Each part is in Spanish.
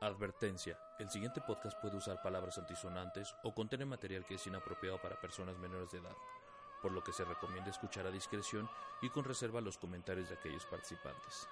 Advertencia. El siguiente podcast puede usar palabras antisonantes o contener material que es inapropiado para personas menores de edad, por lo que se recomienda escuchar a discreción y con reserva los comentarios de aquellos participantes.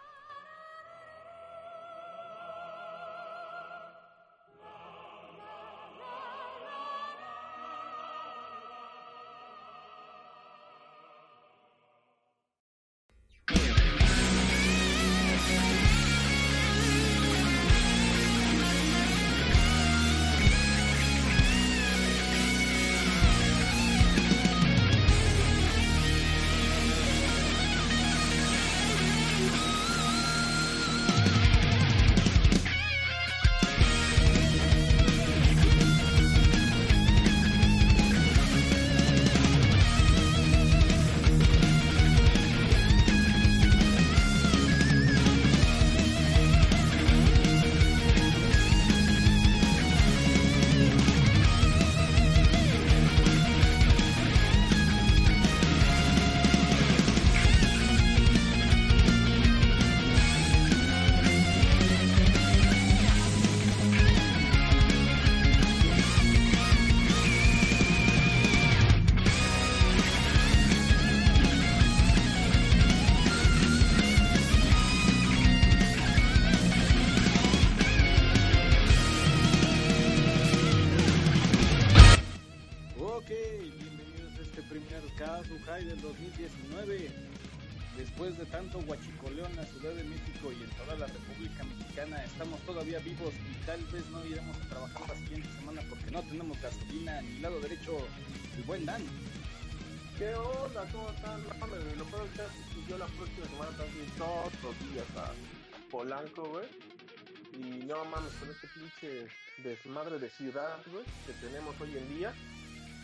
Ciudad, güey, que tenemos hoy en día.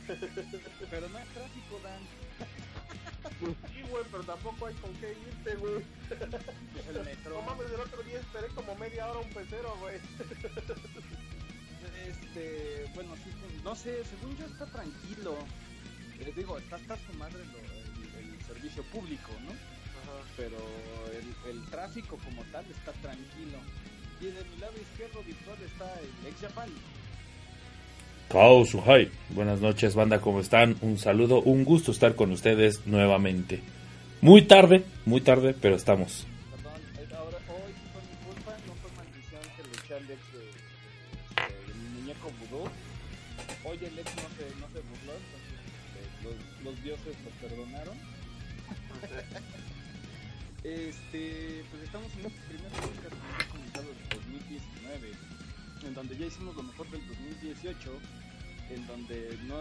Pero no hay tráfico, Dan. Pues sí, güey, pero tampoco hay con qué irte, güey. El metro. No mames, el otro día esperé como media hora un pecero, güey. Este, bueno, sí, pues, no sé, según yo está tranquilo. Les digo, está hasta su madre lo- el, el servicio público, ¿no? Ajá. Pero el, el tráfico como tal está tranquilo. Y de mi lado izquierdo virtual está el ex Japan. Kao Suhai. Buenas noches, banda, ¿cómo están? Un saludo, un gusto estar con ustedes nuevamente. Muy tarde, muy tarde, pero estamos. Perdón, ahora hoy fue mi culpa, no fue maldición que le eché al ex de, de- de mi muñeco vudú. Hoy el ex no se, no burló, entonces los, dioses lo perdonaron. Este, pues estamos en este primer podcast que ha comenzado el 2019, en donde ya hicimos lo mejor del 2018, en donde no,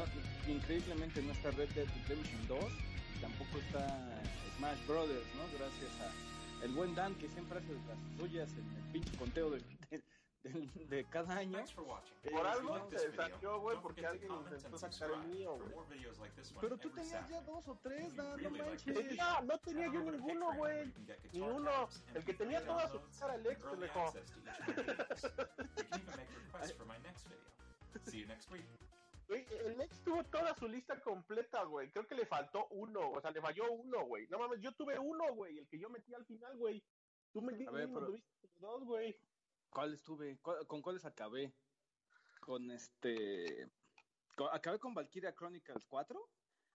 increíblemente no está Red Dead Redemption 2, y tampoco está Smash Brothers, ¿no? Gracias a el buen Dan que siempre hace las suyas en el pinche conteo de, de, de- de cada año. Eh, Por algo se salió, güey, porque alguien intentó sacar el mío, güey. pero tú tenías ya dos o tres, Dan, no manches. Tenía, no tenía yo ninguno, güey. Ni uno. El que tenía toda su cara el ex, pendejo. Güey, el ex tuvo toda su lista completa, güey. Creo que le faltó uno, o sea, le falló uno, güey. No mames, yo tuve uno, güey, el que yo metí al final, güey. Tú me ver, pero- tuviste dos, güey. ¿Cuáles tuve? ¿Cuál- ¿Con cuáles acabé? Con este... con- acabé con Valkyria Chronicles 4.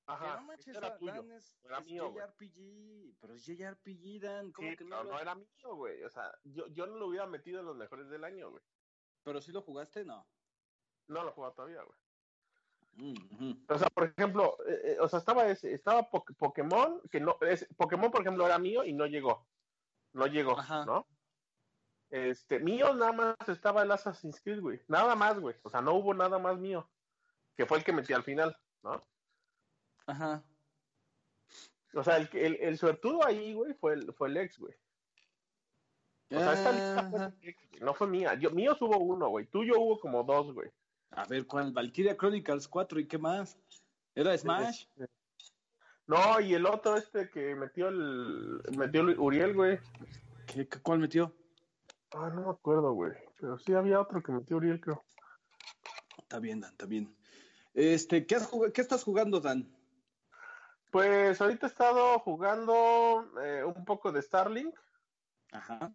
Que Ajá, no manches, ese era tuyo. Dan es, era es mío. JRPG, pero es JRPG, Dan, ¿cómo Sí, que no? no, lo- no era mío, güey. O sea, yo, yo no lo hubiera metido en los mejores del año, güey. Pero si lo jugaste, no. No lo jugaba todavía, güey. O sea, por ejemplo, eh, eh, o sea, estaba ese, estaba Po- Pokémon, que no, es, Pokémon, por ejemplo, era mío y no llegó. No llegó, Ajá. ¿no? Este, mío nada más estaba el Assassin's Creed, güey. Nada más, güey. O sea, no hubo nada más mío. Que fue el que metí al final, ¿no? Ajá. O sea, el, el, el suertudo ahí, güey, fue el, fue el ex, güey. O sea, esta lista fue del ex, güey, no fue mía. Yo, míos hubo uno, güey. Tuyo hubo como dos, güey. A ver, ¿cuál? Valkyria Chronicles 4 y qué más? ¿Era Smash? Este, No, y el otro este que metió el metió el Uriel, güey. ¿Qué, ¿Cuál metió? Ah, no me acuerdo, güey. Pero sí había otro que metió Uriel, creo. Está bien, Dan, está bien. Este, ¿qué, has jug- ¿qué estás jugando, Dan? Pues ahorita he estado jugando eh, un poco de Starlink. Ajá.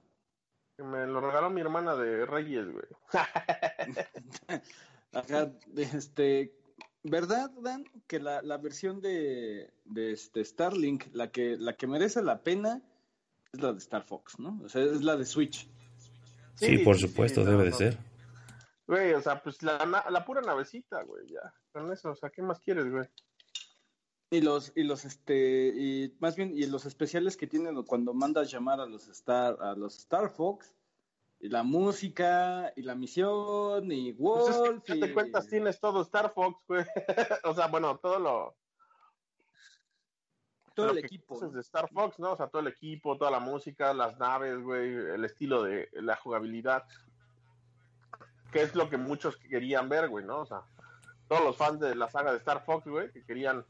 que me lo regaló mi hermana de Reyes, güey. Ajá, este, ¿verdad, Dan? Que la, la versión de, de este Starlink, la que, la que merece la pena es la de Star Fox, ¿no? O sea, es la de Switch. Sí, por supuesto, sí, no, debe de no. ser. Güey, o sea, pues la, la pura navecita, güey, ya. Con eso, o sea, ¿qué más quieres, güey? Y los, y los, este, y más bien, y los especiales que tienen cuando mandas llamar a los Star, a los Star Fox, y la música, y la misión, y Pues es Wolf, que, ¿qué te y- cuentas? Tienes todo Star Fox, güey. o sea, bueno, todo lo, todo lo el equipo. ¿no? de Star Fox, ¿no? O sea, todo el equipo, toda la música, las naves, güey, el estilo de la jugabilidad. Que es lo que muchos querían ver, güey, ¿no? O sea, todos los fans de la saga de Star Fox, güey, que querían,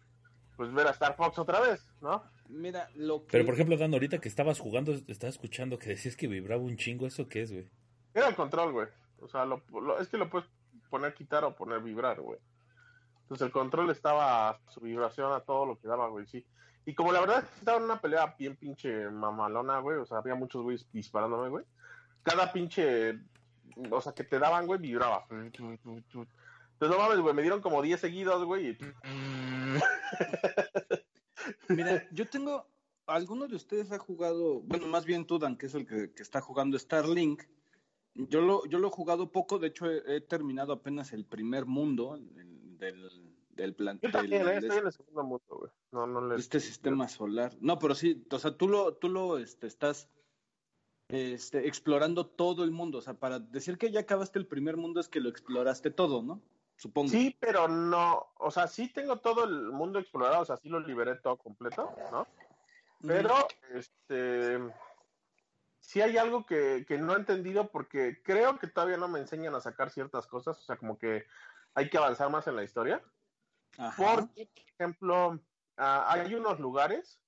pues, ver a Star Fox otra vez, ¿no? Mira, lo que... Pero por ejemplo, Dan, ahorita que estabas jugando, estaba escuchando que decías que vibraba un chingo. ¿Eso qué es, güey? Era el control, güey. O sea, lo, lo- es que lo puedes poner quitar o poner vibrar, güey. Entonces el control estaba a su vibración a todo lo que daba, güey, sí. Y como la verdad es que estaba en una pelea bien pinche mamalona, güey. O sea, había muchos güeyes disparándome, güey. Cada pinche, o sea, que te daban, güey, vibraba. Entonces no mames, güey, me dieron como 10 seguidos, güey. y- Mira, yo tengo. ¿Alguno de ustedes ha jugado? Bueno, más bien tú, Dan, que es el que, que está jugando Starlink. Yo lo, yo lo he jugado poco, de hecho he, he terminado apenas el primer mundo el- del, del plan. Yo del- también, eh, estoy en el segundo mundo, güey. No, no le... este sistema solar. No, pero sí, o sea, tú lo, tú lo este, estás este, explorando todo el mundo. O sea, para decir que ya acabaste el primer mundo es que lo exploraste todo, ¿no? Supongo. Sí, pero no, o sea, sí tengo todo el mundo explorado, o sea, sí lo liberé todo completo, ¿no? Ujú. Pero, este, sí hay algo que, que no he entendido porque creo que todavía no me enseñan a sacar ciertas cosas, o sea, como que hay que avanzar más en la historia. Ajá. Porque, por ejemplo, ah, hay unos lugares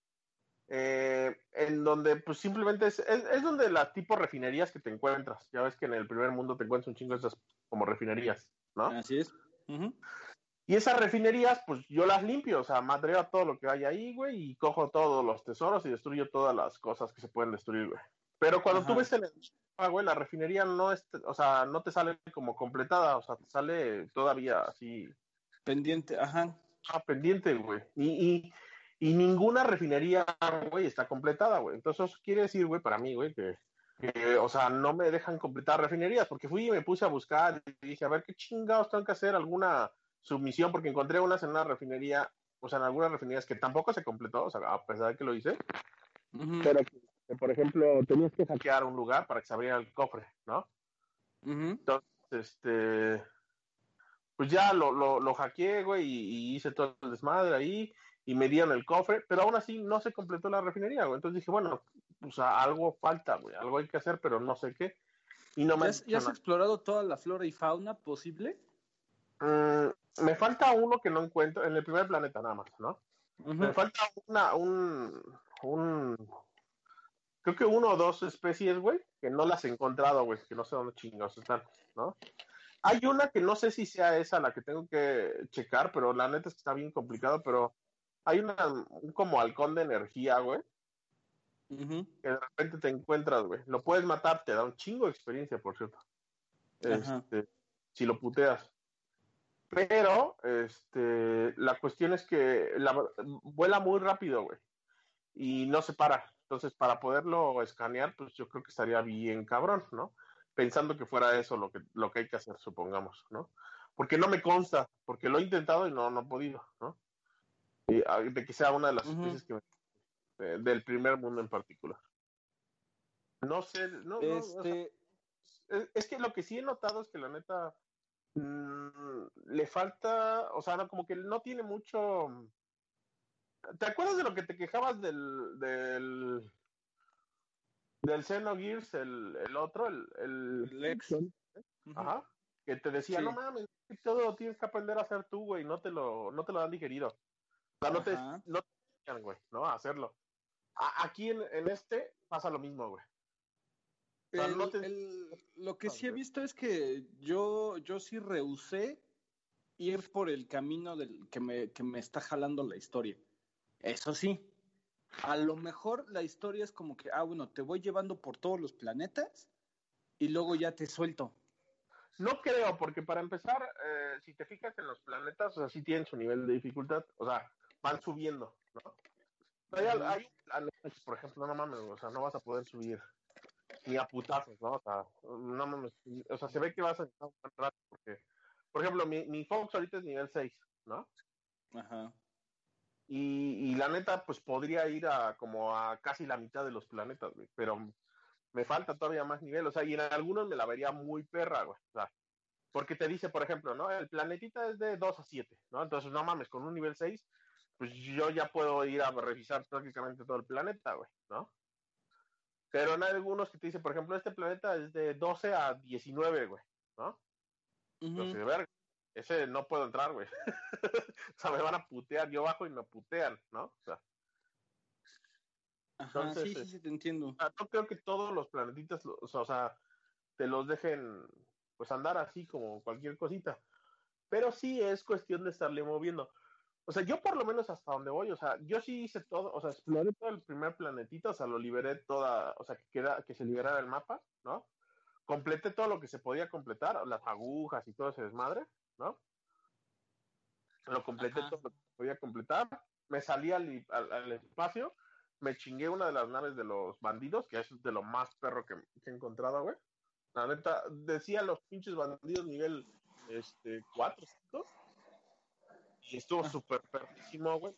eh, en donde, pues simplemente es, es, es donde las tipo refinerías que te encuentras. Ya ves que en el primer mundo te encuentras un chingo de esas como refinerías, ¿no? Así es. Y esas refinerías, pues yo las limpio, o sea, madreo todo lo que hay ahí, güey, y cojo todos los tesoros y destruyo todas las cosas que se pueden destruir, güey. Pero cuando tú Ajá. ves en el mapa, güey, la refinería no es, o sea, no te sale como completada, o sea, te sale todavía así, Pendiente, ajá. ah, pendiente, güey. Y, y, y ninguna refinería, güey, está completada, güey. Entonces eso quiere decir, güey, para mí, güey, que, que, o sea, no me dejan completar refinerías, porque fui y me puse a buscar y dije, a ver, ¿qué chingados tengo que hacer? ¿Alguna submisión? Porque encontré unas en una refinería, o sea, en algunas refinerías que tampoco se completó, o sea, a pesar de que lo hice, pero que, por ejemplo, tenías que hackear un lugar para que se abriera el cofre, ¿no? Entonces, este, pues ya lo, lo, lo hackeé, güey, y, y hice todo el desmadre ahí, y me dieron el cofre, pero aún así no se completó la refinería, güey. Entonces dije, bueno, pues a- algo falta, güey, algo hay que hacer, pero no sé qué. Y no me ¿Ya han has, ya explorado toda la flora y fauna posible? Mm, me falta uno que no encuentro, en el primer planeta nada más, ¿no? Me falta una, un, un, creo que uno o dos especies, güey, que no las he encontrado, güey, que no sé dónde chingados están, ¿no? Hay una que no sé si sea esa la que tengo que checar, pero la neta es que está bien complicado, pero hay una, un como halcón de energía, güey, Que de repente te encuentras, güey. Lo puedes matar, te da un chingo de experiencia, por cierto. Este, si lo puteas. Pero, este, la cuestión es que la, vuela muy rápido, güey. Y no se para. Entonces, para poderlo escanear, pues yo creo que estaría bien cabrón, ¿no? Pensando que fuera eso lo que, lo que hay que hacer, supongamos, ¿no? Porque no me consta, porque lo he intentado y no, no he podido, ¿no? Y, ah, de que sea una de las especies que me- eh, del primer mundo en particular. No sé, no, no, o sea, Este, es, que lo que sí he notado es que la neta mm, le falta, o sea, no, como que no tiene mucho. ¿Te acuerdas de lo que te quejabas del del del Xenogears, el, el otro, el, el Lex. Hudson? Ujú. Ajá. Que te decía, Sí. no mames, todo lo tienes que aprender a hacer tú, güey, no te lo, no te lo dan digerido. O sea, no te, no te enseñan, güey, ¿no? A hacerlo. A- aquí en, en este pasa lo mismo, güey. O sea, El- no te- el- lo que sí he visto es que yo, yo sí rehusé ir por el camino del que me, que me está jalando la historia. Eso sí, a lo mejor la historia es como que, ah, bueno, te voy llevando por todos los planetas y luego ya te suelto. No creo, porque para empezar, eh, si te fijas en los planetas, o sea, sí tienen su nivel de dificultad, o sea, van subiendo, ¿no? Hay, hay por ejemplo, no mames, o sea, no vas a poder subir ni a putazos, ¿no? O sea, no mames, o sea, se ve que vas a estar un rato, porque, por ejemplo, mi, mi Fox ahorita es nivel 6, ¿no? Ajá. Y, y la neta, pues podría ir a como a casi la mitad de los planetas, güey, pero me falta todavía más nivel, o sea, y en algunos me la vería muy perra, güey, o sea, porque te dice, por ejemplo, ¿no? El planetita es de 2 a 7, ¿no? Entonces, no mames, con un nivel 6, pues yo ya puedo ir a revisar prácticamente todo el planeta, güey, ¿no? Pero hay algunos que te dicen, por ejemplo, este planeta es de 12 a 19, güey, ¿no? Entonces, verga, ese no puedo entrar, güey. o sea, me van a putear, yo bajo y me putean, ¿no? O sea, Ajá, entonces, sí, sí, sí, te entiendo. o sea, no creo que todos los planetitas, lo- o sea, o sea, te los dejen, pues andar así como cualquier cosita. Pero sí es cuestión de estarle moviendo. O sea, yo por lo menos hasta donde voy, o sea, yo sí hice todo, o sea, exploré todo el primer planetita, o sea, lo liberé toda, o sea, que queda, que se liberara el mapa, ¿no? Completé todo lo que se podía completar, las agujas y todo ese desmadre, ¿no? Lo completé Ajá. todo lo que se podía completar, me salí al, al- al espacio, me chingué una de las naves de los bandidos, que es de lo más perro que, que he encontrado, güey. La neta, decía los pinches bandidos nivel este 4, 5. Y estuvo Ah. súper perrísimo, güey.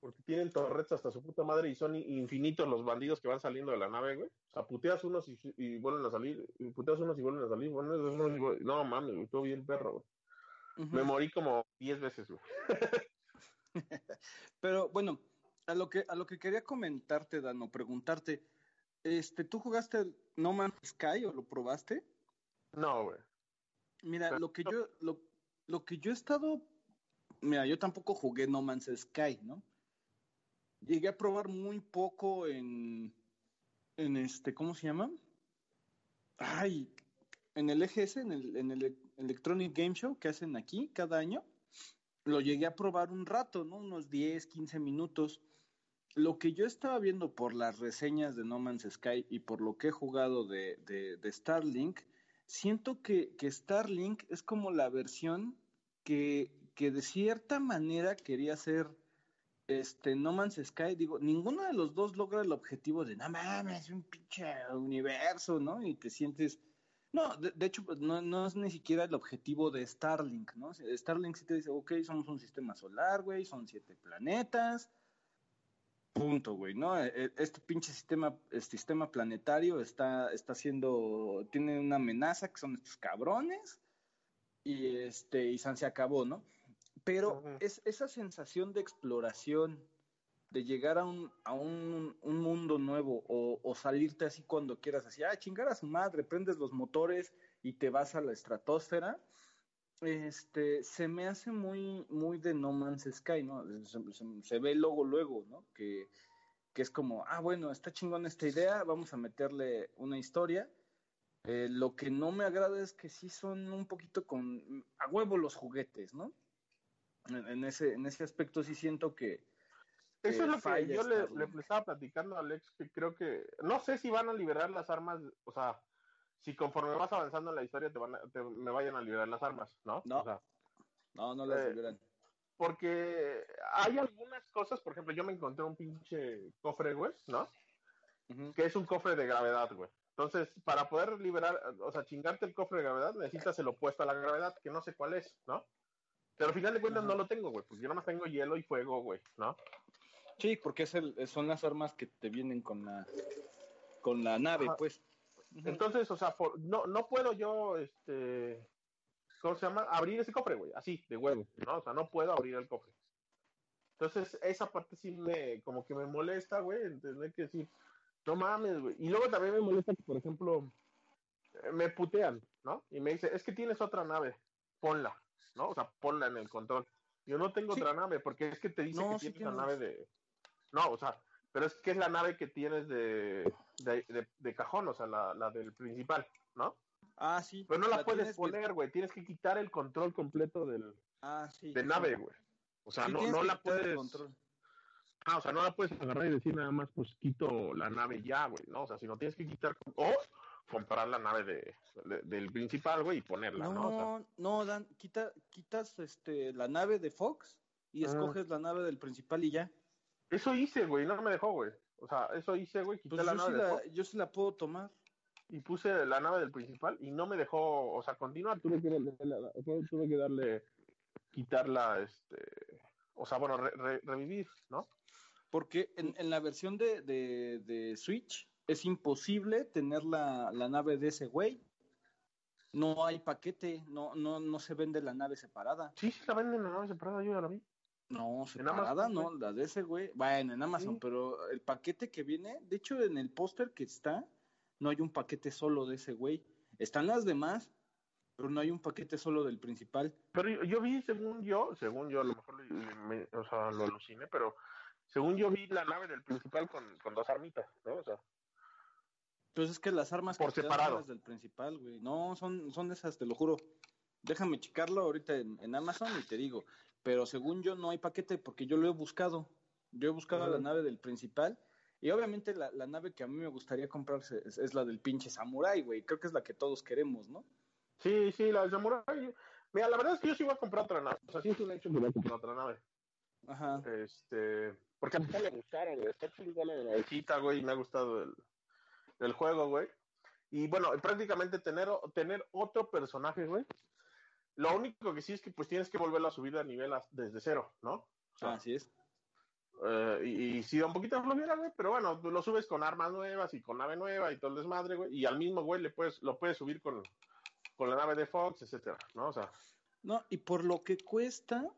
Porque tienen torretas hasta su puta madre y son i- infinitos los bandidos que van saliendo de la nave, güey. O sea, puteas unos y, y vuelven a salir, y puteas unos y vuelven a salir. Bueno, unos y vuelven- no mames, güey, estuvo bien perro, güey. Me morí como 10 veces, güey. Pero bueno, a lo que a lo que quería comentarte, Dano, preguntarte, este, ¿tú jugaste el No Man's Sky o lo probaste? No, güey. Mira, Pero- lo que yo lo, lo que yo he estado mira, yo tampoco jugué No Man's Sky, ¿no? Llegué a probar muy poco en en este, ¿cómo se llama? Ay, en el EGS, en el, en el Electronic Game Show que hacen aquí cada año, lo llegué a probar un rato, ¿no? Unos 10, 15 minutos. Lo que yo estaba viendo por las reseñas de No Man's Sky y por lo que he jugado de, de, de Starlink, siento que, que Starlink es como la versión que, que de cierta manera quería ser este No Man's Sky. Digo, ninguno de los dos logra el objetivo de, no mames, es un pinche universo, ¿no? Y te sientes... No, de, de hecho, no, no es ni siquiera el objetivo de Starlink, ¿no? Starlink sí te dice, ok, somos un sistema solar, güey, son siete planetas, punto, güey, ¿no? E- Este pinche sistema, este sistema planetario está, está siendo, tiene una amenaza que son estos cabrones y este, y San se acabó, ¿no? Pero es esa sensación de exploración, de llegar a un, a un, un mundo nuevo o, o salirte así cuando quieras, así, ah, chingar a su madre, prendes los motores y te vas a la estratosfera, este, se me hace muy, muy de No Man's Sky, ¿no? Se, se- se ve luego, luego, ¿no? Que, que es como, ah, bueno, está chingón esta idea, vamos a meterle una historia. Eh, lo que no me agrada es que sí son un poquito con a huevo los juguetes, ¿no? En, en ese, en ese aspecto sí siento que, Eso que es lo que yo le, le estaba platicando a Alex, que creo que, no sé si van a liberar las armas, o sea, si conforme vas avanzando en la historia te van a- te- me vayan a liberar las armas, ¿no? No. O sea, No, no las Eh, liberan. porque hay algunas cosas, por ejemplo, yo me encontré un pinche cofre, güey, ¿no? Que es un cofre de gravedad, güey. Entonces, para poder liberar, o sea, chingarte el cofre de gravedad, necesitas el opuesto a la gravedad, que no sé cuál es, ¿no? Pero al final de cuentas no lo tengo, güey, porque yo nada más tengo hielo y fuego, güey, ¿no? Sí, porque es el, son las armas que te vienen con la, con la nave, Ajá. pues. Entonces, o sea, por- no, no puedo yo, este, ¿cómo se llama? Abrir ese cofre, güey, así, de huevo, ¿no? O sea, no puedo abrir el cofre. Entonces, esa parte sí me, como que me molesta, güey, entender que decir, no mames, güey. Y luego también me molesta que, por ejemplo, me putean, ¿no? Y me dice, es que tienes otra nave, ponla, ¿no? O sea, ponla en el control. Yo no tengo Sí. otra nave, porque es que te dice No, que sí tienes la tienes. nave de... No, o sea, pero es que es la nave que tienes de, de, de- de cajón, o sea, la, la del principal, ¿no? Ah, sí. Pero no la, puedes poner, güey. Tienes que quitar el control completo del, Ah, sí. de nave, güey. O sea, Sí, no, no la puedes. control. Ah, o sea, no la puedes agarrar y decir nada más, pues quito la nave ya, güey, ¿no? O sea, si no tienes que quitar, o comprar la nave de, de- del principal, güey, y ponerla, ¿no? O sea, No, no, Dan, quita, quitas este, la nave de Fox y Ah. escoges la nave del principal y ya. Eso hice, güey, no me dejó, güey. O sea, eso hice, güey, quité Pues la yo nave sí la, yo sí la puedo tomar. y puse la nave del principal y no me dejó, o sea, continuar, tuve que tuve que darle, quitarla, este, o sea, bueno, re- re- revivir, ¿no? Porque en, en la versión de, de, de Switch es imposible tener la, la nave de ese güey. No hay paquete, no, no, no se vende la nave separada. Sí, sí la venden en la nave separada, yo ya la vi. No, separada, no, la de ese güey. Bueno, en Amazon, Sí. pero el paquete que viene, de hecho, en el póster que está, no hay un paquete solo de ese güey. Están las demás, pero no hay un paquete solo del principal. Pero yo, yo vi, según yo, según yo, a lo mejor me- o sea, lo aluciné, pero según yo vi la nave del principal con, con dos armitas, ¿no? O sea, Entonces es que las armas Por que separado. las del principal, güey. No, son, son esas, te lo juro. Déjame checarlo ahorita en, en Amazon y te digo. Pero según yo no hay paquete porque yo lo he buscado. Yo he buscado la nave del principal. Y obviamente la, la nave que a mí me gustaría comprarse es, es la del pinche Samurai, güey. Creo que es la que todos queremos, ¿no? sí, sí, la de Samurai. Mira, la verdad es que yo sí voy a comprar otra nave. O sea, sí es un hecho que voy a comprar otra nave. Ajá. Este, porque a mí me gustaron, güey. Está chingona la navecita, güey, y me ha gustado el, el juego, güey. Y bueno, prácticamente tener, tener otro personaje, güey. Lo único que sí es que pues tienes que volverlo a subir a nivel as- desde cero, ¿no? O sea, Así es. Eh, y, y sí da un poquito de flojera, güey, pero bueno, tú lo subes con armas nuevas y con nave nueva y todo el desmadre, güey, y al mismo güey le puedes, lo puedes subir con, con la nave de Fox, etcétera, ¿no? O sea, No, y por lo que cuesta,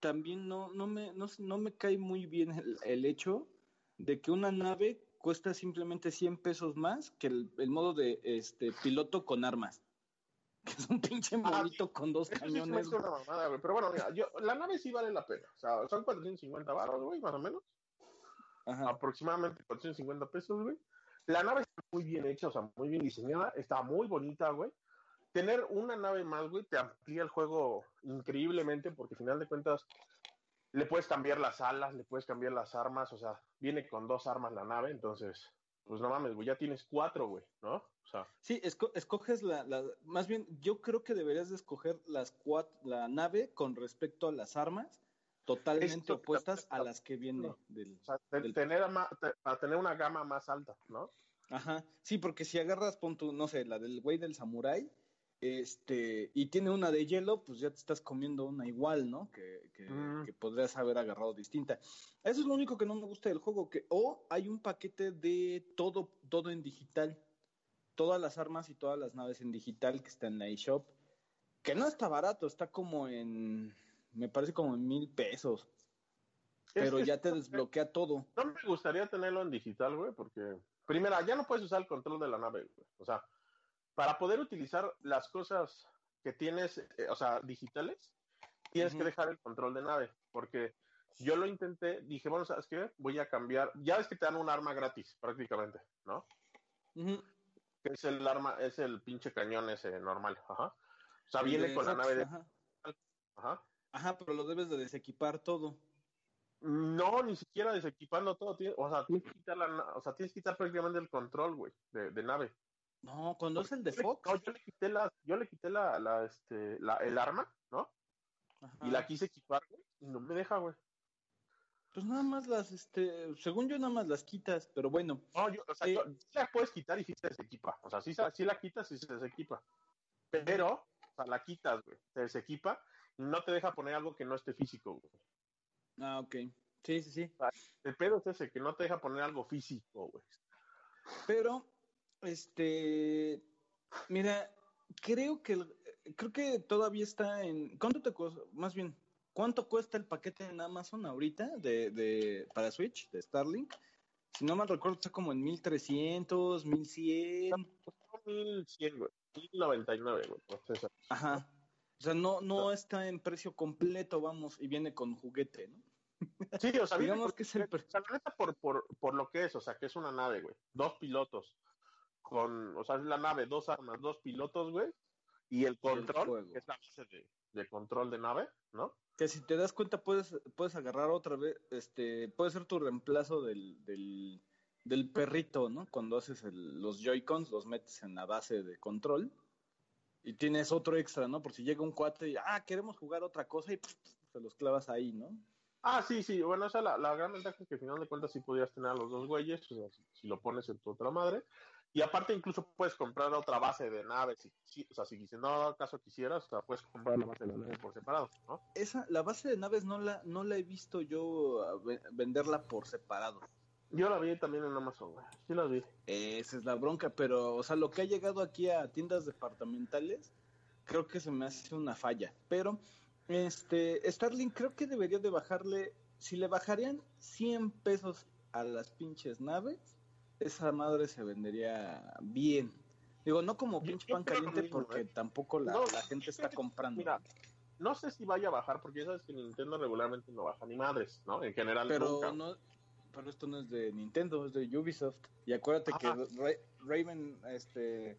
también no, no, me, no, no me cae muy bien el, el hecho de que una nave cuesta simplemente 100 pesos más que el, el modo de este piloto con armas. Que es un pinche Ah, monito con dos eso sí cañones. hizo una mamada, güey, pero bueno, mira, yo, la nave sí vale la pena, o sea, son 450 baros, güey, más o menos, Ajá. aproximadamente 450 pesos, güey. La nave está muy bien hecha, o sea, muy bien diseñada, está muy bonita, güey. Tener una nave más, güey, te amplía el juego increíblemente porque al final de cuentas le puedes cambiar las alas, le puedes cambiar las armas, o sea, viene con dos armas la nave, entonces, pues no mames, güey, ya tienes cuatro, güey, ¿no? O sea, Sí, esco- escoges la, la, más bien, yo creo que deberías de escoger las cuat, la nave con respecto a las armas totalmente Esto- opuestas a las que viene del, o sea, te- Del- tener a ma- te- para tener una gama más alta, ¿no? Ajá, sí, porque si agarras, pon tu, no sé, la del güey del samurái, este, y tiene una de hielo, pues ya te estás comiendo una igual, ¿no? Que, que, Mm. que podrías haber agarrado distinta. Eso es lo único que no me gusta del juego, que o hay un paquete de todo, todo en digital, todas las armas y todas las naves en digital que está en la eShop, que no está barato, está como en, me parece como en mil pesos, pero Es ya te desbloquea todo. No me gustaría tenerlo en digital, güey, porque primera, ya no puedes usar el control de la nave, güey. O sea, para poder utilizar las cosas que tienes, eh, o sea, digitales, tienes que dejar el control de nave, porque yo lo intenté, dije, bueno, ¿sabes qué? Voy a cambiar, ya ves que te dan un arma gratis, prácticamente, ¿no? Ujú. Que es el arma, es el pinche cañón ese normal, ajá. O sea, viene de con la nave de, ajá. ajá. Ajá, pero lo debes de desequipar todo. No, ni siquiera desequipando todo, o sea, tienes que quitar la, o sea, tienes que quitar prácticamente el control, güey, de, de nave. No, cuando es el de Yo le- Fox. no, yo le quité la, yo le quité la, la, este, la, el arma, ¿no? Ajá. Y la quise equipar, güey, y no me deja, güey. Pues nada más las, este, según yo nada más las quitas, pero bueno. No, yo, o sea, Eh, yo- sí la puedes quitar y sí se desequipa. O sea, sí, se- sí la quitas y se desequipa. Pero, o sea, la quitas, güey, se desequipa y no te deja poner algo que no esté físico, güey. Ah, ok. Sí, sí, sí. El pedo es ese, que no te deja poner algo físico, güey. Pero, este, mira, creo que, el- creo que todavía está en, ¿cuánto te cuesta? Más bien, ¿cuánto cuesta el paquete en Amazon ahorita de, de, para Switch, de Starlink? Si no mal recuerdo, está como en 1300, 1100. Costó 1100, güey. 1099, güey. Ajá. O sea, no, no está en precio completo, vamos, y viene con juguete, ¿no? Sí, o sea, Digamos que es el por, por, por lo que es, o sea, que es una nave, güey. Dos pilotos. Con, o sea, es la nave, dos armas, dos pilotos, güey. Y el control, que es la base de, de control de nave, ¿no? Que si te das cuenta puedes, puedes agarrar otra vez, este, puede ser tu reemplazo del, del, del perrito, ¿no? Cuando haces el, los Joy-Cons, los metes en la base de control y tienes otro extra, ¿no? Por si llega un cuate y, ah, queremos jugar otra cosa y pf, pf, se los clavas ahí, ¿no? Ah, sí, sí, bueno, esa la, la gran ventaja es que al final de cuentas sí podías tener a los dos güeyes, o sea, si, si lo pones en tu otra madre. Y aparte incluso puedes comprar otra base de naves, si, si- o sea, si, si no caso quisieras, o sea, puedes comprar la base de la nave por separado, ¿no? Esa, la base de naves no la, no la he visto yo venderla por separado. Yo la vi también en Amazon, güey, sí la vi. Esa es la bronca, pero, o sea, lo que ha llegado aquí a tiendas departamentales, creo que se me hace una falla. Pero, este, Starlink creo que debería de bajarle, si le bajarían 100 pesos a las pinches naves, esa madre se vendería bien. Digo, no como pinche pan caliente mismo, porque ¿eh? tampoco la, No, la gente está que- comprando. Mira, no sé si vaya a bajar, porque ya sabes que Nintendo regularmente no baja ni madres, ¿no? En general pero nunca. no pero esto no es de Nintendo es de Ubisoft y acuérdate que. Ra- Raven este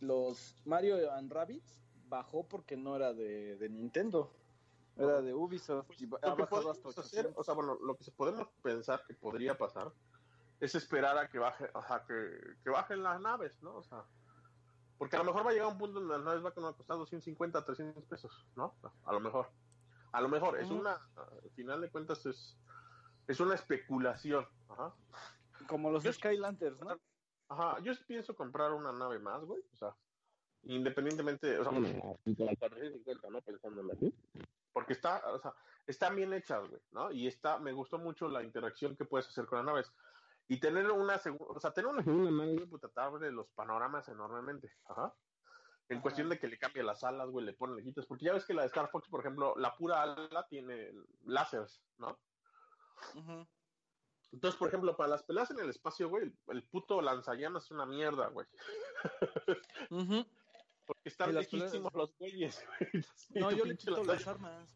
los Mario and Rabbids bajó porque no era de, de Nintendo era de Ubisoft Pues, y ha bajado hasta podemos hacer, 800. o sea, bueno, lo que se podemos pensar que podría pasar es esperar a que baje, o sea, que, que bajen las naves, ¿no? O sea, porque a lo mejor va a llegar un punto donde las naves van a costar 250, 300 pesos, ¿no? A lo mejor. A lo mejor, es una, al final de cuentas es, es una especulación, ajá. como los yo- Skylanders ¿no? Ajá, yo pienso comprar una nave más, güey, o sea, independientemente, o sea, la 450, ¿no? Pensándolo así. Porque está, o sea, están bien hechas, güey, ¿no? Y está, me gustó mucho la interacción que puedes hacer con las naves. Y tener una segunda, o sea, tener una segunda güey, puta, te abre los panoramas enormemente, ajá. En Ajá. cuestión de que le cambie las alas, güey, le ponen, le quitas, porque ya ves que la de Star Fox, por ejemplo, la pura ala tiene láseres, ¿no? Ujú. Entonces, por ejemplo, para las peleas en el espacio, güey, el, el puto lanzallamas es una mierda, güey. Ujú. Porque están lejísimos los güeyes, güey. no yo le quito las armas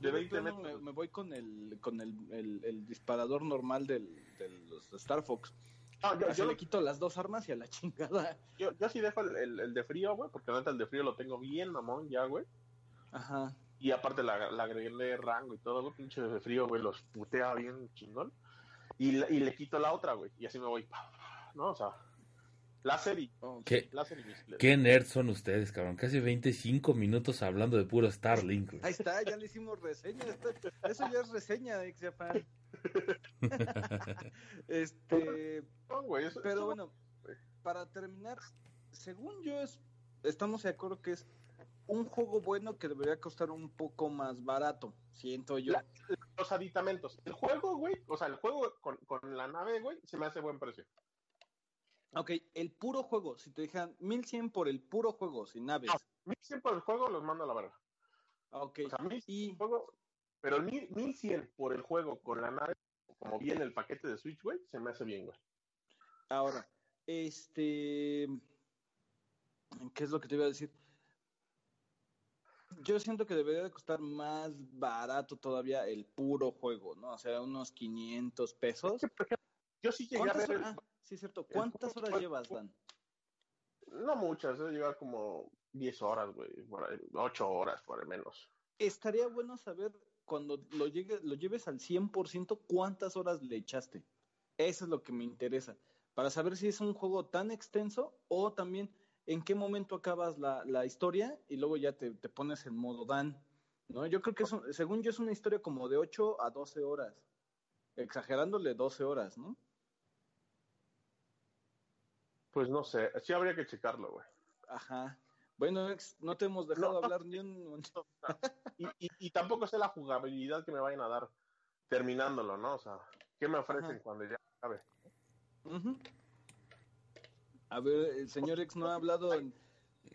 de Yo de 20 plano me, voy con el con el, el, el disparador normal del, de los Star Fox Ah, yo, le quito las dos armas y a la chingada yo, yo sí dejo el, de frío, güey, porque neta el de frío lo tengo bien, mamón, ya, güey. ajá Y aparte la, la agregué rango y todo, güey, pinche de frío, güey, los putea bien chingón. Y, le- y le quito la otra, güey, y así me voy, ¿no? O sea, láser y, Oh, ¿Qué, láser y qué nerds son ustedes, cabrón. Casi 25 minutos hablando de puro Starlink. güey. Ahí está, ya le hicimos reseña. esto- eso ya es reseña de Xapan. este, No, güey, eso- pero eso- bueno, para terminar, según yo es, estamos de acuerdo que es un juego bueno que debería costar un poco más barato, siento yo. La- los aditamentos. El juego, güey, o sea, el juego con, con la nave, güey, se me hace buen precio. Ok, el puro juego, si te dejan 1100 por el puro juego, sin naves. No. 1100 por el juego los mando a la verga. Ok, O sea, 1100 y juego, pero el mil- 1100 por el juego con la nave, como viene el paquete de Switch, güey, se me hace bien, güey. ahora, este, ¿qué es lo que te iba a decir? Yo siento que debería de costar más barato todavía el puro juego, ¿no? O sea, unos 500 pesos. Yo sí llegué a ¿Cuántas ver, el-? Ah, sí, es cierto. ¿Cuántas horas llevas, Dan? no muchas, eh, llegar como 10 horas, güey, por ahí, 8 horas, por lo menos. Estaría bueno saber cuando lo, llegue, lo lleves al 100% cuántas horas le echaste. Eso es lo que me interesa. Para saber si es un juego tan extenso o también en qué momento acabas la, la historia y luego ya te, te pones en modo Dan. ¿no? Yo creo que es un- según yo es una historia como de 8 a 12 horas. Exagerándole 12 horas, ¿no? Pues no sé, sí habría que checarlo, güey. Ajá. Bueno, ex, no te hemos dejado No. hablar ni un... Y, y, y tampoco sé la jugabilidad que me vayan a dar terminándolo, ¿no? O sea, ¿qué me ofrecen Ajá. cuando ya acabe? A ver, el señor X no ha hablado en...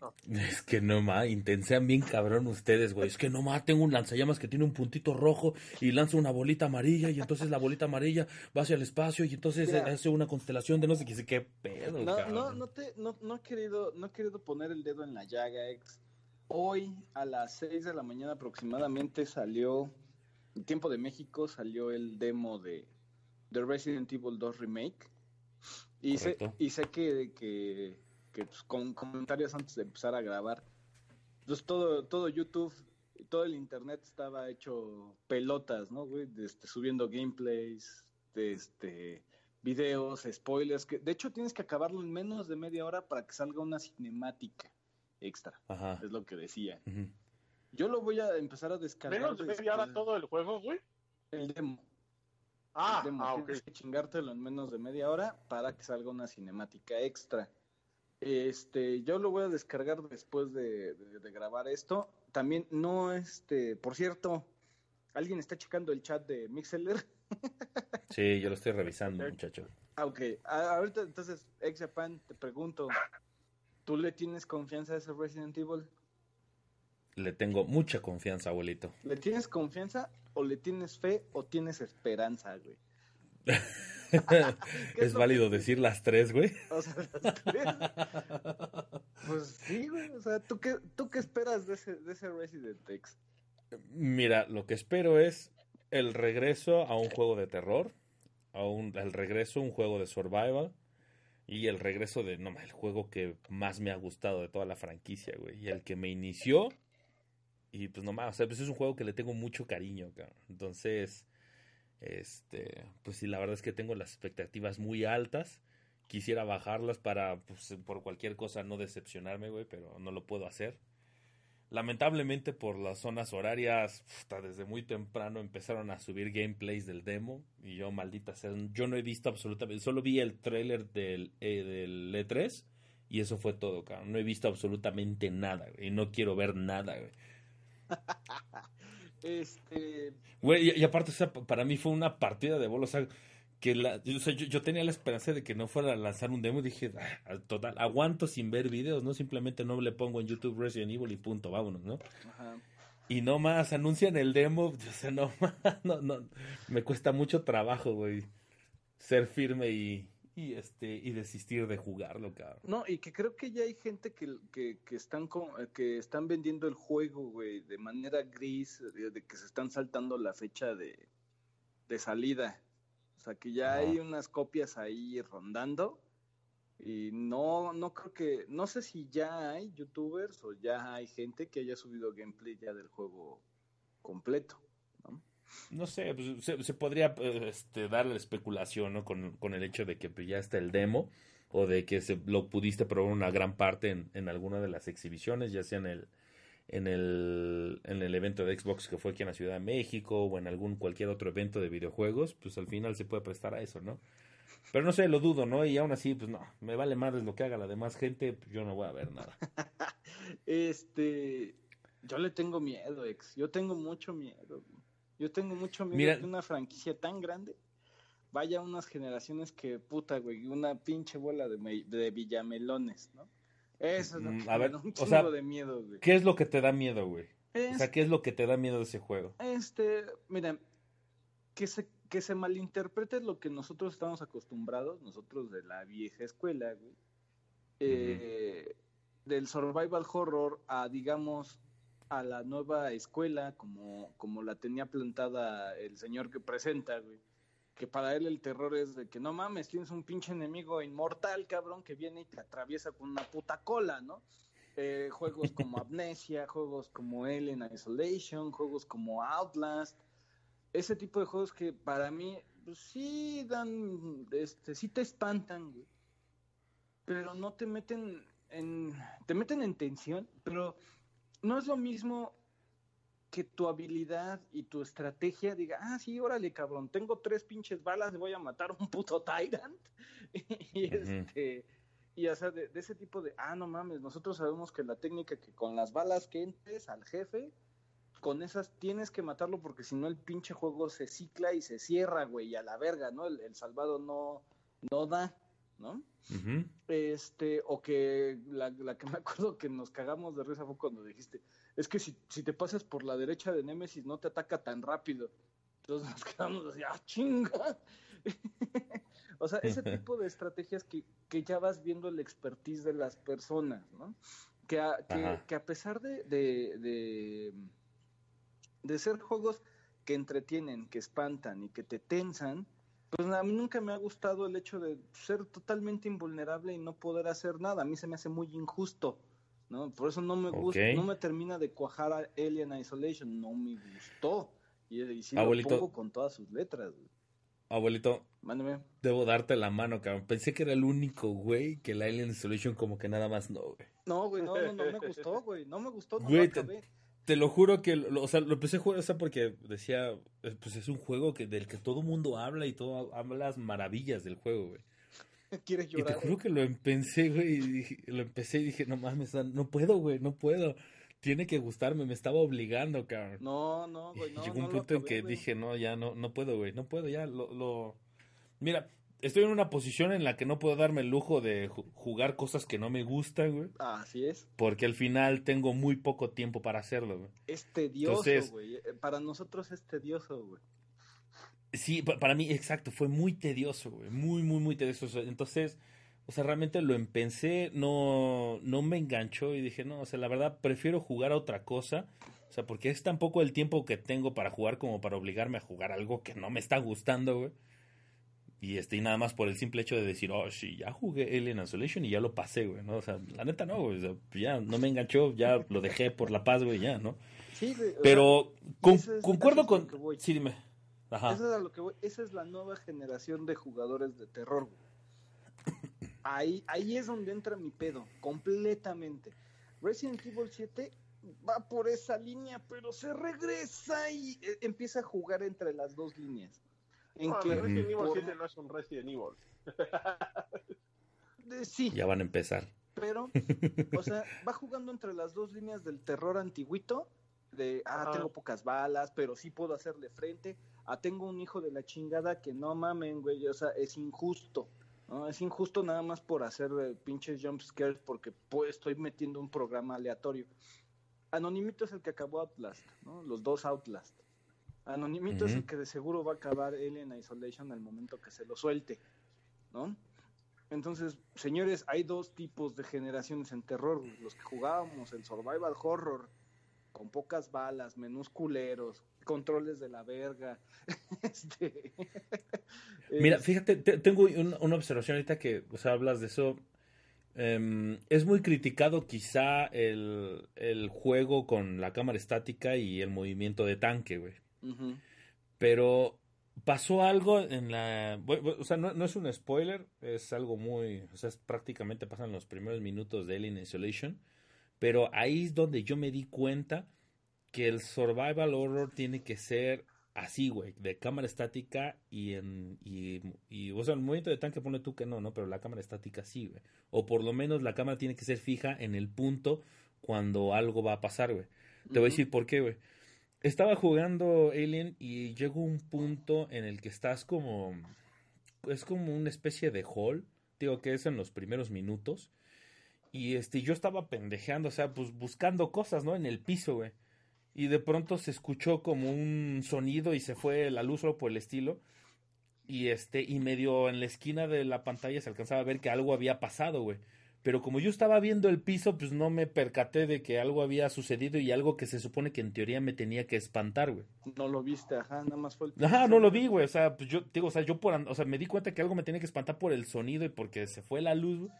Es que no ma, intensean bien cabrón ustedes, güey. Es que no ma, tengo un lanzallamas que tiene un puntito rojo y lanza una bolita amarilla y entonces la bolita amarilla va hacia el espacio y entonces Mira. hace una constelación de no sé qué, qué pedo, No, cabrón. no, no, te, no, no, he querido, no he querido poner el dedo en la llaga, ex. Hoy a las 6 de la mañana aproximadamente salió, en tiempo de México, salió el demo de, de Resident Evil 2 Remake. Y sé, y sé que, que, que, pues, con comentarios antes de empezar a grabar, Entonces todo, todo YouTube, todo el internet estaba hecho pelotas, ¿no, güey? Este, subiendo gameplays, este, videos, spoilers, que de hecho tienes que acabarlo en menos de media hora para que salga una cinemática extra. Ajá. Es lo que decía. Yo lo voy a empezar a descargar. ¿Menos de media hora todo el juego, güey? El demo. Ah, el demo. ah, ok. Tienes que chingártelo en menos de media hora para que salga una cinemática extra. Este, yo lo voy a descargar después de, de- de grabar esto. También no, este, por cierto, alguien está checando el chat de Mixeler. Sí, yo lo estoy revisando, muchacho. Ah, ok. A- ahorita, entonces, ex Japan, te pregunto, ¿tú le tienes confianza a ese Resident Evil? Le tengo mucha confianza, abuelito. ¿Le tienes confianza o le tienes fe o tienes esperanza, güey? es válido que- decir las tres, güey. O sea, las tres. Pues sí, güey. O sea, ¿tú qué, tú qué esperas de ese, de ese Resident X? Mira, lo que espero es el regreso a un juego de terror, a un, el regreso a un juego de survival y el regreso de, no, el juego que más me ha gustado de toda la franquicia, güey, y el que me inició y pues nomás, o sea, pues es un juego que le tengo mucho cariño, cabrón. Entonces, este, pues sí, la verdad es que tengo las expectativas muy altas. Quisiera bajarlas para, pues, por cualquier cosa no decepcionarme, güey, pero no lo puedo hacer. Lamentablemente por las zonas horarias, desde muy temprano empezaron a subir gameplays del demo y yo, maldita sea, yo no he visto absolutamente, solo vi el trailer del, eh, del E3 y eso fue todo, cabrón. No he visto absolutamente nada, güey, y no quiero ver nada, güey. Este. Güey, y, y aparte, o sea, pa- para mí fue una partida de bolos, o sea, que la, o sea, yo, yo tenía la esperanza de que no fuera a lanzar un demo dije, "Ah, total, aguanto sin ver videos, ¿no? Simplemente no le pongo en YouTube Resident Evil y punto, vámonos, ¿no? Ajá. Y no más, anuncian el demo, o sea, no más, no, no, me cuesta mucho trabajo, güey, ser firme y, y este, y desistir de jugarlo, cabrón. No, y que creo que ya hay gente que, que, que están con- que están vendiendo el juego, güey, de manera gris, de, de que se están saltando la fecha de, de salida. O sea, que ya hay unas copias ahí rondando. Y no, no creo que, no sé si ya hay youtubers o ya hay gente que haya subido gameplay ya del juego completo. ¿No? Sé, pues, se, podría eh, este, dar la especulación, ¿no? Con, con el hecho de que pues, ya está el demo o de que se, lo pudiste probar una gran parte en, en alguna de las exhibiciones, ya sea en el, en el en el evento de Xbox que fue aquí en la Ciudad de México o en algún cualquier otro evento de videojuegos, pues al final se puede prestar a eso, ¿no? Pero no sé, lo dudo, ¿no? Y aún así, pues no, me vale madres lo que haga la demás gente, pues yo no voy a ver nada. Este, yo le tengo miedo, ex. Yo tengo mucho miedo. Yo tengo mucho miedo Mira- que una franquicia tan grande vaya a unas generaciones que, puta, güey, una pinche bola de, me- de villamelones, ¿no? Eso es lo Mm, que a ver, un o sea, de miedo, güey. ¿Qué es lo que te da miedo, güey? O sea, ¿qué es lo que te da miedo de ese juego? Este, mira, que se, que se malinterprete lo que nosotros estamos acostumbrados, nosotros de la vieja escuela, güey, eh, del survival horror a, digamos, a la nueva escuela, como, como la tenía plantada el señor que presenta, güey. Que para él el terror es de que no mames, tienes un pinche enemigo inmortal, cabrón, que viene y te atraviesa con una puta cola, ¿no? Eh, juegos como Amnesia, juegos como Alien Isolation, juegos como Outlast, ese tipo de juegos que para mí pues, sí dan, este, sí te espantan, güey. Pero no te meten en, te meten en tensión, pero no es lo mismo que tu habilidad y tu estrategia diga, ah, sí, órale, cabrón, tengo tres pinches balas, voy a matar a un puto Tyrant. y este, y o sea, de, de ese tipo de, ah, no mames, nosotros sabemos que la técnica que con las balas que entres al jefe, con esas tienes que matarlo porque si no el pinche juego se cicla y se cierra, güey, y a la verga, ¿no? El, el salvado no, no da, ¿no? Este, o que la, la que me acuerdo que nos cagamos de risa fue cuando dijiste, es que si, si te pasas por la derecha de Nemesis no te ataca tan rápido. Entonces nos quedamos así, ah, chinga. o sea, ese tipo de estrategias que, que ya vas viendo el expertise de las personas, ¿no? Que a, que a pesar de, de, de, de ser juegos que entretienen, que espantan y que te tensan, pues a mí nunca me ha gustado el hecho de ser totalmente invulnerable y no poder hacer nada. A mí se me hace muy injusto, ¿no? Por eso no me gusta, no me termina de cuajar a Alien Isolation, no me gustó. Y, y sí Abuelito. lo pongo con todas sus letras, güey. Abuelito, Mándeme. debo darte la mano, cabrón. Pensé que era el único, güey, que el Alien Isolation como que nada más no, güey. No, güey, no, no, no me gustó, güey. No me gustó, no Güey, lo te- acabé. Te lo juro que, lo, o sea, lo empecé a jugar, o sea, porque decía, eh, pues es un juego que del que todo mundo habla y todo hablas maravillas del juego, güey. ¿Quieres Y te llorar? juro que lo empecé, güey, y dije- lo empecé y dije, no mames, no puedo, güey, no puedo. Tiene que gustarme, me estaba obligando, cabrón. No, no, güey, Y llegó un punto en que güey. dije, no, ya no, no puedo, güey, no puedo, ya lo, lo... Mira, estoy en una posición en la que no puedo darme el lujo de ju- jugar cosas que no me gustan, güey, Así es. porque al final tengo muy poco tiempo para hacerlo, güey. Es tedioso, Entonces- güey. Eh, Para nosotros es tedioso, güey. Sí, pa- para mí, exacto, fue muy tedioso, güey, muy, muy, muy tedioso. Entonces, o sea, realmente lo empecé, no, no me enganchó y dije, no, o sea, la verdad, prefiero jugar a otra cosa. O sea, porque es tan poco el tiempo que tengo para jugar como para obligarme a jugar algo que no me está gustando, güey. Y este, y nada más por el simple hecho de decir, oh, sí, ya jugué Alien Isolation y ya lo pasé, güey, ¿no? O sea, la neta no, güey, o sea, ya no me enganchó, ya lo dejé por la paz, güey, ya, ¿no? Sí, güey. Pero con- ese es- concuerdo con... voy. Sí, dime. Ajá. Eso es a lo que voy. Esa es la nueva generación de jugadores de terror, güey. Ahí, ahí es donde entra mi pedo, completamente. Resident Evil 7 va por esa línea, pero se regresa y eh, empieza a jugar entre las dos líneas. En No, que, Resident Evil por- 7 no es un Resident Evil. eh, sí, Ya van a empezar. pero, o sea, va jugando entre las dos líneas del terror antiguito, de, ah, tengo pocas balas, pero sí puedo hacerle frente, ah, tengo un hijo de la chingada que no mamen, güey, o sea, es injusto, ¿no? Es injusto nada más por hacer eh, pinches jump scares porque pues, estoy metiendo un programa aleatorio. Anonimito es el que acabó Outlast, ¿no? Los dos Outlast. Anonimito es el que de seguro va a acabar Alien Isolation al momento que se lo suelte, ¿no? Entonces, señores, hay dos tipos de generaciones en terror. Los que jugábamos el survival horror, con pocas balas, menús culeros, controles de la verga. este, Mira, es- fíjate, te- tengo un- una observación ahorita que, o sea, hablas de eso. Em, es muy criticado quizá el, el juego con la cámara estática y el movimiento de tanque, güey. Pero pasó algo en la... O sea, no, no es un spoiler, es algo muy... O sea, es prácticamente pasan los primeros minutos de Alien Isolation. Pero ahí es donde yo me di cuenta que el survival horror tiene que ser así, güey, de cámara estática y en y, y, o sea, el movimiento de tanque pone tú que no, no, pero la cámara estática sí, güey. O por lo menos la cámara tiene que ser fija en el punto cuando algo va a pasar, güey. Te voy a decir por qué, güey. Estaba jugando Alien y llegó un punto en el que estás como es como una especie de hall, digo que es en los primeros minutos. Y este yo estaba pendejeando, o sea, pues buscando cosas, ¿no? En el piso, güey. Y de pronto se escuchó como un sonido y se fue la luz o por el estilo. Y este, y medio en la esquina de la pantalla se alcanzaba a ver que algo había pasado, güey. Pero como yo estaba viendo el piso, pues no me percaté de que algo había sucedido y algo que se supone que en teoría me tenía que espantar, güey. No lo viste, ajá, nada más fue el Ajá, no lo vi, güey. O sea, pues yo, digo, o sea, yo por, o sea, me di cuenta que algo me tenía que espantar por el sonido y porque se fue la luz, güey,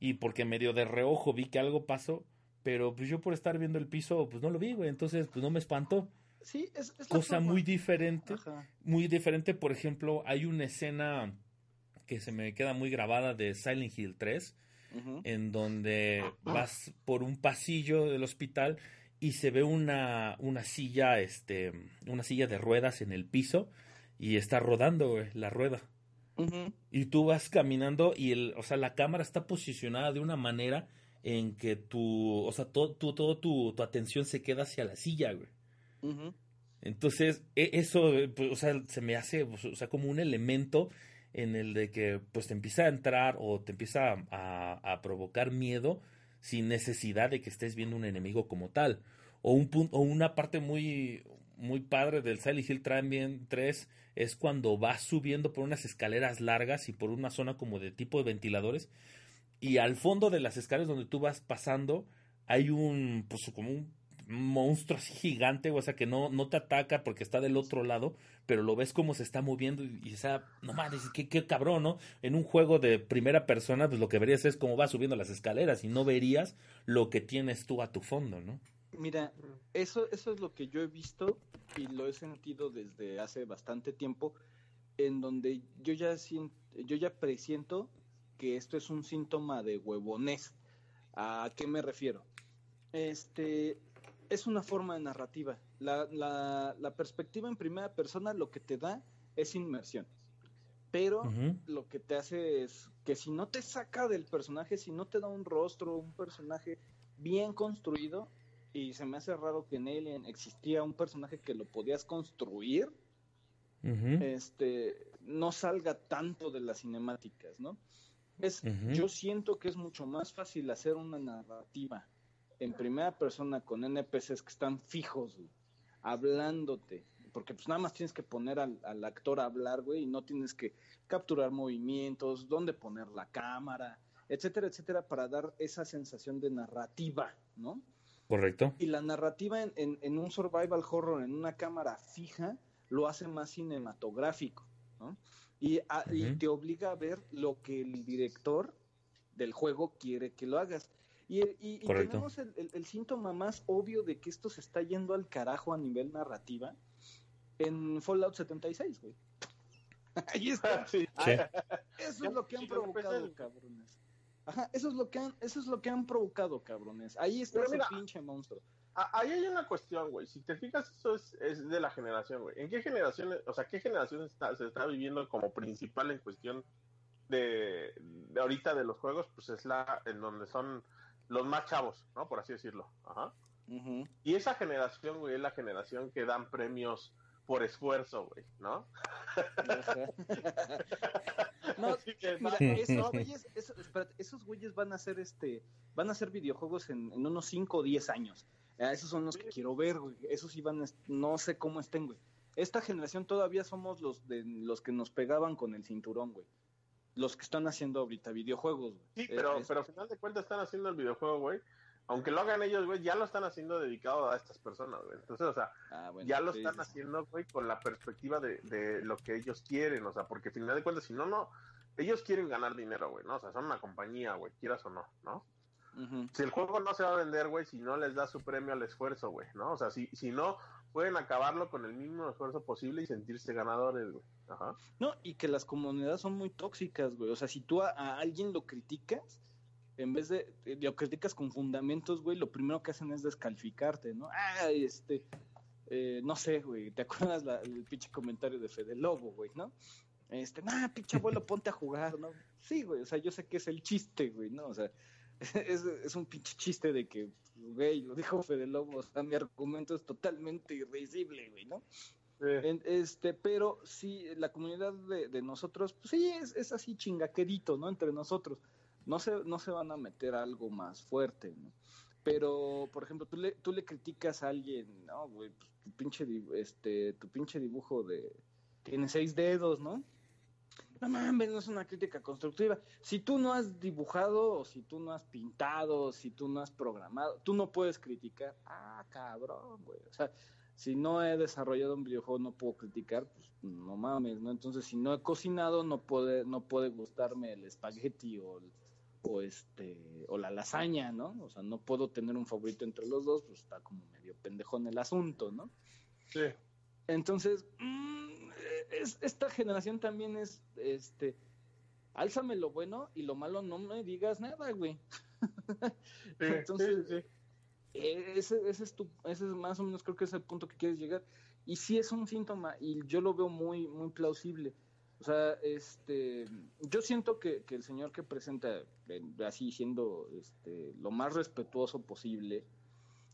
Y porque medio de reojo vi que algo pasó. Pero pues yo por estar viendo el piso, pues no lo vi, güey. Entonces, pues no me espantó. Sí, es, es la Cosa forma. muy diferente. Ajá. Muy diferente, por ejemplo, hay una escena que se me queda muy grabada de Silent Hill 3 En donde vas por un pasillo del hospital y se ve una, una silla, este, una silla de ruedas en el piso y está rodando, güey, la rueda. Y tú vas caminando y el, o sea, la cámara está posicionada de una manera en que tu, o sea, todo, tu, todo tu, tu atención se queda hacia la silla, güey. Entonces, e- eso, pues, o sea, se me hace, pues, o sea, como un elemento en el de que, pues, te empieza a entrar o te empieza a, provocar miedo sin necesidad de que estés viendo un enemigo como tal. O un punto, o una parte muy, muy padre del Silent Hill también 3 es cuando vas subiendo por unas escaleras largas y por una zona como de tipo de ventiladores y al fondo de las escaleras donde tú vas pasando hay un, pues, como un monstruo así gigante, o sea, que no, no te ataca porque está del otro lado, pero lo ves como se está moviendo y, y sea, no mames, qué, qué cabrón, ¿no? En un juego de primera persona, pues lo que verías es cómo va subiendo las escaleras y no verías lo que tienes tú a tu fondo, ¿no? Mira, eso, eso es lo que yo he visto y lo he sentido desde hace bastante tiempo, en donde yo ya siento, yo ya presiento que esto es un síntoma de huevonés. ¿A qué me refiero? Este es una forma de narrativa. La, la, la perspectiva en primera persona lo que te da es inmersión. Pero lo que te hace es que si no te saca del personaje, si no te da un rostro, un personaje bien construido, y se me hace raro que en Alien existía un personaje que lo podías construir, este, no salga tanto de las cinemáticas, ¿no? Es. Yo siento que es mucho más fácil hacer una narrativa en primera persona con NPCs que están fijos, güey, hablándote, porque pues nada más tienes que poner al, al actor a hablar, güey, y no tienes que capturar movimientos, dónde poner la cámara, etcétera, etcétera, para dar esa sensación de narrativa, ¿no? Correcto. Y la narrativa en, en- en un survival horror, en una cámara fija, lo hace más cinematográfico, ¿no? Y, a- y Ujú. te obliga a ver lo que el director del juego quiere que lo hagas. Y, y- y Correcto. tenemos el, el- el síntoma más obvio de que esto se está yendo al carajo a nivel narrativa en Fallout 76, güey. Ahí está. Sí. Sí. Eso es lo que han provocado, es- cabrones. Ajá, eso es lo que han, eso es lo que han provocado, cabrones. Ahí está Pero ese mira, pinche monstruo. Ahí hay una cuestión, güey. Si te fijas, eso es, es de la generación, güey. ¿En qué generación, o sea, qué generación está- se está viviendo como principal en cuestión de, de ahorita de los juegos? Pues es la en donde son los más chavos, ¿no? Por así decirlo. Ajá. Y esa generación, güey, es la generación que dan premios por esfuerzo, güey, ¿no? No, que, Mira, no, güeyes, eso- espérate, esos güeyes van a hacer este, van a hacer videojuegos en, en unos 5 o 10 años. Ah, esos son los que quiero ver, güey. Esos sí van, a est- no sé cómo estén, güey. Esta generación todavía somos los de los que nos pegaban con el cinturón, güey. Los que están haciendo ahorita videojuegos, güey. Sí, Eh, pero, es- pero al final de cuentas están haciendo el videojuego, güey. Aunque lo hagan ellos, güey, ya lo están haciendo dedicado a estas personas, güey. Entonces, o sea, ah, bueno, ya lo sí, están sí, haciendo, güey, con la perspectiva de, de lo que ellos quieren, o sea, porque al final de cuentas, si no, no, ellos quieren ganar dinero, güey, ¿no? O sea, son una compañía, güey, quieras o no, ¿no? Ujú. Si el juego no se va a vender, güey, si no les da su premio al esfuerzo, güey, ¿no? O sea, si, si no, pueden acabarlo con el mínimo esfuerzo posible y sentirse ganadores, güey. Ajá. No, y que las comunidades son muy tóxicas, güey. O sea, si tú a, a alguien lo criticas, en vez de eh, lo criticas con fundamentos, güey, lo primero que hacen es descalificarte, ¿no? Ah, este, eh, no sé, güey, ¿te acuerdas la- el pinche comentario de Fede Lobo, güey, no? Este, nah, pinche abuelo, ponte a jugar, ¿no? Sí, güey, o sea, yo sé que es el chiste, güey, ¿no? O sea, es, es un pinche chiste de que, güey, lo dijo Fede Lobo, o sea, mi argumento es totalmente irrisible, güey, ¿no? En- este, pero sí, la comunidad de, de nosotros, pues sí, es, es así chingaquerito, ¿no? Entre nosotros. No se, no se van a meter a algo más fuerte, ¿no? Pero, por ejemplo, tú le, tú le criticas a alguien, no, güey, pues, tu pinche, este, tu pinche dibujo de, tiene seis dedos, ¿no? No mames, no es una crítica constructiva. Si tú no has dibujado, o si tú no has pintado, si tú no has programado, tú no puedes criticar. Ah, cabrón, güey. O sea, si no he desarrollado un videojuego no puedo criticar, pues no mames, ¿no? Entonces, si no he cocinado, no puede, no puede gustarme el espagueti o, el- o este o la lasaña, ¿no? O sea, no puedo tener un favorito entre los dos, pues está como medio pendejón el asunto, ¿no? Sí. Entonces, mm, es- esta generación también es, este, álzame lo bueno y lo malo no me digas nada, güey. Sí, Entonces, sí, sí. Eh, Ese, ese, es tu, ese es más o menos creo que es el punto que quieres llegar. Y sí es un síntoma y yo lo veo muy, muy plausible. O sea, este, yo siento que, que el señor que presenta, así siendo este, lo más respetuoso posible,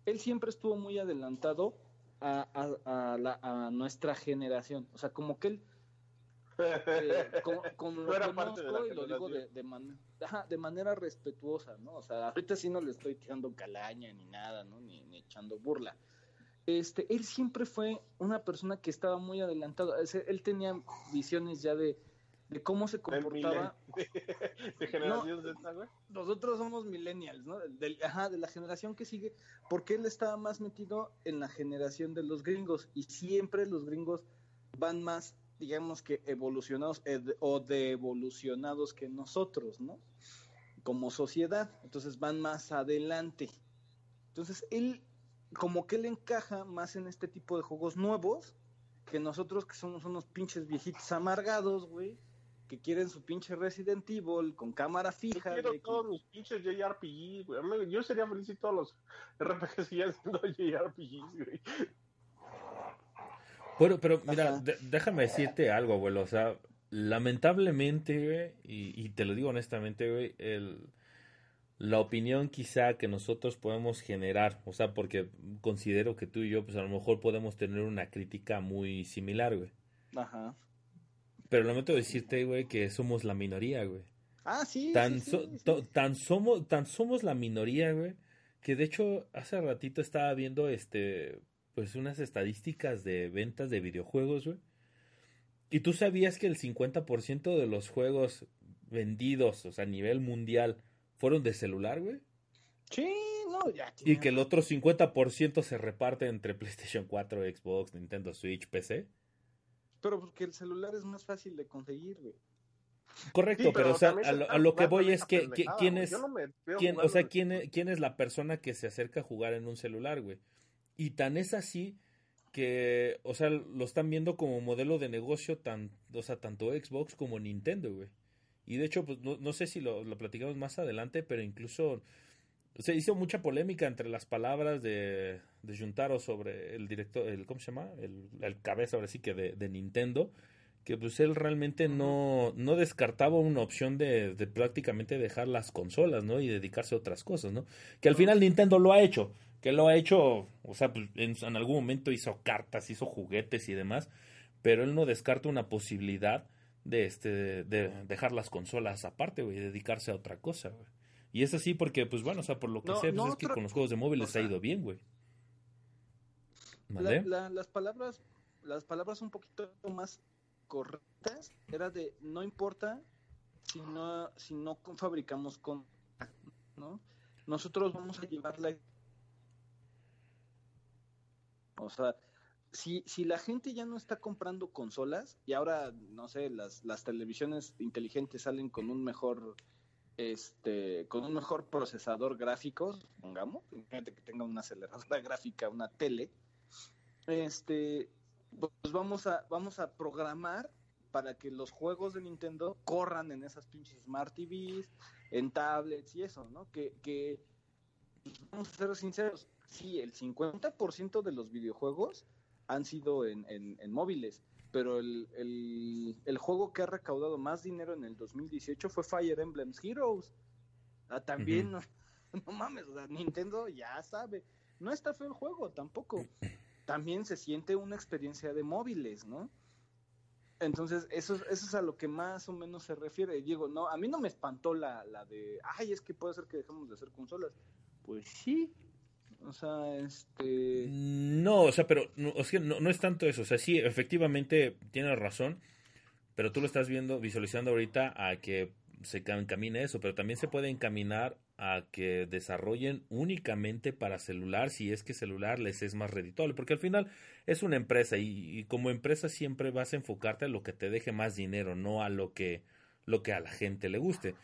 él siempre estuvo muy adelantado a, a, a, la, a nuestra generación. O sea, como que él eh, lo era parte de la conozco y lo digo de, de, man- de manera respetuosa, ¿no? O sea, ahorita sí no le estoy tirando calaña ni nada, ¿no? Ni, ni echando burla. Este, él siempre fue una persona que estaba muy adelantado. Ese- Él tenía visiones ya de, de cómo se comportaba. de generación Z, güey. Nosotros somos millennials, ¿no? Del, ajá, de la generación que sigue, porque él estaba más metido en la generación de los gringos y siempre los gringos van más, digamos que evolucionados o de evolucionados que nosotros, ¿no? Como sociedad, entonces van más adelante. Entonces él, como que él encaja más en este tipo de juegos nuevos que nosotros que somos unos pinches viejitos amargados, güey que quieren su pinche Resident Evil con cámara fija. Yo quiero todos los pinches JRPGs, güey. Yo sería feliz si todos los RPGs siguieran siendo JRPGs, güey. Bueno, pero mira, déjame decirte algo, abuelo. O sea, lamentablemente, güey, y, y, te lo digo honestamente, güey, el, la opinión quizá que nosotros podemos generar, o sea, porque considero que tú y yo, pues a lo mejor podemos tener una crítica muy similar, güey. Ajá. Pero lamento decirte, güey, que somos la minoría, güey. Ah, sí. Tan, tan, somos, tan somos la minoría, güey, que de hecho hace ratito estaba viendo este, pues unas estadísticas de ventas de videojuegos, güey. Y tú sabías que el 50% de los juegos vendidos, o sea, a nivel mundial, fueron de celular, güey. Sí, no, ya. Y que el otro 50% se reparte entre PlayStation 4, Xbox, Nintendo Switch, PC. Pero porque el celular es más fácil de conseguir, güey. Correcto, pero, o sea, a lo, que voy es que, quién es, quién, o sea, quién, es, quién es la persona que se acerca a jugar en un celular, güey. Y tan es así que, o sea, lo están viendo como modelo de negocio, tan, o sea, tanto Xbox como Nintendo, güey. Y de hecho, pues no, no sé si lo, lo platicamos más adelante, pero incluso se hizo mucha polémica entre las palabras de, de Juntaro sobre el director, el, ¿cómo se llama? El, el cabeza ahora sí que de, de, Nintendo, que pues él realmente no, no descartaba una opción de, de, prácticamente dejar las consolas, ¿no? Y dedicarse a otras cosas, ¿no? Que al final Nintendo lo ha hecho, que lo ha hecho, o sea, pues, en, en algún momento hizo cartas, hizo juguetes y demás, pero él no descarta una posibilidad de, este, de dejar las consolas aparte, güey, y dedicarse a otra cosa, güey. Y es así porque, pues bueno, o sea, por lo que sé, pues es que con los juegos de móviles ha ido bien, güey. ¿Vale? las palabras, las palabras un poquito más correctas era de no importa si no, si no fabricamos con, ¿no? Nosotros vamos a llevarla. O sea, si, si la gente ya no está comprando consolas y ahora, no sé, las, las televisiones inteligentes salen con un mejor este, con un mejor procesador gráfico, pongamos, gente que tenga una aceleradora gráfica, una tele, este, pues vamos a, vamos a programar para que los juegos de Nintendo corran en esas pinches Smart TVs, en tablets y eso, ¿no? Que, que pues, vamos a ser sinceros, sí, el 50% de los videojuegos han sido en, en móviles, pero el, el, el, juego que ha recaudado más dinero en el 2018 fue Fire Emblem Heroes. Ah, también, no, mames, Nintendo ya sabe. No está feo el juego tampoco. También se siente una experiencia de móviles, ¿no? Entonces, eso, eso es a lo que más o menos se refiere. Y digo, no, a mí no me espantó la, la de, ay, es que puede ser que dejemos de hacer consolas. Pues sí, o sea, este... No, o sea, pero no, no, es tanto eso. O sea, sí, efectivamente tienes razón, pero tú lo estás viendo, visualizando ahorita a que se encamine eso, pero también se puede encaminar a que desarrollen únicamente para celular si es que celular les es más redituable, porque al final es una empresa y, y, como empresa siempre vas a enfocarte a lo que te deje más dinero, no a lo que, lo que a la gente le guste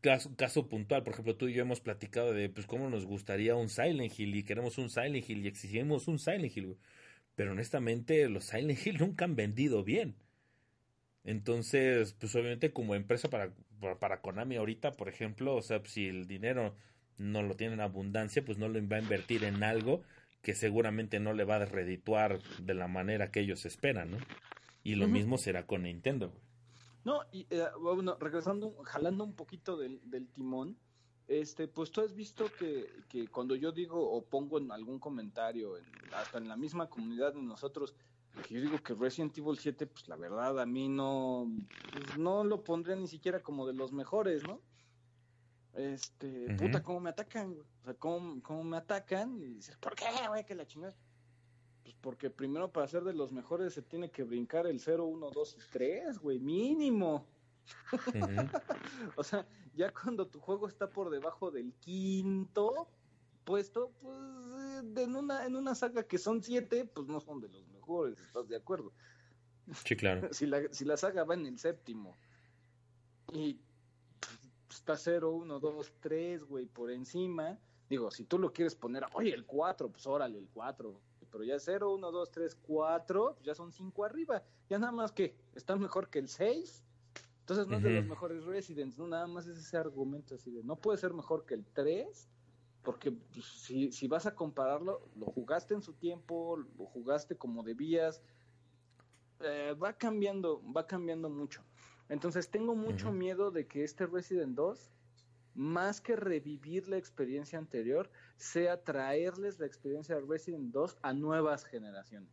caso, caso puntual, por ejemplo, tú y yo hemos platicado de pues cómo nos gustaría un Silent Hill y queremos un Silent Hill y exigimos un Silent Hill, pero honestamente los Silent Hill nunca han vendido bien. Entonces, pues obviamente como empresa para, para Konami ahorita, por ejemplo, o sea, pues, si el dinero no lo tiene en abundancia, pues no lo va a invertir en algo que seguramente no le va a redituar de la manera que ellos esperan, ¿no? Y lo uh -huh. mismo será con Nintendo. No, y eh, bueno, regresando, jalando un poquito del, del, timón, este, pues tú has visto que, que, cuando yo digo o pongo en algún comentario, en, hasta en la misma comunidad de nosotros, que yo digo que Resident Evil 7, pues la verdad a mí no, pues, no lo pondría ni siquiera como de los mejores, ¿no? Este, uh -huh. puta, cómo me atacan, o sea, cómo, cómo me atacan, y dices, ¿por qué, güey, que la chingada? Pues porque primero para ser de los mejores se tiene que brincar el 0, 1, 2 y 3, güey, mínimo. o sea, ya cuando tu juego está por debajo del quinto puesto, pues eh, en una, en una saga que son siete, pues no son de los mejores, ¿estás de acuerdo? Sí, claro. si, la, si la saga va en el séptimo y pues, está 0, 1, 2, 3, güey, por encima, digo, si tú lo quieres poner, oye, el 4, pues órale, el 4, pero ya 0, 1, 2, 3, 4, ya son 5 arriba, ya nada más que está mejor que el 6, entonces no es de los mejores Residents, no nada más es ese argumento así de, no puede ser mejor que el 3, porque pues, si, si vas a compararlo, lo jugaste en su tiempo, lo jugaste como debías, eh, va cambiando, va cambiando mucho. Entonces tengo mucho miedo de que este Resident 2, más que revivir la experiencia anterior, sea traerles la experiencia de Resident 2 a nuevas generaciones.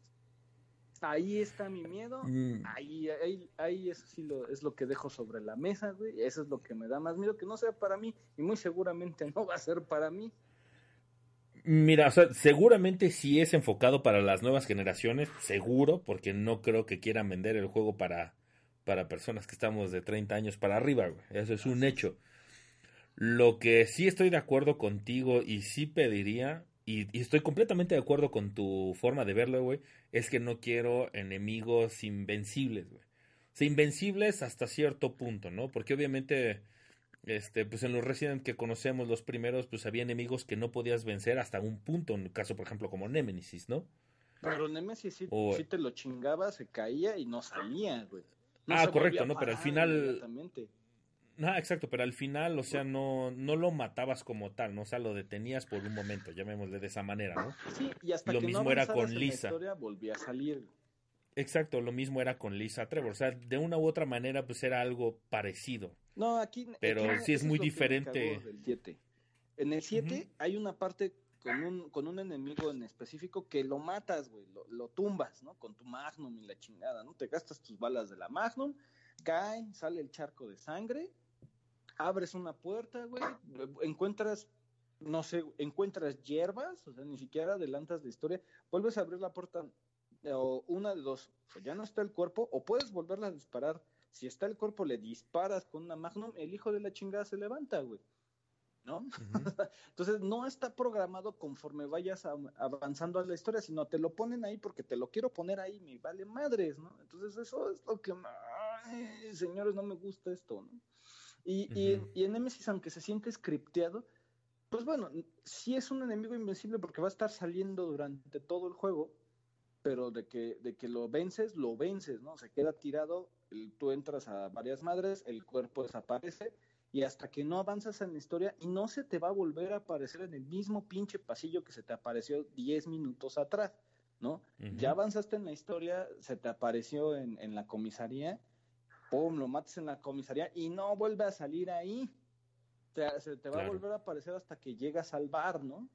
Ahí está mi miedo, mm. ahí, ahí, ahí eso sí lo, es lo que dejo sobre la mesa, güey, eso es lo que me da más miedo, que no sea para mí, y muy seguramente no va a ser para mí. Mira, o sea, seguramente sí es enfocado para las nuevas generaciones, seguro, porque no creo que quieran vender el juego para, para personas que estamos de 30 años para arriba, güey. Eso es un hecho. Lo que sí estoy de acuerdo contigo y sí pediría y, estoy completamente de acuerdo con tu forma de verlo, güey, es que no quiero enemigos invencibles, güey. O sea, invencibles hasta cierto punto, ¿no? Porque obviamente, este, pues en los Resident que conocemos, los primeros, pues había enemigos que no podías vencer hasta un punto, en el caso, por ejemplo, como Nemesis, ¿no? Pero Nemesis sí, te lo chingaba, se caía y no salía, güey. ah, correcto, ¿no? Pero al final... No, exacto, pero al final, o sea, no, no lo matabas como tal, ¿no? O sea, lo detenías por un momento, llamémosle de esa manera, ¿no? Sí, y hasta lo que mismo era con Lisa. volvía a salir. Exacto, lo mismo era con Lisa Trevor, o sea, de una u otra manera, pues era algo parecido. No, aquí. Pero sí es muy diferente. En el 7 hay una parte con un, con un enemigo en específico que lo matas, güey, lo, lo tumbas, ¿no? Con tu Magnum y la chingada, ¿no? Te gastas tus balas de la Magnum, cae, sale el charco de sangre abres una puerta, güey, encuentras, no sé, encuentras hierbas, o sea, ni siquiera adelantas la historia, vuelves a abrir la puerta, o una de dos, o ya no está el cuerpo, o puedes volverla a disparar. Si está el cuerpo, le disparas con una magnum, el hijo de la chingada se levanta, güey. ¿no? Entonces no está programado conforme vayas avanzando a la historia, sino te lo ponen ahí porque te lo quiero poner ahí, me vale madres, ¿no? Entonces eso es lo que, ay, señores, no me gusta esto, ¿no? Y, y, en Nemesis, aunque se siente scripteado, pues bueno, sí es un enemigo invencible porque va a estar saliendo durante todo el juego, pero de que, de que lo vences, lo vences, ¿no? Se queda tirado, tú entras a varias madres, el cuerpo desaparece, y hasta que no avanzas en la historia, y no se te va a volver a aparecer en el mismo pinche pasillo que se te apareció 10 minutos atrás, ¿no? Ya avanzaste en la historia, se te apareció en, en la comisaría, pum, lo mates en la comisaría y no vuelve a salir ahí. O se te va a volver a aparecer hasta que llegas al bar, ¿no?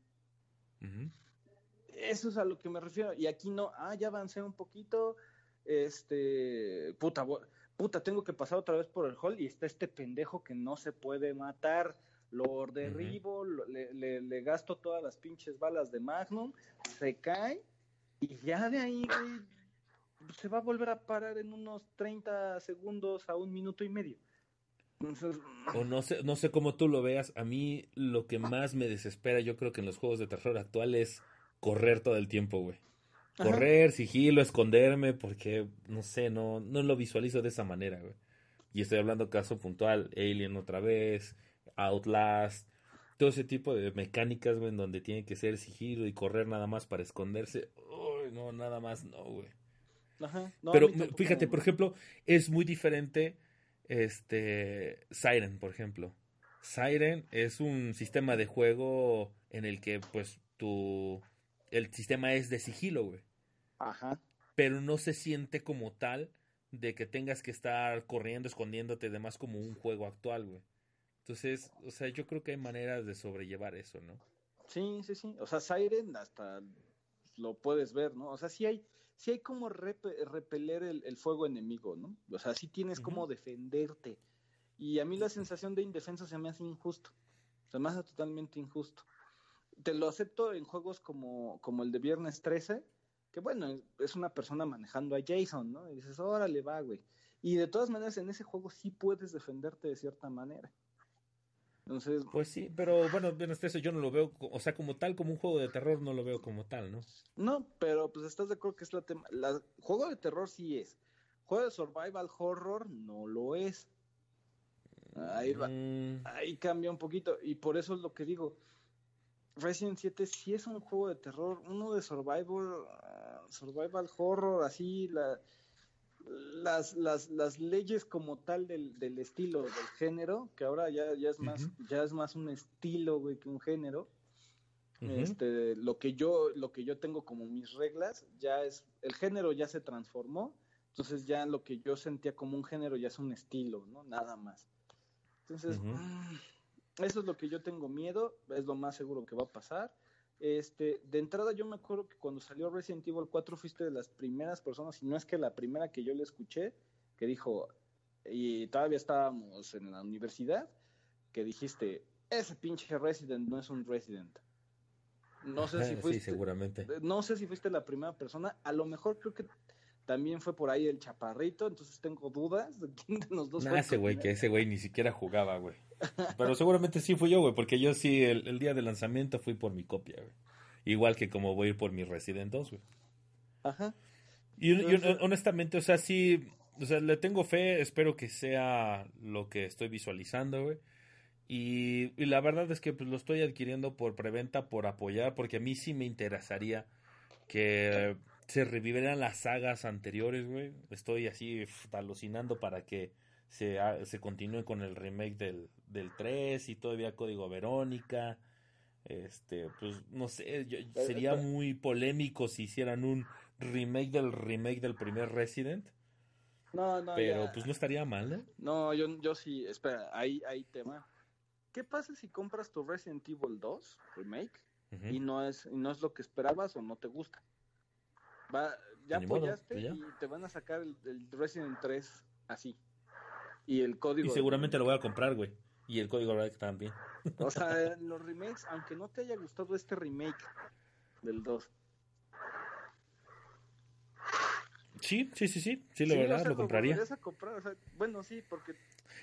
Eso es a lo que me refiero. Y aquí no, ah, ya avancé un poquito, este, puta, puta, tengo que pasar otra vez por el hall y está este pendejo que no se puede matar. Lo derribo, le, le, gasto todas las pinches balas de Magnum, se cae y ya de ahí, se va a volver a parar en unos 30 segundos a un minuto y medio. O no sé, no sé cómo tú lo veas. A mí lo que más me desespera, yo creo que en los juegos de terror actual es correr todo el tiempo, güey. Correr, sigilo, esconderme, porque no sé, no, no lo visualizo de esa manera, güey. Y estoy hablando caso puntual, Alien otra vez, Outlast, todo ese tipo de mecánicas, güey, en donde tiene que ser sigilo y correr nada más para esconderse. Uy, no, nada más no, güey. Pero fíjate, por ejemplo, es muy diferente este Siren, por ejemplo. Siren es un sistema de juego en el que pues tu el sistema es de sigilo, güey. Ajá. Pero no se siente como tal de que tengas que estar corriendo, escondiéndote, demás como un juego actual, güey. Entonces, o sea, yo creo que hay maneras de sobrellevar eso, ¿no? Sí, sí, sí. O sea, Siren hasta lo puedes ver, ¿no? O sea, sí hay, sí hay como repeler el, fuego enemigo, ¿no? O sea, sí tienes como defenderte. Y a mí la sensación de indefensa se me hace injusto. Se me hace totalmente injusto. Te lo acepto en juegos como, como el de Viernes 13, que bueno, es una persona manejando a Jason, ¿no? Y dices, órale, va, güey. Y de todas maneras, en ese juego sí puedes defenderte de cierta manera. Entonces, Pues sí, pero bueno, bueno, hasta eso yo no lo veo, o sea, como tal, como un juego de terror, no lo veo como tal, ¿no? no, pero pues estás de acuerdo que es la tema. La, juego de terror sí es. Juego de survival horror no lo es. Ahí va. Mm, ahí cambia un poquito y por eso es lo que digo. Resident 7 sí es un juego de terror, uno de survival, ah, survival horror, así la, las, las, las leyes como tal del, del estilo, del género, que ahora ya, ya es más, ya es más un estilo, güey, que un género. Este, lo que yo, lo que yo tengo como mis reglas, ya es, el género ya se transformó, entonces ya lo que yo sentía como un género ya es un estilo, ¿no? Nada más. Entonces, mm, eso es lo que yo tengo miedo, es lo más seguro que va a pasar. Este, de entrada yo me acuerdo que cuando salió Resident Evil 4 fuiste de las primeras personas, y no es que la primera que yo le escuché, que dijo, y todavía estábamos en la universidad, que dijiste, ese pinche Resident no es un Resident. No sé si sí, fuiste, seguramente. no sé si fuiste la primera persona, a lo mejor creo que también fue por ahí el chaparrito, entonces tengo dudas de quién de los dos Nah, fue ese güey, que ese güey ni siquiera jugaba, güey. Pero seguramente sí fui yo, güey, porque yo sí, el, el día de lanzamiento fui por mi copia, güey. Igual que como voy a ir por mi Resident 2, güey. Ajá. Y, honestamente, o sea, sí, o sea, le tengo fe, espero que sea lo que estoy visualizando, güey. Y, y la verdad es que pues, lo estoy adquiriendo por preventa, por apoyar, porque a mí sí me interesaría que se revivieran las sagas anteriores, güey. Estoy así alucinando para que se, se continúe con el remake del, del 3 y todavía Código Verónica. Este, pues no sé, yo- sería espera. muy polémico si hicieran un remake del remake del primer Resident, No, no, pero ya. pues no estaría mal, ¿no? No, yo, yo sí, espera, ahí, ahí te va. ¿Qué pasa si compras tu Resident Evil 2 remake y no es y no es lo que esperabas o no te gusta? Va, ya modo, apoyaste pues ya. y te van a sacar el, el Resident 3 así. Y el código. Y seguramente lo voy a comprar, güey. Y el código Red también. O sea, los remakes, aunque no te haya gustado este remake del 2. Sí, sí, sí, sí, sí, la Sí, o verdad, sea, lo compraría. volverías a comprar, o sea, bueno, sí, porque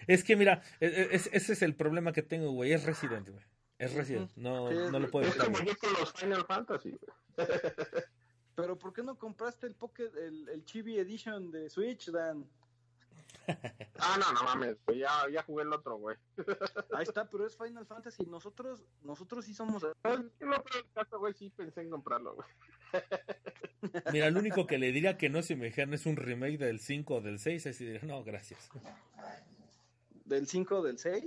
Es que mira, e- e- es- ese es el problema que tengo, güey, es Resident, güey. Es Resident, no, Sí, no lo puedo Es como yo con los Final Fantasy, güey. pero ¿por qué no compraste el Pocket el, el Chibi Edition de Switch, Dan? Ah, no, no mames, ya, ya jugué el otro, güey. Ahí está, pero es Final Fantasy. Nosotros, nosotros sí somos. No, no, pero el caso, güey, sí pensé en comprarlo, güey. Mira, el único que le diría que no se me es un remake del 5 o del 6, así diría, no, gracias. Del 5 del 6.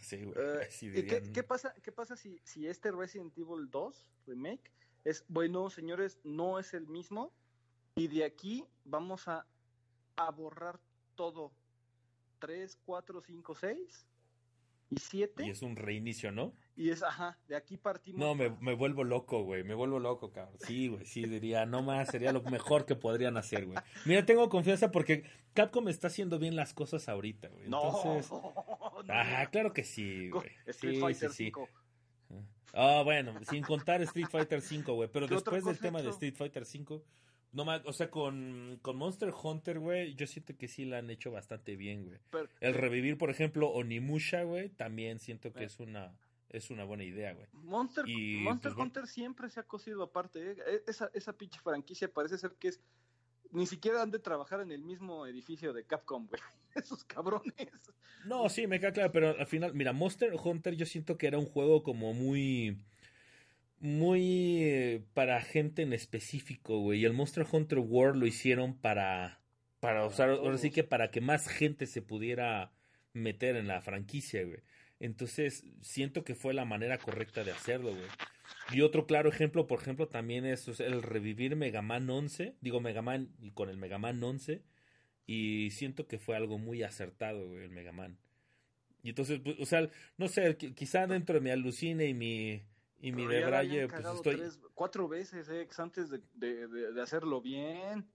Sí, güey, así ¿y diría, qué, qué pasa, qué pasa si, si este Resident Evil 2 remake es, bueno, señores, no es el mismo? Y de aquí vamos a, a borrar todo. 3, 4, 5, 6 y 7. Y es un reinicio, ¿no? Y es, ajá, de aquí partimos. No, me, me vuelvo loco, güey. Me vuelvo loco, cabrón. Sí, güey, sí, diría, no más, sería lo mejor que podrían hacer, güey. Mira, tengo confianza porque Capcom está haciendo bien las cosas ahorita, güey. No, Entonces. no. Ah, claro que sí, güey. Street Sí, Fighter sí, sí. 5. Ah, bueno, sin contar Street Fighter 5, güey. Pero ¿Qué otra después del tema de? Street Fighter 5, no más, o sea, con, con Monster Hunter, güey, yo siento que sí la han hecho bastante bien, güey. Pero- El revivir, por ejemplo, Onimusha, güey, también siento que Eh. es una, es una buena idea, güey. Monster, Y, Monster pues. Hunter siempre se ha cosido aparte. ¿eh? E- Esa, esa pinche franquicia parece ser que es. Ni siquiera han de trabajar en el mismo edificio de Capcom, güey. Esos cabrones. No, sí, me queda claro, pero al final, mira, Monster Hunter yo siento que era un juego como muy, muy eh, para gente en específico, güey. Y el Monster Hunter World lo hicieron para, para usar, ahora sí que para que más gente se pudiera meter en la franquicia, güey. Entonces, siento que fue la manera correcta de hacerlo, güey. Y otro claro ejemplo, por ejemplo, también es el revivir Mega Man 11, digo Mega Man con el Mega Man 11, y siento que fue algo muy acertado, güey, el Mega Man. Y entonces, pues, o sea, no sé, qui- quizá dentro de mi alucine y mi, y mi debraye, pues estoy... tres- cuatro veces, ex, antes de, de- de- de hacerlo bien.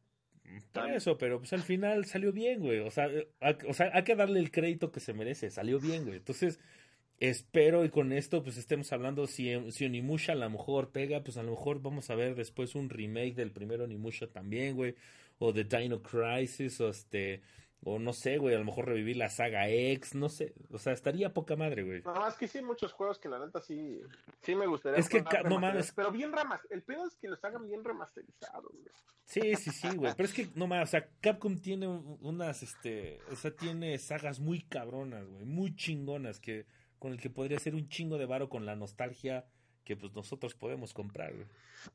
Por eso, pero pues al final salió bien, güey. O sea, eh, o sea, hay que darle el crédito que se merece. Salió bien, güey. Entonces, espero y con esto pues estemos hablando si, si Onimusha a lo mejor pega, pues a lo mejor vamos a ver después un remake del primero Onimusha también, güey, o de Dino Crisis, o este, o no sé, güey, a lo mejor revivir la saga X, no sé, o sea, estaría poca madre, güey. No, es que sí hay muchos juegos que la neta sí, sí me gustaría. Es que no remasterizados, mames. Pero bien ramas, el pedo es que los hagan bien remasterizados, güey. Sí, sí, sí, güey. Pero es que, no más, o sea, Capcom tiene un- unas, este, o sea, tiene sagas muy cabronas, güey, muy chingonas, que con el que podría ser un chingo de varo con la nostalgia que pues nosotros podemos comprar, güey.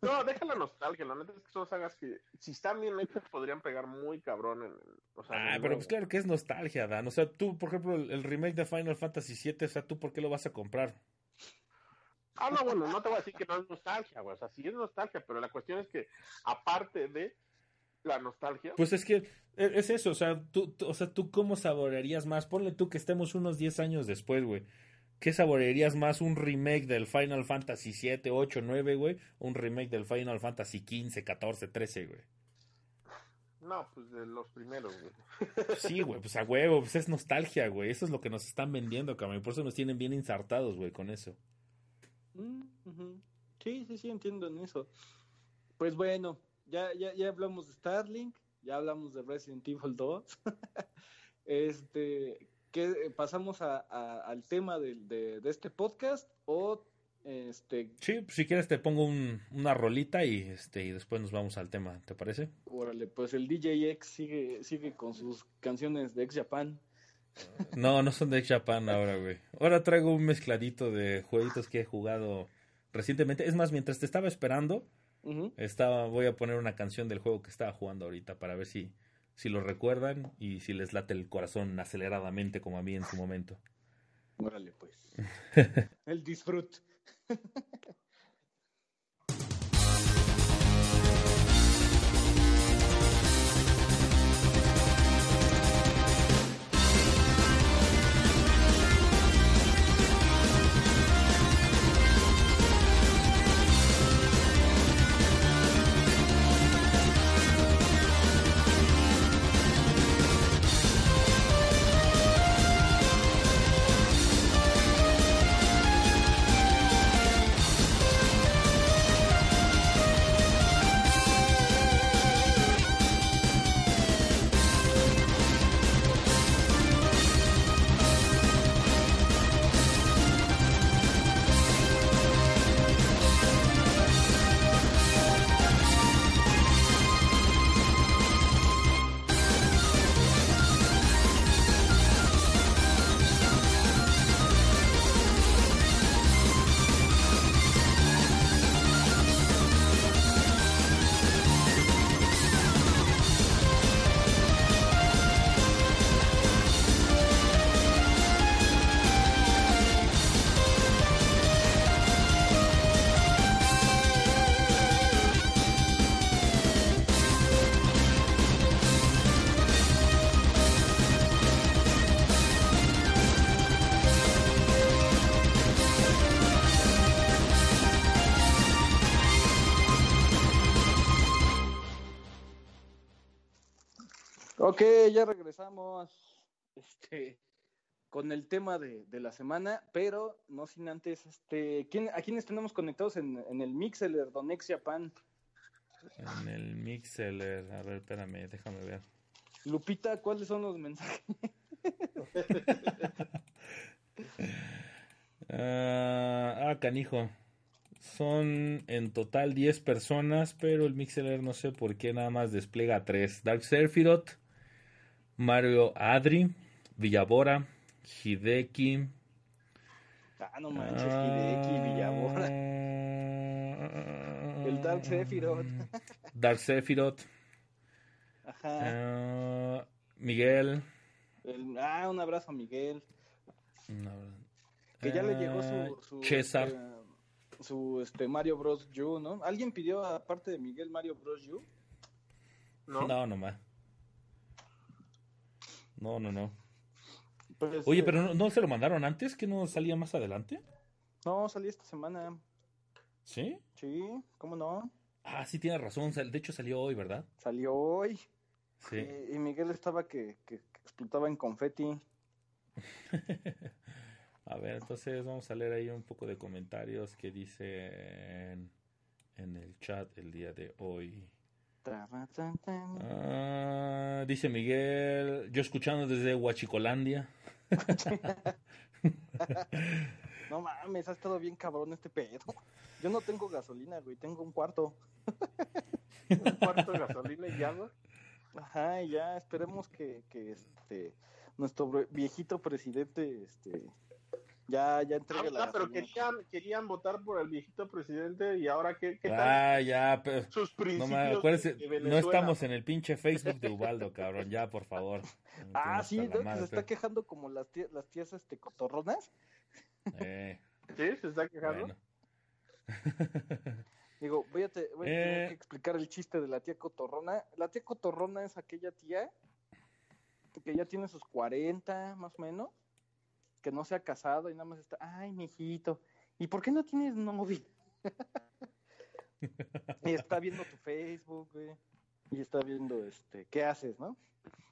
No, deja la nostalgia, la neta es que son sagas que si están bien hechas podrían pegar muy cabrón en o sea, Ah, pero nuevo. pues claro que es nostalgia, Dan. O sea, tú, por ejemplo, el, el remake de Final Fantasy VII, o sea, ¿tú por qué lo vas a comprar? Ah, no, bueno, no te voy a decir que no es nostalgia, güey, o sea, sí es nostalgia, pero la cuestión es que aparte de la nostalgia, Pues es que e- es eso, o sea, tú, tú- o sea, tú cómo saborearías más, ponle tú que estemos unos 10 años después, güey. ¿Qué saborearías más? ¿Un remake del Final Fantasy 7, 8, 9, güey? ¿O un remake del Final Fantasy 15, 14, 13, güey? no, pues de los primeros, güey. Sí, güey, pues a huevo, pues es nostalgia, güey. Eso es lo que nos están vendiendo, cabrón. y Por eso nos tienen bien insertados, güey, con eso. Mm. Sí, sí, sí, entiendo en eso. Pues bueno, ya, ya, ya hablamos de Starlink, ya hablamos de Resident Evil 2. este, ¿qué, pasamos a, a- al tema de, de este podcast o este, Sí, pues si quieres te pongo un- una rolita y este y después nos vamos al tema, ¿te parece? órale, pues el DJ X sigue, sigue con sus canciones de Ex Japan. No, no son de X Japan ahora, güey. Ahora traigo un mezcladito de jueguitos que he jugado recientemente. Es más, mientras te estaba esperando, estaba, voy a poner una canción del juego que estaba jugando ahorita para ver si, si lo recuerdan y si les late el corazón aceleradamente como a mí en su momento. Órale, pues. el disfrut. ya regresamos este, con el tema de, de la semana, pero no sin antes, este, ¿quién, ¿a quiénes tenemos conectados en, en el Mixeler, Don Japan? En el Mixeler, a ver, espérame, déjame ver. Lupita, ¿cuáles son los mensajes? Ah, ah, canijo. Son en total 10 personas, pero el Mixeler no sé por qué nada más despliega 3. Dark Sephiroth, Mario Adri, Villabora, Hideki. Ah, no manches, Hideki, Villabora, el Dark Sephiroth. Dark Sephiroth, Ajá. ah, Miguel. El- ah, un abrazo a Miguel. no, Que ya le llegó ah, su, su, César. este, su este Mario Bros. U, ¿no? ¿Alguien pidió aparte de Miguel Mario Bros. U? ¿no? No, no más. No, no, no. Pues, Oye, eh, pero no, ¿no se lo mandaron antes, que no salía más adelante. No, salí esta semana. ¿Sí? Sí, ¿cómo no? Ah, sí, tiene razón. De hecho, salió hoy, ¿verdad? Salió hoy. Sí. Y, y Miguel estaba que, que- que explotaba en confeti. A ver, entonces vamos a leer ahí un poco de comentarios que dicen en el chat el día de hoy. Ah, dice Miguel, yo escuchando desde Huachicolandia. no mames, ha estado bien cabrón este pedo. Yo no tengo gasolina, güey, tengo un cuarto. un cuarto de gasolina y agua. Ajá, y ya esperemos que, que este nuestro viejito presidente este ya, ya entregue ah, la pero querían, querían votar por el viejito presidente y ahora qué, qué tal? Ah, ya, pero sus principios. No, no, estamos en el pinche Facebook de Ubaldo, cabrón, ya, por favor. ah, sí, que se está quejando como las tías, las tías este cotorronas. Eh. Sí, se está quejando. Digo, voy a, te, voy a tener eh. que explicar el chiste de la tía cotorrona. La tía cotorrona es aquella tía que ya tiene sus 40 más o menos que no se ha casado y nada más está, ay, mijito, ¿y por qué no tienes novio? y está viendo tu Facebook, güey, y está viendo, este, qué haces, ¿no?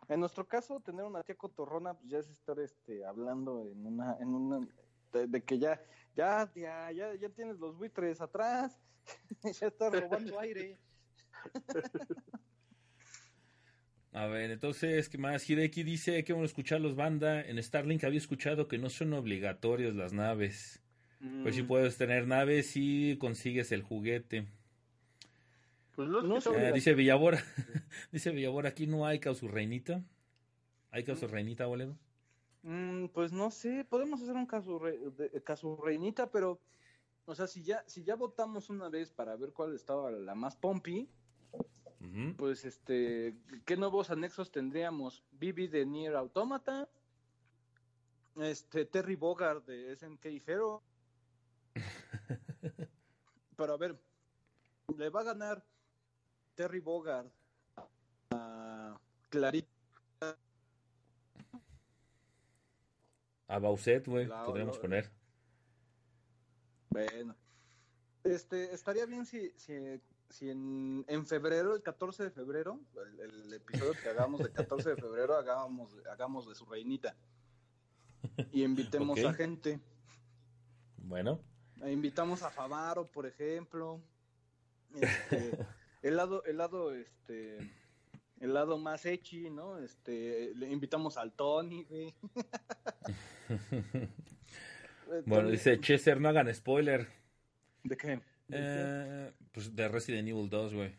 En nuestro caso, tener una tía cotorrona, pues ya es estar, este, hablando en una, en una, de, que ya, ya, ya, ya, ya tienes los buitres atrás, ya estás robando aire. A ver, entonces, ¿qué más? Hideki dice que bueno escuchar los banda. En Starlink había escuchado que no son obligatorios las naves. Pues sí mm. puedes tener naves si consigues el juguete. Pues no, eh, dice Villabora, dice Villabora, aquí no hay reinita. ¿Hay reinita, Boledo? Mm, pues no sé, podemos hacer un caso reinita, pero, o sea, si ya, si ya votamos una vez para ver cuál estaba la más pompi, pues este, ¿qué nuevos anexos tendríamos? Vivi de Nier Automata, este, Terry Bogard de SNK Zero. Pero a ver, le va a ganar Terry Bogard a Clarita. A Bauset, güey, podríamos poner. Bueno, este, estaría bien si, si si en, en, febrero, el 14 de febrero, el, episodio que hagamos del 14 de febrero, hagamos, hagamos de su reinita. Y invitemos a gente. Bueno. E invitamos a Favaro, por ejemplo. Este, el lado, el lado, este, el lado más echi, ¿no? Este, le invitamos al Tony, bueno, dice Cheser, no hagan spoiler. ¿De qué? Eh, pues de Resident Evil 2, güey.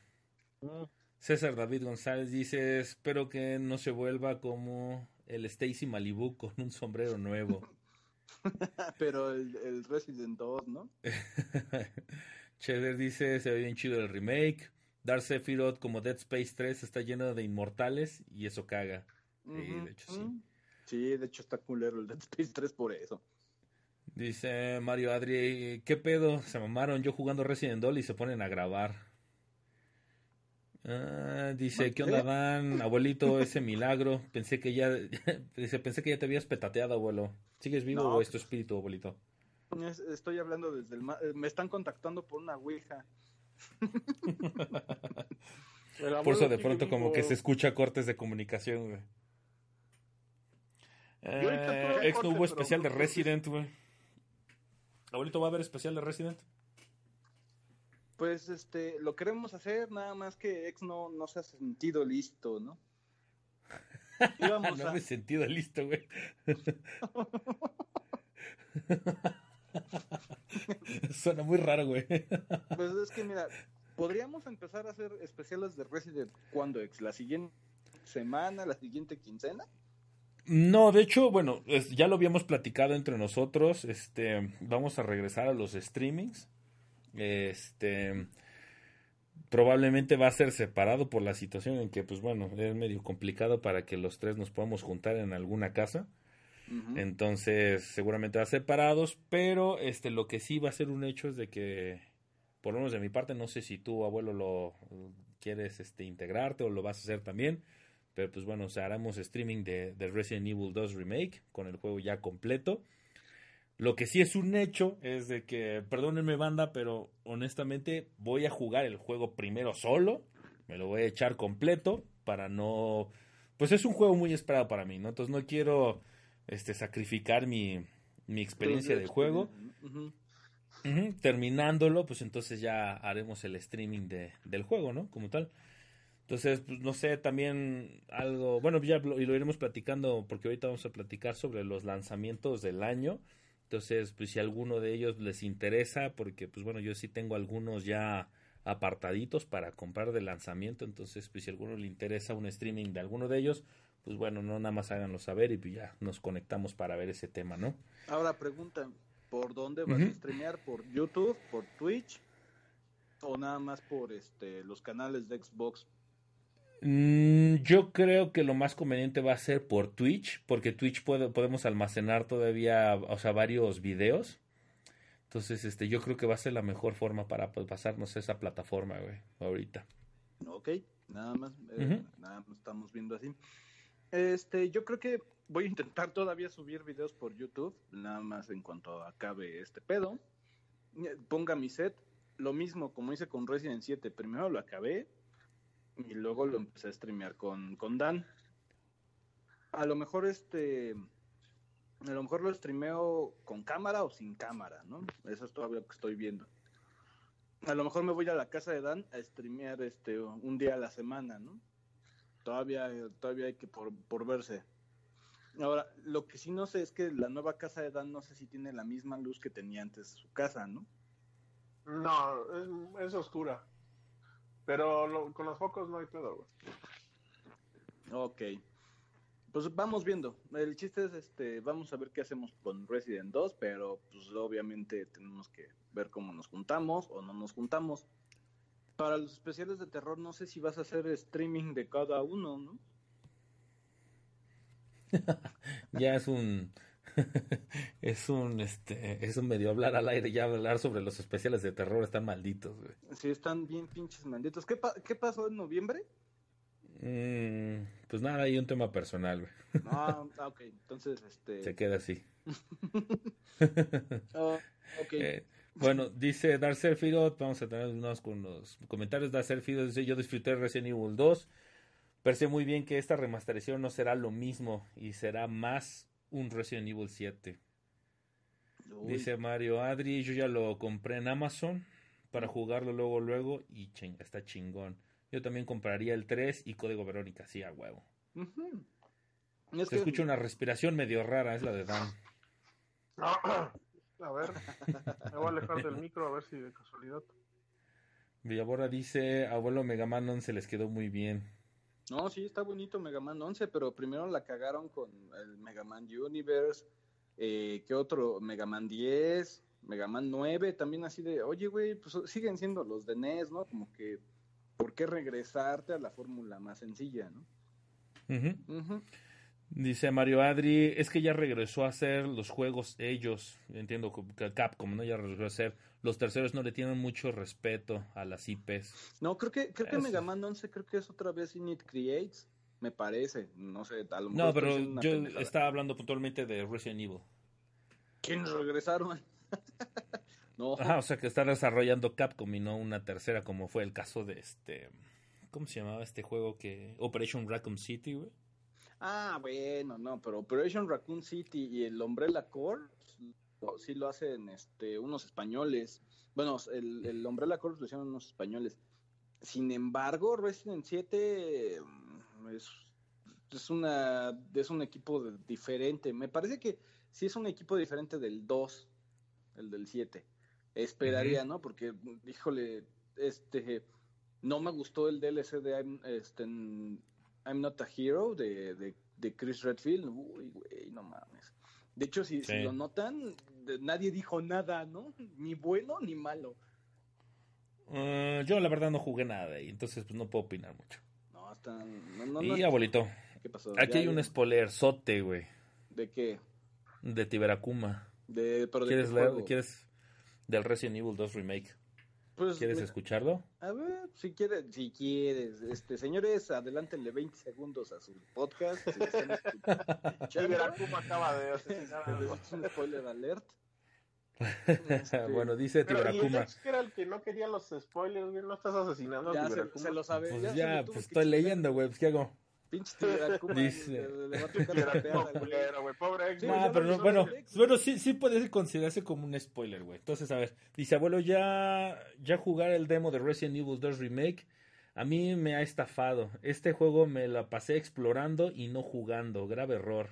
Ah. César David González dice, espero que no se vuelva como el Stacy Malibu con un sombrero nuevo. Pero el, Resident 2, ¿no? Cheddar dice, se ve bien chido el remake. Dark Sephiroth como Dead Space 3 está lleno de inmortales y eso caga. sí, de hecho sí. Sí, de hecho está culero el Dead Space 3 por eso. Dice Mario Adri, ¿qué pedo? Se mamaron yo jugando Resident Evil y se ponen a grabar. Ah, dice, ¿qué onda Dan? Abuelito, ese milagro. Pensé que ya, dice, pensé que ya te habías petateado, abuelo. ¿Sigues vivo o es tu espíritu, abuelito? Estoy hablando desde el... Eh, me están contactando por una ouija. por eso de pronto como que se escucha cortes de comunicación, güey. Eh, ex no hubo especial de Resident, güey. ¿Abuelito va a haber especial de Resident? Pues este, lo queremos hacer, nada más que ex no, no se ha sentido listo, ¿no? Íbamos no me he sentido listo, güey. Suena muy raro, güey. Pues es que mira, podríamos empezar a hacer especiales de Resident cuando ex, la siguiente semana, la siguiente quincena. No, de hecho, bueno, ya lo habíamos platicado entre nosotros. Este, vamos a regresar a los streamings. Este, probablemente va a ser separado por la situación en que, pues bueno, es medio complicado para que los tres nos podamos juntar en alguna casa. Entonces, seguramente va separados, pero este, lo que sí va a ser un hecho es de que, por lo menos de mi parte, no sé si tú, abuelo, lo quieres este, integrarte o lo vas a hacer también pero pues bueno, o sea, haremos streaming de, Resident Evil 2 Remake con el juego ya completo. Lo que sí es un hecho es de que, perdónenme banda, pero honestamente voy a jugar el juego primero solo. Me lo voy a echar completo para no... Pues es un juego muy esperado para mí, ¿no? Entonces no quiero este, sacrificar mi, mi experiencia de juego. Terminándolo, pues entonces ya haremos el streaming de, del juego, ¿no? Como tal. Entonces, pues, no sé, también algo, bueno, ya lo, y lo iremos platicando porque ahorita vamos a platicar sobre los lanzamientos del año. Entonces, pues si alguno de ellos les interesa, porque pues bueno, yo sí tengo algunos ya apartaditos para comprar de lanzamiento, entonces pues si a alguno le interesa un streaming de alguno de ellos, pues bueno, no nada más háganlo saber y pues ya nos conectamos para ver ese tema, ¿no? Ahora preguntan, ¿por dónde vas a streamear? ¿Por YouTube? ¿Por Twitch? ¿O nada más por este los canales de Xbox? Mm, yo creo que lo más conveniente va a ser por Twitch, porque Twitch puede, podemos almacenar todavía, o sea, varios videos. Entonces, este, yo creo que va a ser la mejor forma para pues, pasarnos a esa plataforma, güey, ahorita. Ok, nada más, eh, nada más estamos viendo así. Este, yo creo que voy a intentar todavía subir videos por YouTube, nada más en cuanto acabe este pedo. Eh, Ponga mi set, lo mismo como hice con Resident 7, primero lo acabé y luego lo empecé a streamear con, con Dan. A lo mejor este, a lo mejor lo streameo con cámara o sin cámara, ¿no? Eso es todavía lo que estoy viendo. A lo mejor me voy a la casa de Dan a streamear este un día a la semana, ¿no? Todavía, todavía hay que por, por verse. Ahora, lo que sí no sé es que la nueva casa de Dan no sé si tiene la misma luz que tenía antes su casa, ¿no? No, es, es oscura. Pero lo- con los focos no hay pedo, güey. Ok. Pues vamos viendo. El chiste es este, vamos a ver qué hacemos con Resident 2, pero pues obviamente tenemos que ver cómo nos juntamos o no nos juntamos. Para los especiales de terror no sé si vas a hacer streaming de cada uno, ¿no? Ya es un, es un, este, es un medio hablar al aire, ya hablar sobre los especiales de terror están malditos, güey. Sí, están bien pinches malditos. ¿Qué, pa- qué pasó en noviembre? Mm, pues nada, hay un tema personal, güey. Ah, ok. Entonces, este... Se queda así. oh, ok. Eh, bueno, dice Darcer Fidot, vamos a tener unos con los comentarios. Darcer Fidot dice, yo disfruté Resident Evil 2. Parece muy bien que esta remasterización no será lo mismo y será más un Resident Evil 7. Uy, Dice Mario Adri, yo ya lo compré en Amazon para jugarlo luego, luego y chinga, está chingón. Yo también compraría el 3 y Código Verónica, sí, a huevo. Es Se que- escucha una respiración medio rara, es la de Dan. A ver, me voy a alejar del micro a ver si de casualidad. Villaborra dice, abuelo Megaman 11 les quedó muy bien. No, sí, está bonito Mega Man 11, pero primero la cagaron con el Mega Man Universe. Eh, ¿Qué otro? Mega Man 10, Mega Man 9, también así de, oye, güey, pues siguen siendo los de NES, ¿no? Como que, ¿por qué regresarte a la fórmula más sencilla, ¿no? Ujú. Ujú. Dice Mario Adri, es que ya regresó a hacer los juegos ellos, entiendo que Capcom, ¿no? Ya regresó a hacer. Los terceros no le tienen mucho respeto a las IPs. No, creo que, creo que Eso. Mega Man 11 creo que es otra vez Init Creates, me parece, no sé, mejor No, pero yo pendejada. estaba hablando puntualmente de Resident Evil. ¿Quiénes regresaron? no, Ajá, o sea que está desarrollando Capcom y no una tercera como fue el caso de este... ¿Cómo se llamaba este juego que... Operation Raccoon City, güey? Ah, bueno, no, pero Operation Raccoon City y el Umbrella Corps sí lo hacen este, unos españoles. Bueno, el, el Umbrella Corps lo hicieron unos españoles. Sin embargo, Resident 7 mm, es, es, una, es un equipo de- diferente. Me parece que sí es un equipo diferente del 2, el del 7. Esperaría, ¿no? Porque, híjole, este no me gustó el DLC de este, I'm Not a Hero de, de, de Chris Redfield. Uy, güey, no mames. De hecho, si, lo notan, de- nadie dijo nada, ¿no? Ni bueno ni malo. Eh, yo la verdad no jugué nada de ahí, entonces pues no puedo opinar mucho. No, están. No, no, y no, abuelito, ¿Qué pasó? aquí Ya- hay un spoiler sote, güey, ¿De qué? de Tiberakuma. De, pero de ¿Quieres qué leer? ¿Quieres del Resident Evil 2 Remake? Pues, ¿Quieres me- escucharlo? A ver, si quieres, si quieres. Este, señores, adelántenle 20 segundos a su podcast. Si están escuchando. Acaba de asesinar a algo. Es un spoiler alert. Este, bueno, dice Pero, ¿y el Tiberakuma. ex que era el que no quería los spoilers, güey? ¿No estás asesinando a Ya se, lo sabe. Pues ya pues estoy leyendo, güey, pues ¿qué hago? Pinche Tiberacuma. Dice- le- le va a tocar la peada, güey. culero, güey. Pobre. Ah, pero no, hizo bueno, bueno, sí, sí puede considerarse como un spoiler, güey. Entonces, a ver, dice, abuelo, ya, ya jugar el demo de Resident Evil 2 Remake, a mí me ha estafado. Este juego me la pasé explorando y no jugando, grave error.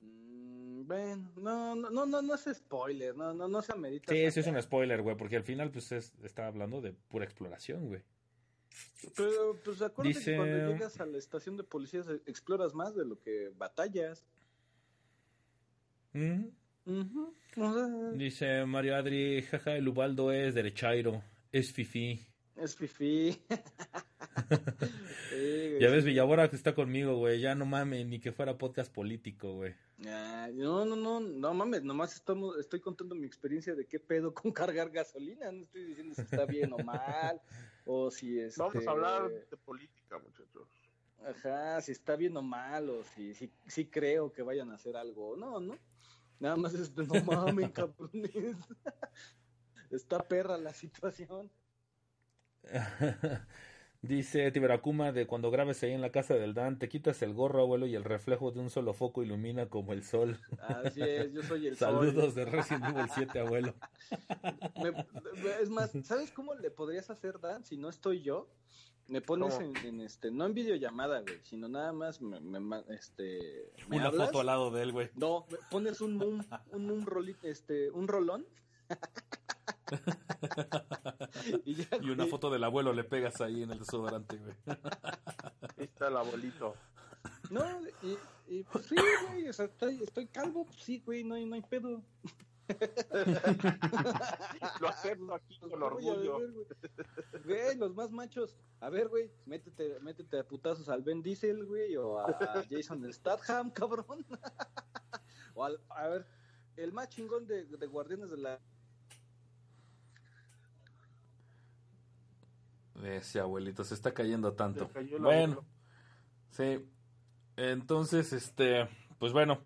Mm, Ven, no, no, no, no, no es spoiler, no, no, no se amerita. Sí, sí es un spoiler, güey, porque al final, pues, es, está hablando de pura exploración, güey. Pero, pues acuérdate Dice- que cuando llegas a la estación de policías eh, exploras más de lo que batallas. O sea, Dice Mario Adri, jaja, el Ubaldo es derechairo, es fifi. es fifi. Sí, Ya ves. Villabora que está conmigo, güey, ya no mames, ni que fuera podcast político, güey. Ah, no, no, no, no mames, nomás estamos, estoy contando mi experiencia de qué pedo con cargar gasolina, no estoy diciendo si está bien o mal, o si este... Vamos a hablar de política, muchachos. Ajá, si está bien o mal, o si, si, si creo que vayan a hacer algo o no, ¿no? Nada más este, no mames, cabrones. Está perra la situación. Dice Tiberacuma de cuando grabes ahí en la casa del Dan, te quitas el gorro, abuelo, y el reflejo de un solo foco ilumina como el sol. Así es, yo soy el Saludos de Resident Evil 7, abuelo. sol. Me- es más, ¿sabes cómo le podrías hacer, Dan? Si no estoy yo, me pones en, en este, no en videollamada, güey, sino nada más me, este, me Una hablas. foto al lado de él, güey. No, me pones un un rolito, este, un rolón. y, ya, Y una foto del abuelo le pegas ahí en el desodorante, güey. Ahí está el abuelito. No, y, y pues sí, güey, o sea, estoy, estoy calvo, pues sí, güey, no hay, no hay pedo. Lo acepto aquí con orgullo. Güey, los más machos. A ver, güey, métete, métete a putazos al Ben Diesel, güey, o a Jason Statham, cabrón. o al, a ver, el más chingón de, de Guardianes de la... Ese abuelito se está cayendo tanto. Se cayó el Bueno, abuelo. sí. Entonces, este, pues bueno,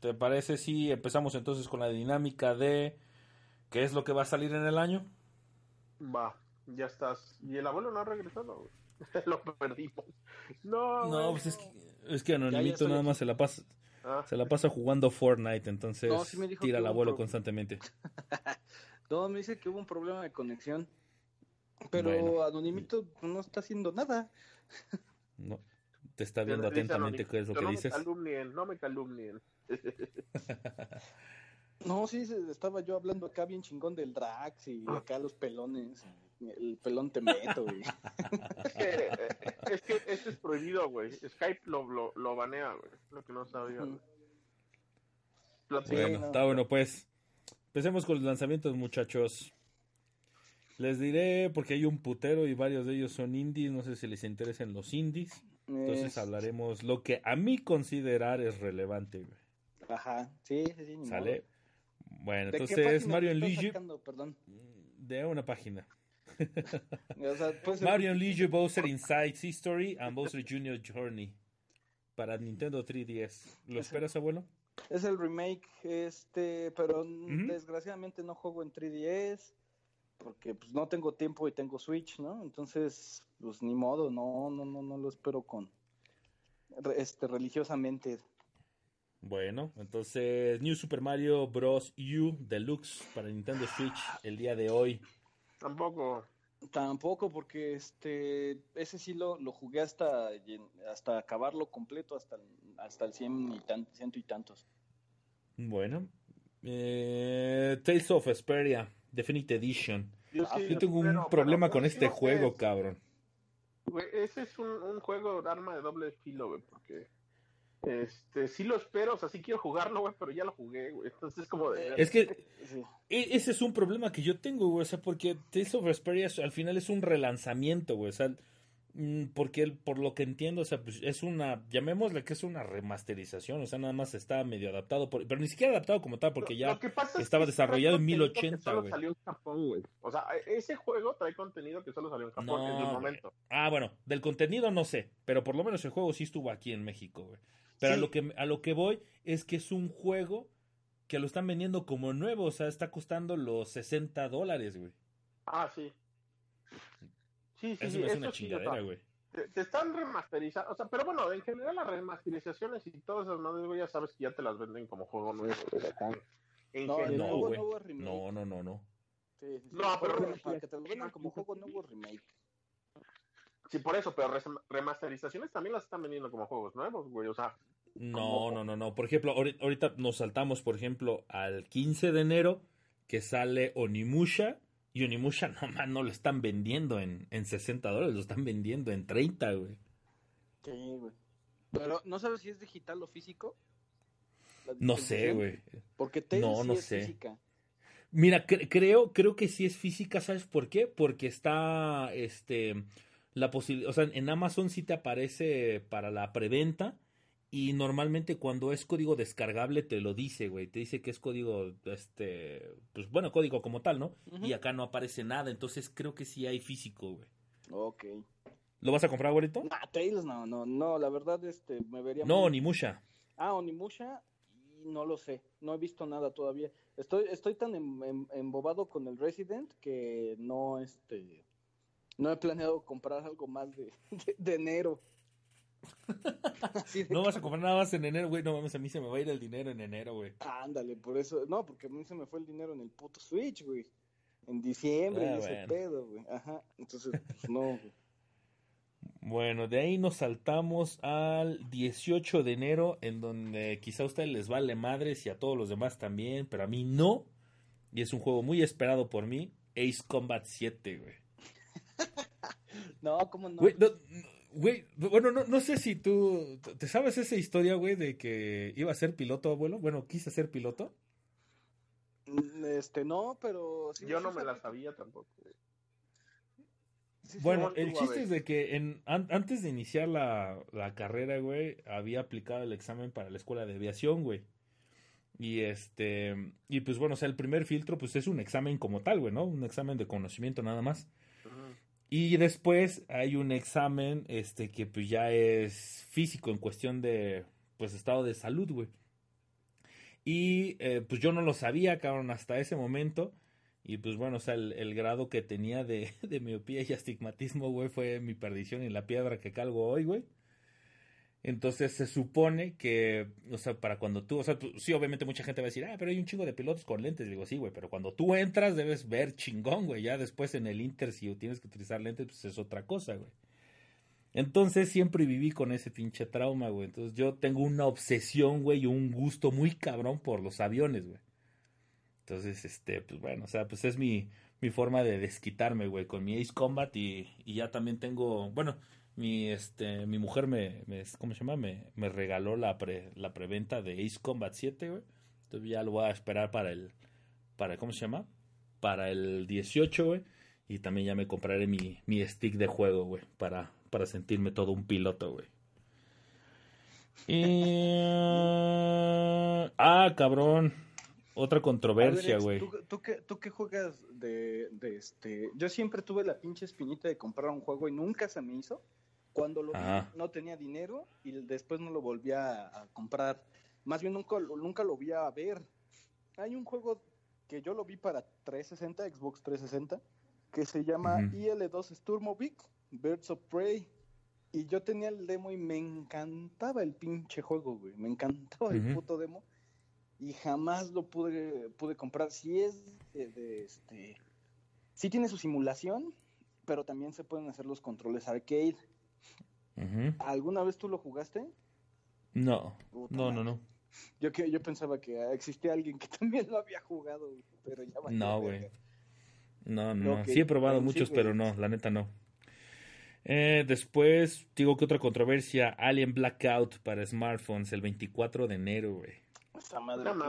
¿te parece si empezamos entonces con la dinámica de qué es lo que va a salir en el año? Va, ya estás. Y el abuelo no ha regresado. Lo perdimos. No, No, pues es que, es que Anonimito nada aquí. más se la pasa, Ah, se la pasa jugando Fortnite, entonces No, sí tira al abuelo constantemente. No, me dice que hubo un problema de conexión. Pero Bueno. Anonimito no está haciendo nada. No, te está viendo atentamente qué es lo que no dices. Me calumnien, no me calumnien. No, sí, se- estaba yo hablando acá bien chingón del Drax y acá los pelones. El pelón te meto, güey. Es que, es que esto es prohibido, güey. Skype lo, lo, lo banea, güey. Lo que no sabía. Bueno, no. está bueno, pues. Empecemos con los lanzamientos, muchachos. Les diré, porque hay un putero y varios de ellos son indies, no sé si les interesen los indies. Entonces Es- hablaremos lo que a mí considerar es relevante, güey. Ajá, sí, sí, sí. ¿Sale? Bueno, modo. ¿De qué entonces Mario Luigi de una página. O sea, Mario and Luigi Bowser Insights History and Bowser Jr. Journey para Nintendo 3DS. ¿Lo esperas, abuelo? Es el remake, este, pero desgraciadamente no juego en 3DS porque pues no tengo tiempo y tengo Switch, ¿no? Entonces, pues ni modo, no, no, no, no lo espero con este religiosamente. Bueno, entonces New Super Mario Bros. U Deluxe para Nintendo Switch el día de hoy. Tampoco. Tampoco porque este ese sí lo, lo jugué hasta hasta acabarlo completo hasta el, hasta el 100 y tan, ciento y tantos. Bueno, eh, Tales of Asperia Definitive Edition. Yo, sí Yo tengo un problema pero con este juego, cabrón. Güey, ese es un, un juego de arma de doble filo, güey, porque este sí lo espero, o sea, sí quiero jugarlo, güey, pero ya lo jugué, güey. Entonces es como de Es que Sí. e- ese es un problema que yo tengo, güey. O sea, porque Tales of Asperia es- al final es un relanzamiento, güey. O sea, porque el- por lo que entiendo, o sea, pues es una, llamémosle que es una remasterización. O sea, nada más está medio adaptado, por- pero ni siquiera adaptado como tal, porque ya es estaba desarrollado en trae contenido que 1080, Solo güey. salió en Japón, güey. O sea, e- ese juego trae contenido que solo salió en Japón No, en el momento. Ah, bueno, del contenido no sé, pero por lo menos el juego sí estuvo aquí en México, güey. Pero a lo que a lo que voy es que es un juego que lo están vendiendo como nuevo, o sea, está costando los 60 dólares, güey. Ah, sí. Sí, sí, Eso sí, me eso una sí chingadera, güey. te, te están remasterizando, o sea, pero bueno, en general las remasterizaciones y todas esas madres, güey, ya sabes que ya te las venden como juego nuevo. En No, general, No, juego güey. es. No, no, no, no. Sí, sí, sí. No, pero- para que te lo vendan como juego nuevo remake. Sí, por eso, pero remasterizaciones también las están vendiendo como juegos nuevos, güey, o sea, No, Como- no, no, no. Por ejemplo, ahori- ahorita nos saltamos, por ejemplo, al 15 de enero que sale Onimusha. Y Onimusha no, man, no lo están vendiendo en, en 60 dólares, lo están vendiendo en 30, güey. Sí, güey. Pero, ¿no sabes si es digital o físico? No sé, güey. Porque Tales No, sí no es sé. física. Mira, cre- creo, creo que sí es física, ¿sabes por qué? Porque está, este, la posibilidad, o sea, en Amazon sí te aparece para la preventa y normalmente cuando es código descargable te lo dice, güey, te dice que es código, este, pues bueno, código como tal, ¿no? Y acá no aparece nada, entonces creo que sí hay físico, güey. Ok. ¿Lo vas a comprar, güerito? Nah, Tales no, no, no, la verdad, este, me vería No, muy- ni mucha. Ah, Onimusha, y no lo sé, no he visto nada todavía. Estoy, estoy tan em- em- embobado con el Resident que no, este, no he planeado comprar algo más de, de, de enero. No vas a comprar nada más en enero, güey, no mames, a mí se me va a ir el dinero en enero, güey. Ándale, por eso, no, porque a mí se me fue el dinero en el puto Switch, güey. En diciembre Ah, y ese pedo, güey. Ajá, entonces, pues no, güey. Bueno, de ahí nos saltamos al 18 de enero, en donde quizá a ustedes les vale madres y a todos los demás también, pero a mí no. Y es un juego muy esperado por mí, Ace Combat 7, güey. No, ¿cómo no? Güey, no, no, güey, bueno, no, no sé si tú, ¿te sabes esa historia, güey, de que iba a ser piloto, abuelo? Bueno, quise ser piloto. Mm, Este, no, pero... sí- yo no me la sabía- tampoco. sí Bueno, ¿cómo el chiste es de que en, an- antes de iniciar la, la carrera, güey, había aplicado el examen para la escuela de aviación, güey. Y este, y pues bueno, o sea, el primer filtro, pues es un examen como tal, güey, ¿no? Un examen de conocimiento nada más. Y después hay un examen, este, que pues ya es físico en cuestión de, pues, estado de salud, güey. Y eh, pues yo no lo sabía, cabrón, hasta ese momento. Y pues bueno, o sea, el, el grado que tenía de, de miopía y astigmatismo, güey, fue mi perdición y la piedra que calgo hoy, güey. Entonces se supone que, o sea, para cuando tú, o sea, sí, obviamente mucha gente va a decir, ah, pero hay un chingo de pilotos con lentes. Digo, sí, güey, pero cuando tú entras debes ver chingón, güey. Ya después en el Inter, si tienes que utilizar lentes, pues es otra cosa, güey. Entonces siempre viví con ese pinche trauma, güey. Entonces yo tengo una obsesión, güey, y un gusto muy cabrón por los aviones, güey. Entonces, este, pues bueno, o sea, pues es mi, mi forma de desquitarme, güey, con mi Ace Combat y, y ya también tengo, bueno, mi, este, mi mujer me, me ¿cómo se llama? Me, me regaló la, pre, la preventa de Ace Combat 7, güey. Entonces ya lo voy a esperar para el, para, ¿cómo se llama? Para el 18, güey. Y también ya me compraré mi, mi stick de juego, güey, para, para sentirme todo un piloto, güey. Y... Ah, cabrón. Otra controversia, güey. ¿tú, tú, qué, ¿Tú qué juegas de, de este? Yo siempre tuve la pinche espinita de comprar un juego y nunca se me hizo. Cuando lo vi, no tenía dinero y después no lo volví a, a comprar. Más bien nunca, lo- nunca lo vi a ver. Hay un juego que yo lo vi para 360, Xbox 360, que se llama Ujú. IL2 Sturmovik, Birds of Prey. Y yo tenía el demo y me encantaba el pinche juego, güey. Me encantaba el puto demo y jamás lo pude, pude comprar. Si es de, de, este. Sí tiene su simulación, pero también se pueden hacer los controles arcade. ¿Alguna vez tú lo jugaste? No, Puta no, no, no. Yo que yo pensaba que existía alguien que también lo había jugado, pero ya valió No, güey. No, no, Sí he probado muchos, pero no, la neta no. Eh, después, digo que otra controversia, Alien Blackout para smartphones el 24 de enero, güey. Esta madre, No.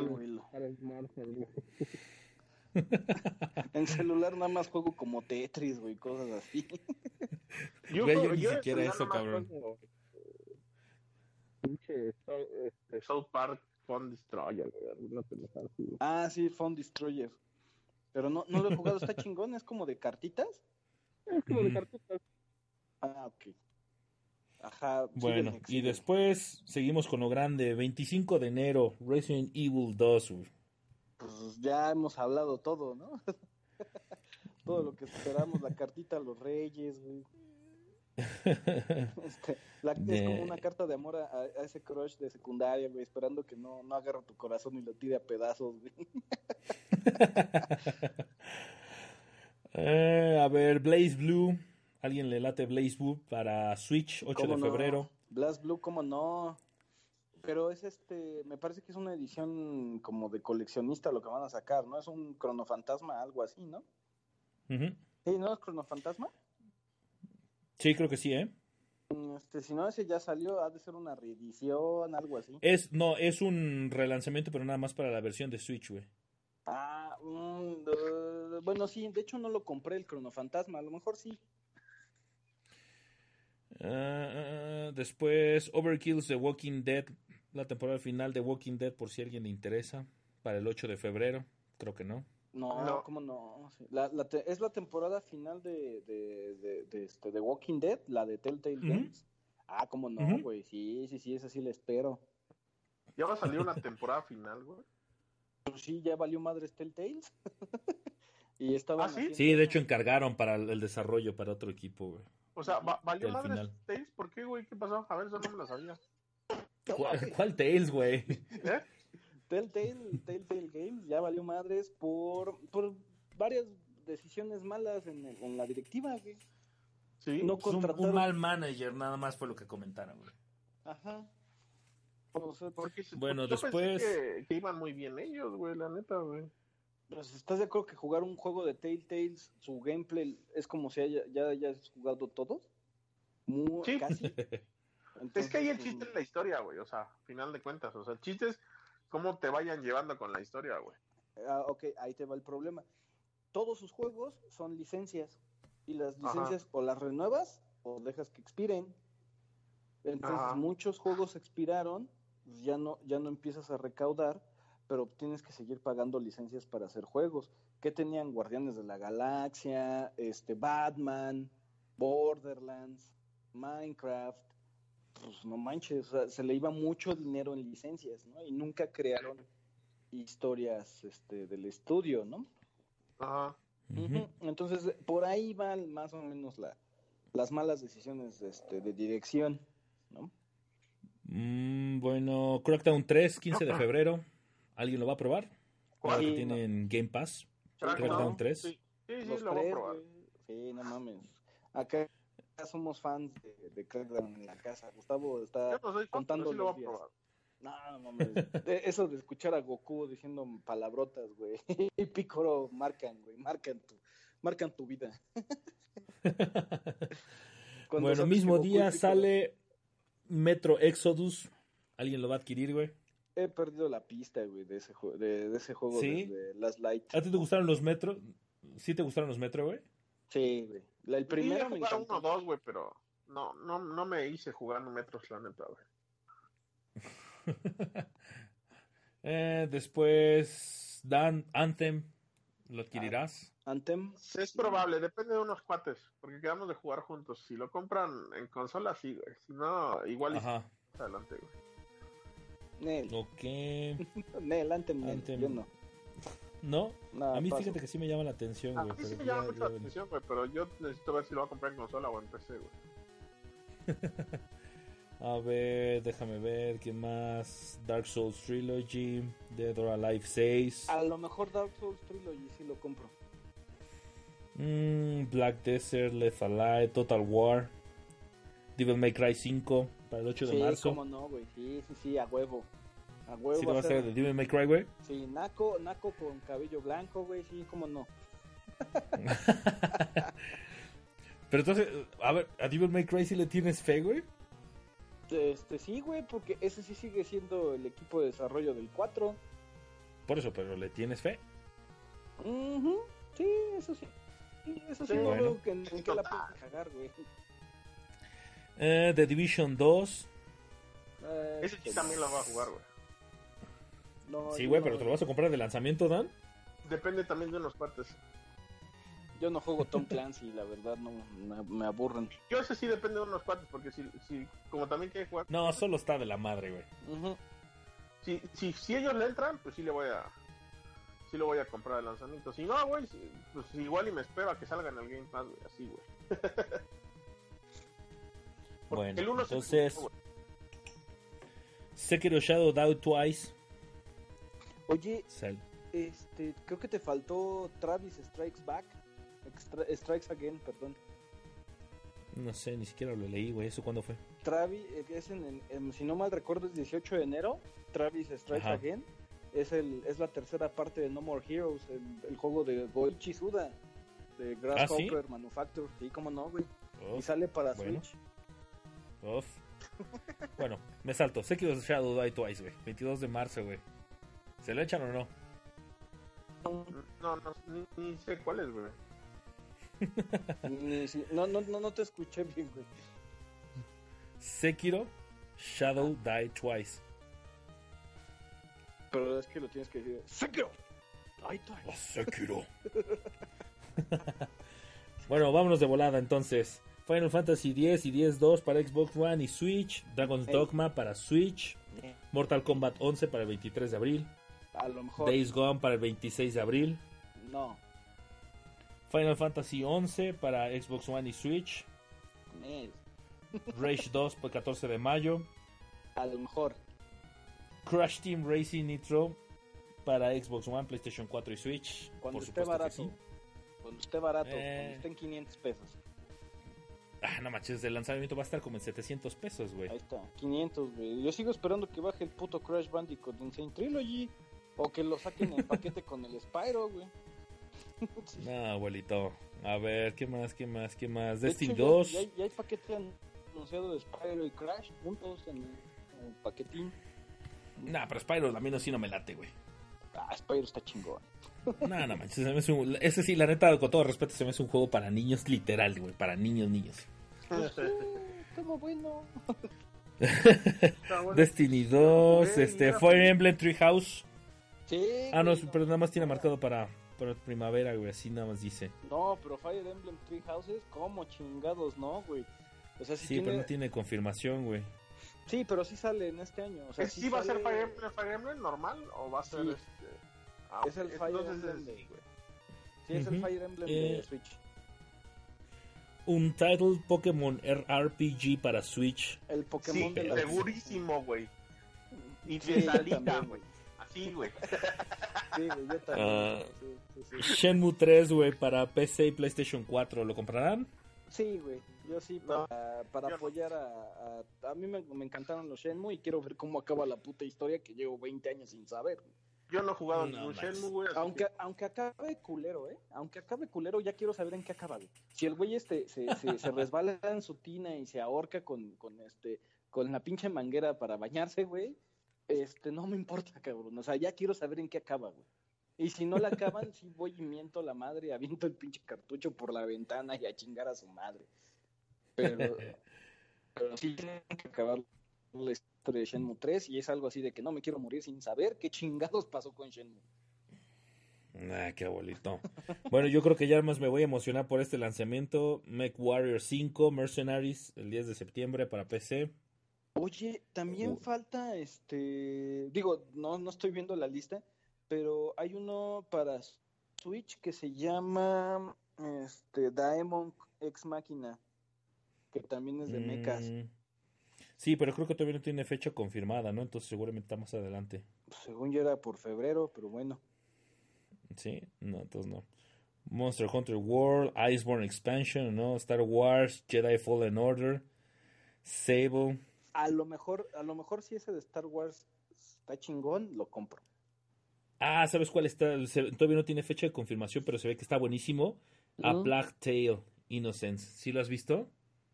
En celular nada más juego como Tetris, güey, cosas así. Yo, Güey, yo juego- ni yo siquiera eso, cabrón. Pinche South, este, South Park Fun Destroyer, así, güey. Ah, sí, Phone Destroyer. Pero no, no lo he jugado, está chingón, es como de cartitas. Es como de cartitas. Ah, ok. Ajá. Bueno, y después seguimos con lo grande, 25 de enero, Resident Evil 2, güey. Pues ya hemos hablado todo, ¿no? todo lo que esperamos, la cartita a los reyes, güey. Este, la- Es como una carta de amor a, a ese crush de secundaria, güey, esperando que no, no agarre tu corazón y lo tire a pedazos, güey. Eh, a ver, Blaze Blue. ¿Alguien le late Blaze Blue para Switch 8 de ¿Cómo no? febrero? Blast Blue, ¿cómo no? Pero es este, me parece que es una edición como de coleccionista lo que van a sacar, ¿no? Es un cronofantasma, algo así, ¿no? Ujú. Sí, ¿no es cronofantasma? Sí, creo que sí, ¿eh? Mm, Este, si no, ese ya salió, ha de ser una reedición, algo así. Es, no, es un relanzamiento, pero nada más para la versión de Switch, güey. Ah, mm, bueno, sí, de hecho no lo compré el cronofantasma, a lo mejor sí. Ah, después, Overkill's The Walking Dead, la temporada final de Walking Dead, por si a alguien le interesa, para el 8 de febrero. Creo que no. No, No. ¿cómo no? Sí, la- la te- es la temporada final de, de, de, de este, de Walking Dead, la de Telltale. Games. Ah, ¿cómo no, güey? Sí, sí, sí, esa sí la espero. Ya va a salir una temporada final, güey. Pues sí, ya valió madres Telltales. y estaban ¿Ah, sí? haciendo- Sí, de hecho encargaron para el, el desarrollo para otro equipo, güey. O sea, va- ¿valió madre final. Tales? ¿Por qué, güey? ¿Qué pasó? A ver, eso no me la sabía. ¿Cuál, cuál Tales, güey? ¿Eh? Telltale, Telltale Games ya valió madres por, por varias decisiones malas en, el- en la directiva, güey. Sí. No Es un, contrataron. un mal manager, nada más fue lo que comentaron, güey. Ajá. O sea, Porque, Bueno, porque yo después- pensé que, que iban muy bien ellos, güey, la neta, güey. Pues, ¿Estás de acuerdo que jugar un juego de Telltales, su gameplay es como si haya, ya hayas jugado todos? Muy, Sí. Casi. Es que ahí el chiste es la historia, güey. O sea, final de cuentas. O sea, el chiste es cómo te vayan llevando con la historia, güey. Ah, ok, ahí te va el problema. Todos sus juegos son licencias. Y las Ajá. licencias o las renuevas o dejas que expiren. Entonces Ajá. muchos juegos expiraron, pues, ya no, ya no empiezas a recaudar, pero tienes que seguir pagando licencias para hacer juegos. ¿Qué tenían Guardianes de la Galaxia, este Batman, Borderlands, Minecraft? Pues no manches, o sea, se le iba mucho dinero en licencias, ¿no? Y nunca crearon historias este, del estudio, ¿no? Ajá. Entonces, por ahí van más o menos la, las malas decisiones este, de dirección, ¿no? Mm, bueno, Crackdown 3, 15 de febrero. ¿Alguien lo va a probar? ¿Cuál? Que Sí, tiene en Game Pass. Crackdown, Crackdown 3. Sí, sí, sí, Los lo voy a tres, probar. Sí, no mames. Acá somos fans de, de Crackdown en la casa. Gustavo está Yo no soy fan, contando pero sí lo voy los a días. probar. No, no mames. De- eso de escuchar a Goku diciendo palabrotas, güey. Y Piccolo marcan, güey. Marcan tu, marcan tu vida. Cuando bueno, mismo día Piccolo- sale Metro Exodus. ¿Alguien lo va a adquirir, güey? He perdido la pista, güey, de ese, de, de ese juego ¿Sí? de Last Light. ¿A ti te gustaron los Metro? ¿Sí te gustaron los Metro, güey? Sí, güey. La- El primero me Sí, jugado encantó. uno o dos, güey, pero no, no, no me hice jugar metros, la neta, güey. Eh, después, Dan Anthem. ¿Lo adquirirás? Anthem. Es probable, depende de unos cuates, porque quedamos de jugar juntos. Si lo compran en consola, sí, güey. Si no, igual Ajá. adelante, güey. Nel. Ok. Nel, Anthem, Nel. Anthem. Yo no. ¿No? No, A mí paso. fíjate que sí me llama la atención, A güey. mí sí pero me ya- llama mucho ya la atención, güey, pero yo necesito ver si lo voy a comprar en consola o en PC, güey. A ver, déjame ver, ¿qué más? Dark Souls Trilogy, Dead or Alive 6, A lo mejor Dark Souls Trilogy sí lo compro. mm, Black Desert, Left Alive, Total War, Devil May Cry 5 para el 8 de sí, marzo. cómo no, güey. Sí, sí, sí, a huevo. A huevo. ¿Sí te va a hacer- de Devil May Cry, güey? Sí, Naco, Naco con cabello blanco, güey. Sí, cómo no. Pero entonces, a ver, ¿a Devil May Cry sí le tienes fe, güey? Este, sí, güey, porque ese sí sigue siendo el equipo de desarrollo del 4. Por eso, pero ¿le tienes fe? Ujú, Sí, eso sí. Sí, Eso sí, Sí, no bueno. veo que, en qué la puedes cagar, güey. Eh, The Division 2. Eh, Ese sí también lo voy a jugar, güey. no, Sí, güey, no- pero ¿te lo vas a comprar de lanzamiento, Dan? Depende también de unos cuates. Yo no juego Tom Clancy, la verdad, no me, me aburren. Yo ese sí depende de unos cuates, porque si, si como también quiere jugar, No, solo está de la madre, güey. Si, si, si ellos le entran, pues sí le voy a sí lo voy a comprar de lanzamiento. Si no, güey, si- pues igual y me espero a que salga en el Game Pass, güey, así, güey. Bueno, el uno entonces-. Sekiro Shadow Die Twice. Oye, Sal- este, creo que te faltó Travis Strikes Back. Extra- Strikes Again, perdón. No sé, ni siquiera lo leí, güey. ¿Eso cuándo fue? Travis, eh, es en, en- en- si no mal recuerdo, es 18 de enero. Travis Strikes Ajá. Again. Es, el, es la tercera parte de No More Heroes, el, el juego de Goichi Suda, de Grasshopper Manufacture. Sí, cómo no, güey. Y sale para bueno. Switch. Uf. bueno, me salto. Sekiro Shadow Die Twice, güey. 22 de marzo, güey. ¿Se lo echan o no? No, no, ni, ni sé cuál es, güey. No, no, no, no te escuché bien, güey. Sekiro Shadow Die Twice. Pero es que lo tienes que decir. ¡Sekiro! Ahí está. Oh, Sekiro. bueno, vámonos de volada entonces. Final Fantasy X y X-2 para Xbox One y Switch. Dragon's. Dogma para Switch. Mortal Kombat 11 para el 23 de abril. A lo mejor. Days Gone para el 26 de abril. No. Final Fantasy 11 para Xbox One y Switch. Nel. Rage 2 para el 14 de mayo. A lo mejor. Crash Team Racing Nitro para Xbox One, PlayStation 4 y Switch. Cuando Por esté barato. sí. Cuando esté barato. Eh. Cuando esté en 500 pesos. Ah, no manches, el lanzamiento va a estar como en 700 pesos, güey. Ahí está. 500, güey. Yo sigo esperando que baje el puto Crash Bandicoot Insane Trilogy. O que lo saquen en paquete con el Spyro, güey. No, abuelito. A ver, ¿qué más? ¿Qué más? ¿Qué más? De Destiny hecho, ya- 2. Ya, hay- ya hay paquete anunciado de Spyro y Crash juntos en en el paquetín. Nah, pero Spyro a mí no, sí no me late, güey. Ah, Spyro está chingón. No, no manches, se me hace un- ese sí, la neta, con todo respeto, se me hace un juego para niños literal, güey. Para niños, niños. Como bueno. Destiny 2, Ok, este, Fire pues. Emblem Treehouse. Sí. Ah, no, pero nada más tiene marcado para, para primavera, güey. Así nada más dice. No, pero Fire Emblem Three Houses, como chingados, ¿no, güey? O sea, sí, Sí, tiene... pero no tiene confirmación, güey. Sí, pero sí sale en este año. O sea, ¿Sí, sí va a ser Fire Emblem, Fire Emblem normal o va a ser Sí. Ah, Es el Fire Emblem es- de, güey. Sí, es el Ujú. Fire Emblem Eh, de Switch. Un title Pokémon RPG para Switch. El Pokémon Sí, de la... segurísimo, güey. Y de güey. Así, güey. Sí, güey, yo también. Ah. sí, sí, sí. Shenmue 3, güey, para PC y PlayStation 4. ¿Lo comprarán? Sí, güey. Yo sí, No, para, para no. apoyar a, a... A mí me, me encantaron los Shenmue y quiero ver cómo acaba la puta historia que llevo 20 años sin saber. güey. Yo no he jugado No ningún. Shenmue, güey. Aunque, que- aunque acabe culero, ¿eh? Aunque acabe culero, ya quiero saber en qué acaba, güey. Si el güey este se, se, se resbala en su tina y se ahorca con, con este con la pinche manguera para bañarse, güey, este no me importa, cabrón. O sea, ya quiero saber en qué acaba, güey. Y si no la acaban, sí voy y miento la madre, aviento el pinche cartucho por la ventana y a chingar a su madre. Pero, pero sí tienen que acabar la historia de Shenmue 3 y es algo así de que no me quiero morir sin saber qué chingados pasó con Shenmue. Ah, qué abuelito. Bueno, yo creo que ya más me voy a emocionar por este lanzamiento. Mech Warrior 5, Mercenaries, el 10 de septiembre para PC. Oye, también Uh. falta este, digo, no, no estoy viendo la lista, pero hay uno para Switch que se llama este Daemon Ex Machina, que también es de mechas. Mm, Sí, pero creo que todavía no tiene fecha confirmada, ¿no? Entonces seguramente está más adelante. Según yo era por febrero, pero bueno. ¿Sí? No, entonces no. Monster Hunter World, Iceborne Expansion, ¿no? Star Wars, Jedi Fallen Order, Sable. A lo mejor, a lo mejor si ese de Star Wars está chingón, lo compro. Ah, ¿sabes cuál está? Se- todavía no tiene fecha de confirmación, pero se ve que está buenísimo. A Ujú. Black Tail Innocence. ¿Sí lo has visto?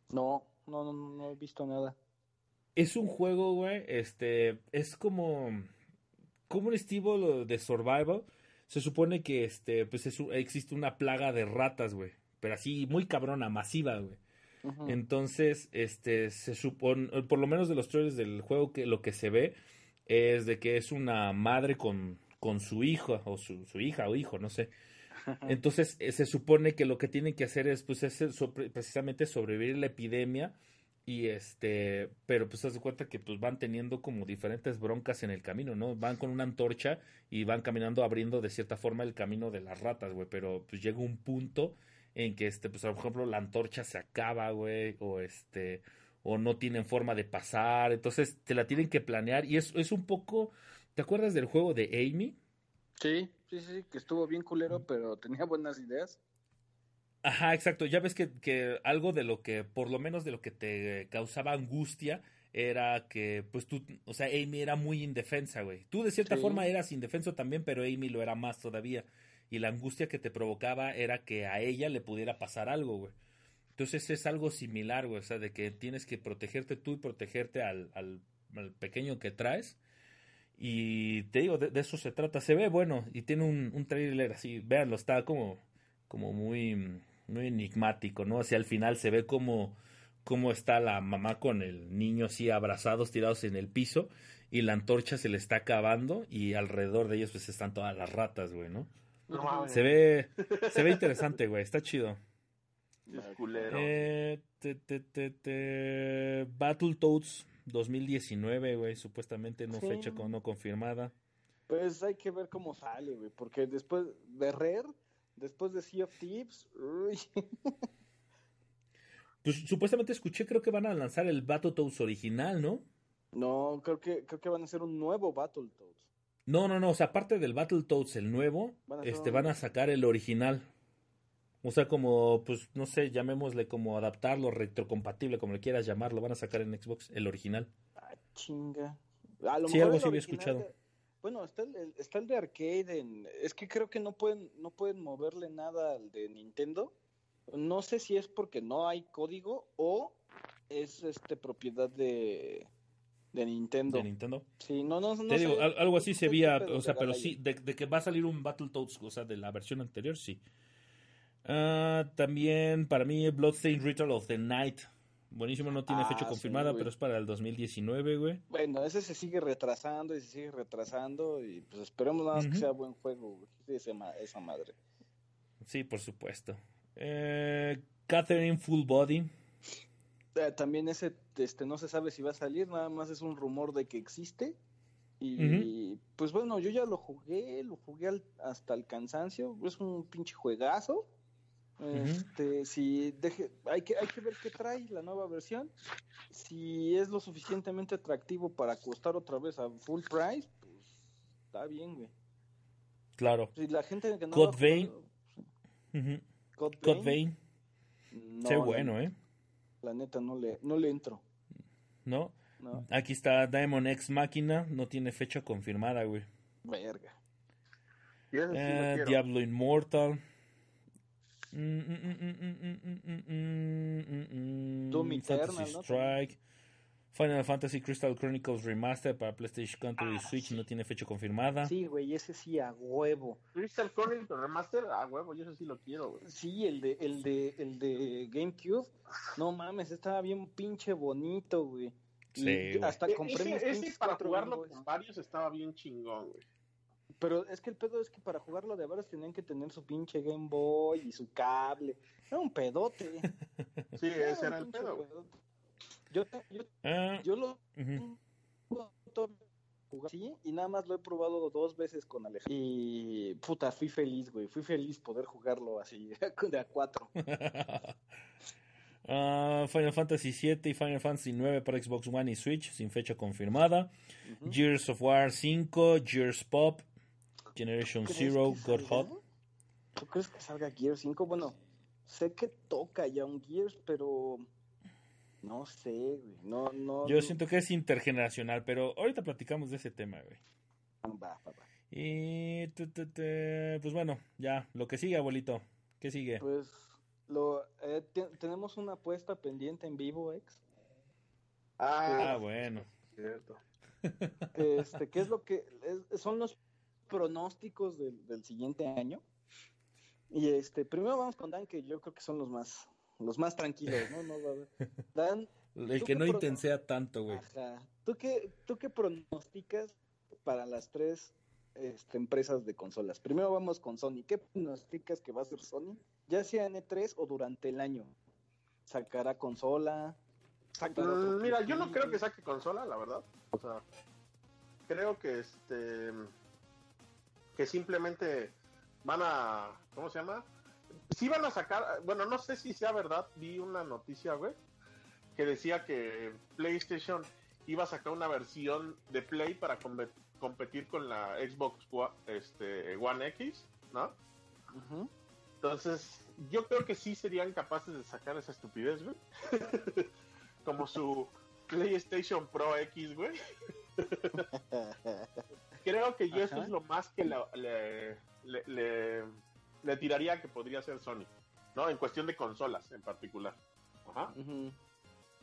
No, no, no, no, no he visto nada. Es un juego, güey, este, es como, como un estilo de survival. Se supone que, este, pues es existe una plaga de ratas, güey, pero así muy cabrona, masiva, güey. Entonces, este, se supone, por lo menos de los trailers del juego, que lo que se ve es de que es una madre con, con su hijo, o su, su hija o hijo, no sé. Entonces, eh, se supone que lo que tienen que hacer es, pues, es precisamente sobrevivir la epidemia y este, pero pues, se de cuenta que, pues, van teniendo como diferentes broncas en el camino, ¿no? Van con una antorcha y van caminando abriendo de cierta forma el camino de las ratas, güey, pero pues llega un punto en que, este, pues, por ejemplo, la antorcha se acaba, güey, o este, o no tienen forma de pasar, entonces te la tienen que planear y es, es un poco, ¿te acuerdas del juego de Amy? Sí, sí, sí, que estuvo bien culero, pero tenía buenas ideas. Ajá, exacto, ya ves que, que algo de lo que, por lo menos de lo que te causaba angustia, era que, pues tú, o sea, Amy era muy indefensa, güey. Tú de cierta Sí. forma eras indefenso también, pero Amy lo era más todavía. Y la angustia que te provocaba era que a ella le pudiera pasar algo, güey. Entonces es algo similar, güey, o sea, de que tienes que protegerte tú y protegerte al, al, al pequeño que traes. Y te digo, de, de eso se trata. Se ve bueno y tiene un, un trailer así, véanlo, está como, como muy, muy enigmático, ¿no? Hacia al final se ve como, como está la mamá con el niño así abrazados, tirados en el piso, y la antorcha se le está acabando, y alrededor de ellos pues están todas las ratas, güey, ¿no? No mames. Se ve, se ve interesante, güey, está chido. Es culero. Eh, te, te, te, te- Battletoads 2019, güey, supuestamente no Sí. fecha con- no confirmada. Pues hay que ver cómo sale, güey, porque después de Rare, después de Sea of Thieves, uy, Pues supuestamente escuché, creo que van a lanzar el Battletoads original, ¿no? no, creo que creo que van a hacer un nuevo Battletoads. No, no, no, o sea, aparte del Battletoads, el nuevo, Van a este, un- van a sacar el original. O sea, como, pues, no sé, llamémosle como adaptarlo, retrocompatible, como le quieras llamarlo, van a sacar en Xbox el original. Ah, chinga. A lo Sí, mejor algo sí había escuchado. de- bueno, está el, está el de arcade en, es que creo que no pueden no pueden moverle nada al de Nintendo. No sé si es porque no hay código o es este propiedad de de Nintendo. De Nintendo. Sí, no no no Te digo, sé. algo así se veía, o sea, pero sí, de, de que va a salir un Battletoads, o sea, de la versión anterior, sí. Ah, también para mí Bloodstained Ritual of the Night. Buenísimo, no tiene Ah, fecha sí, confirmada, pero es para el 2019, güey. Bueno, ese se sigue retrasando y se sigue retrasando y pues esperemos nada más que sea buen juego, güey, esa madre. Sí, por supuesto. Eh, Catherine Full Body. Eh, también ese este no se sabe si va a salir, nada más es un rumor de que existe. Y pues bueno, yo ya lo jugué, lo jugué al- hasta el cansancio, es un pinche juegazo. Este, si deje, hay que hay que ver qué trae la nueva versión. Si es lo suficientemente atractivo para costar otra vez a full price, pues está bien, güey. Claro. Si la gente que no Vein. no, Sé la- bueno, ¿eh? La neta no le no le entro. ¿No? No, Aquí está Diamond X Máquina. No tiene fecha confirmada, güey. verga. Eh. Diablo Immortal. Doom Fantasy Eternal, ¿no? Strike. Final Fantasy Crystal Chronicles Remaster para PlayStation Country y Ah, Switch sí. no tiene fecha confirmada. Sí, güey, ese sí a huevo. Crystal Chronicles Remaster, a huevo, yo ese sí lo quiero, güey. Sí, el de, el de, el de GameCube, no mames, estaba bien pinche bonito, güey. Y Sí, güey. hasta compré mis ese, ese pinches para jugarlo con varios estaba bien chingón, güey. Pero es que el pedo es que para jugarlo de varios tenían que tener su pinche Game Boy y su cable. Era un pedote. Sí, ese era el pedo, pedote. Yo, yo, Ah, yo lo así y nada más lo he probado dos veces con Alejandro. Y puta, fui feliz, güey. Fui feliz poder jugarlo así, de a cuatro. Ah, Final Fantasy VII y Final Fantasy IX para Xbox One y Switch sin fecha confirmada. Ujú. Gears of War 5, Gears Pop, Generation ¿Crees Zero, God? Hot. ¿Tú crees que salga Gears 5? Bueno, sé que toca ya un Gears, pero no sé, güey. No, no. Yo siento que es intergeneracional, pero ahorita platicamos de ese tema, güey. Va, va, va. Y tu, tu, tu, pues bueno, ya, lo que sigue, abuelito. ¿Qué sigue? Pues lo eh, te- tenemos una apuesta pendiente en vivo, ex. Ah, Ah, bueno. cierto. Este, ¿qué es lo que es- son los pronósticos del, del siguiente año? Y este, primero vamos con Dan, que yo creo que son los más los más tranquilos, ¿no? No va a haber- Dan, El ¿Tú que qué no intensea tanto, güey. Ajá. ¿Tú qué, ¿Tú qué pronosticas para las tres este, empresas de consolas? Primero vamos con Sony. ¿Qué pronosticas que va a hacer Sony? Ya sea en E3 o durante el año. ¿Sacará consola? ¿Sacará otro Mm, Mira, yo no creo que saque consola, la verdad. O sea, creo que este. Que simplemente van a. ¿Cómo se llama? Sí van a sacar. Bueno, no sé si sea verdad. Vi una noticia, güey. que decía que PlayStation iba a sacar una versión de Play para com- competir con la Xbox One, este, One X, ¿no? Entonces, yo creo que sí serían capaces de sacar esa estupidez, güey. Como su PlayStation Pro X, güey. Creo que yo eso es lo más que la- le, le, le- le tiraría que podría ser Sony, ¿no? En cuestión de consolas en particular. Ajá.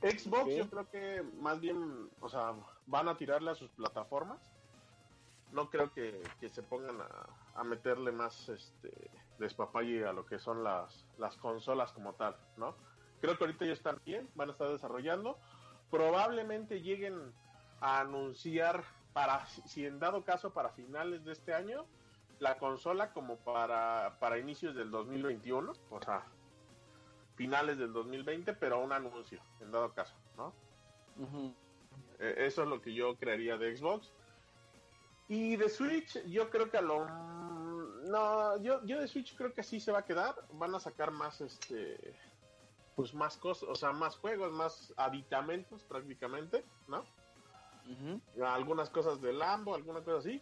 Xbox yo creo que más bien, o sea, van a tirarle a sus plataformas. No creo que, que se pongan a, a meterle más este despapalle a lo que son las, las consolas como tal, ¿no? Creo que ahorita ya están bien, van a estar desarrollando. Probablemente lleguen a anunciar para, si en dado caso, para finales de este año, la consola como para, para inicios del 2021, o sea, finales del 2020, pero un anuncio, en dado caso, ¿no? Eh, eso es lo que yo crearía de Xbox. Y de Switch, yo creo que a lo... No, yo, yo de Switch creo que sí se va a quedar. Van a sacar más, este... Pues más cosas, o sea, más juegos, más aditamentos prácticamente, ¿no? Algunas cosas de Lambo, alguna cosa así.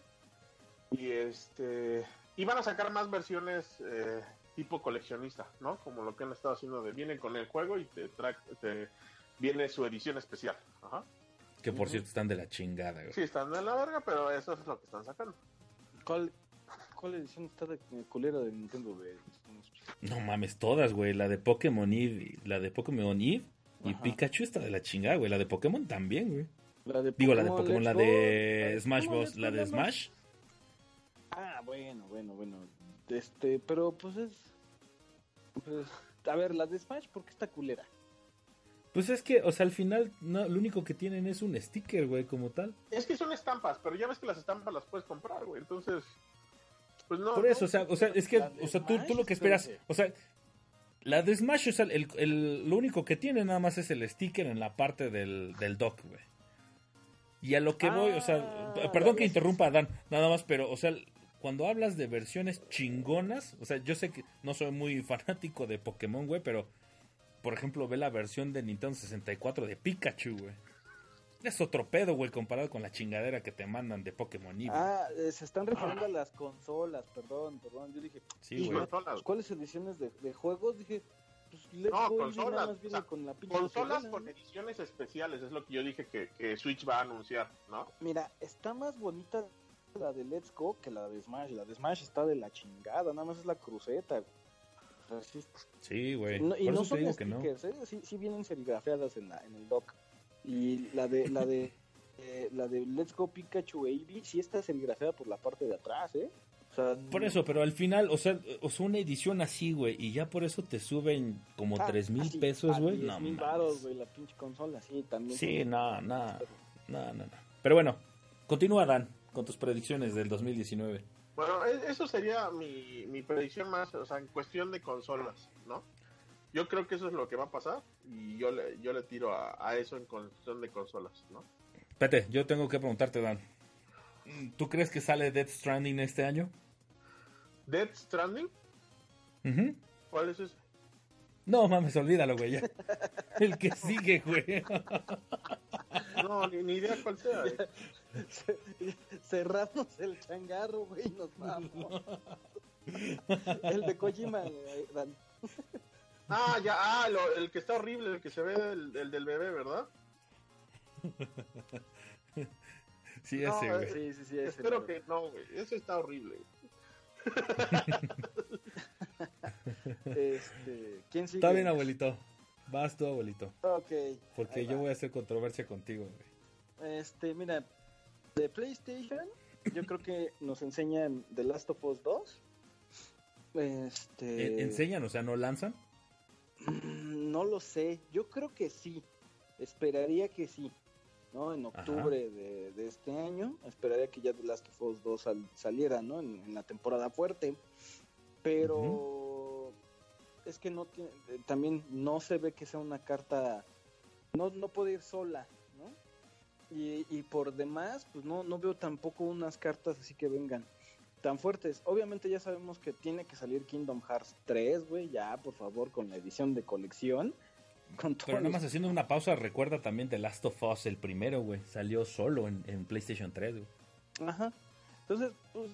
Y este y van a sacar más versiones eh, tipo coleccionista, ¿no? Como lo que han estado haciendo de vienen con el juego y te, tra- te viene su edición especial. Ajá. Que por cierto están de la chingada, güey. Sí, están de la verga, pero eso es lo que están sacando. ¿Cuál, ¿Cuál edición está de eh, culera de Nintendo de No mames, todas, güey. La de Pokémon Eve, la de Pokémon Eve y Ajá. Pikachu está de la chingada, güey. La de Pokémon también, güey. La de Digo, la de Pokémon, la de Smash Bros. La de. Smash. Ah, bueno, bueno, bueno. Este, pero pues es. Pues, a ver, la de Smash, ¿por qué está culera? Pues es que, o sea, al final, no, lo único que tienen es un sticker, güey, como tal. Es que son estampas, pero ya ves que las estampas las puedes comprar, güey. Entonces, pues no. Por no, eso, o sea, o sea, es que, o sea, tú, tú lo que esperas, o sea, la de Smash, o sea, el, el- lo único que tiene nada más es el sticker en la parte del, del dock, güey. Y a lo que voy, o sea, Ah, perdón que interrumpa Dan, nada más, pero, o sea, cuando hablas de versiones chingonas, o sea, yo sé que no soy muy fanático de Pokémon, güey, pero, por ejemplo, ve la versión de Nintendo 64 de Pikachu, güey. Es otro pedo, güey, comparado con la chingadera que te mandan de Pokémon Eve. Ah, eh, se están refiriendo a las consolas, perdón, perdón. Yo dije, sí, güey. ¿cuáles ediciones de, de juegos? Dije, pues Let's No, Go consolas, nada más viene o sea, con la Consolas con ¿no? ediciones especiales, es lo que yo dije que, que Switch va a anunciar, ¿no? Mira, está más bonita la de Let's Go que la de Smash. La de Smash está de la chingada, nada más es la cruceta. O sea, sí- Sí, güey. no- y Por no son digo que no. stickers, ¿eh? sí, sí vienen serigrafiadas en, la, en el dock. Y la de la de eh, la de Let's Go Pikachu Eevee sí está serigrafiada por la parte de atrás, ¿eh? O sea, Por eso, pero al final, o sea, o sea, una edición así, güey, y ya por eso te suben como ah, tres mil pesos, a güey. 10 No, mil varos, güey, la pinche consola, sí, también. Sí, son- no, no, no, no, no. Pero bueno, continúa, Dan, con tus predicciones del 2019. Bueno, e- eso sería mi, mi predicción más, o sea, en cuestión de consolas, ¿no? Yo creo que eso es lo que va a pasar y yo le, yo le tiro a, a eso en cuestión de consolas, ¿no? Espérate, yo tengo que preguntarte, Dan. ¿Tú crees que sale Death Stranding este año? Death Stranding. ¿cuál es ese? No, mames, olvídalo, güey. ya. El que sigue, güey. No, ni, ni idea cuál sea. Cerramos el changarro, güey, y nos vamos. el de Kojima, Dan. Ah, ya, ah, lo- el que está horrible, el que se ve el, el del bebé, ¿verdad? Sí, No, ese, güey. Sí, sí, sí. ese Espero que no, güey, ese está horrible. Este, ¿Quién sigue? Está bien, abuelito. Vas tú, abuelito. Ok. Porque yo voy a hacer controversia contigo, güey. Este, mira, de PlayStation, yo creo que nos enseñan The Last of Us 2. Este. En- ¿Enseñan? O sea, ¿no lanzan? No lo sé, yo creo que sí, esperaría que sí, ¿no? En octubre de, de este año, esperaría que ya The Last of Us 2 sal- saliera, ¿no? En, en la temporada fuerte, pero es que no tiene, eh, también no se ve que sea una carta, no, no puede ir sola, ¿no? Y, y por demás, pues no, no veo tampoco unas cartas así que vengan tan fuertes. Obviamente ya sabemos que tiene que salir Kingdom Hearts 3, güey, ya, por favor, con la edición de colección. Con Pero nada más haciendo una pausa, recuerda también The Last of Us, el primero, güey. Salió solo en, en PlayStation 3, güey. Ajá. Entonces, pues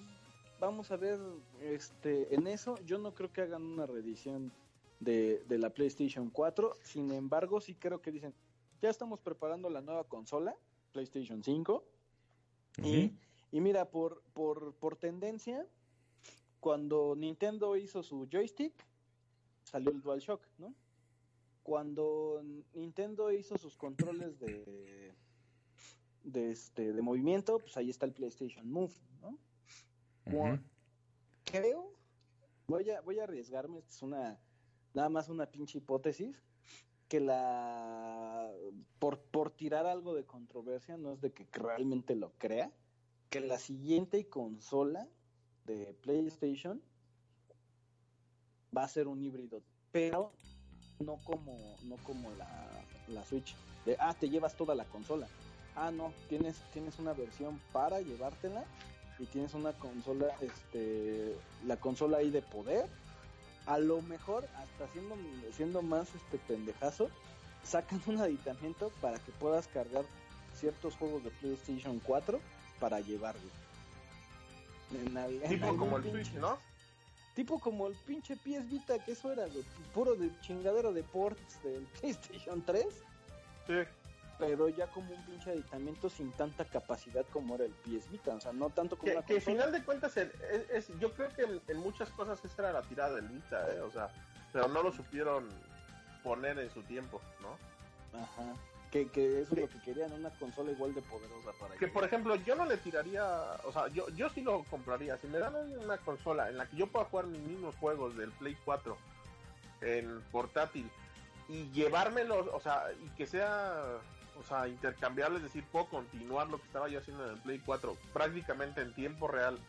vamos a ver este en eso. Yo no creo que hagan una reedición de, de la PlayStation 4. Sin embargo, sí creo que dicen, ya estamos preparando la nueva consola, PlayStation 5. Y, y mira, por, por, por tendencia, cuando Nintendo hizo su joystick, salió el DualShock, ¿no? Cuando Nintendo hizo sus controles de, de, este, de movimiento, pues ahí está el PlayStation Move, ¿no? Creo, voy a, voy a arriesgarme, es una, nada más una pinche hipótesis, que la, por, por tirar algo de controversia, no es de que realmente lo crea, que la siguiente consola de PlayStation va a ser un híbrido, pero no como, no como la, la Switch, de, ah, te llevas toda la consola. Ah, no, tienes, tienes una versión para llevártela y tienes una consola, este, la consola ahí de poder. A lo mejor, hasta siendo, siendo más este pendejazo, sacan un aditamento para que puedas cargar ciertos juegos de PlayStation 4 para llevarlo. En Tipo como el Switch, ¿no? Tipo como el pinche PS Vita, que eso era puro de chingadero de ports del PlayStation 3, Sí. pero ya como un pinche aditamiento sin tanta capacidad como era el PS Vita, o sea, no tanto como Que, una que al final de cuentas, el- es, es- yo creo que en, en muchas cosas esta era la tirada del Vita, ¿eh? O sea, pero no lo supieron poner en su tiempo, ¿no? Ajá. Que, que eso es lo que querían, una consola igual de poderosa para Que por ejemplo, yo no le tiraría, o sea, yo, yo sí lo compraría. Si me dan una consola en la que yo pueda jugar mis mismos juegos del Play 4 en portátil y llevármelos, o sea, y que sea, o sea, intercambiable, es decir, puedo continuar lo que estaba yo haciendo en el Play 4 prácticamente en tiempo real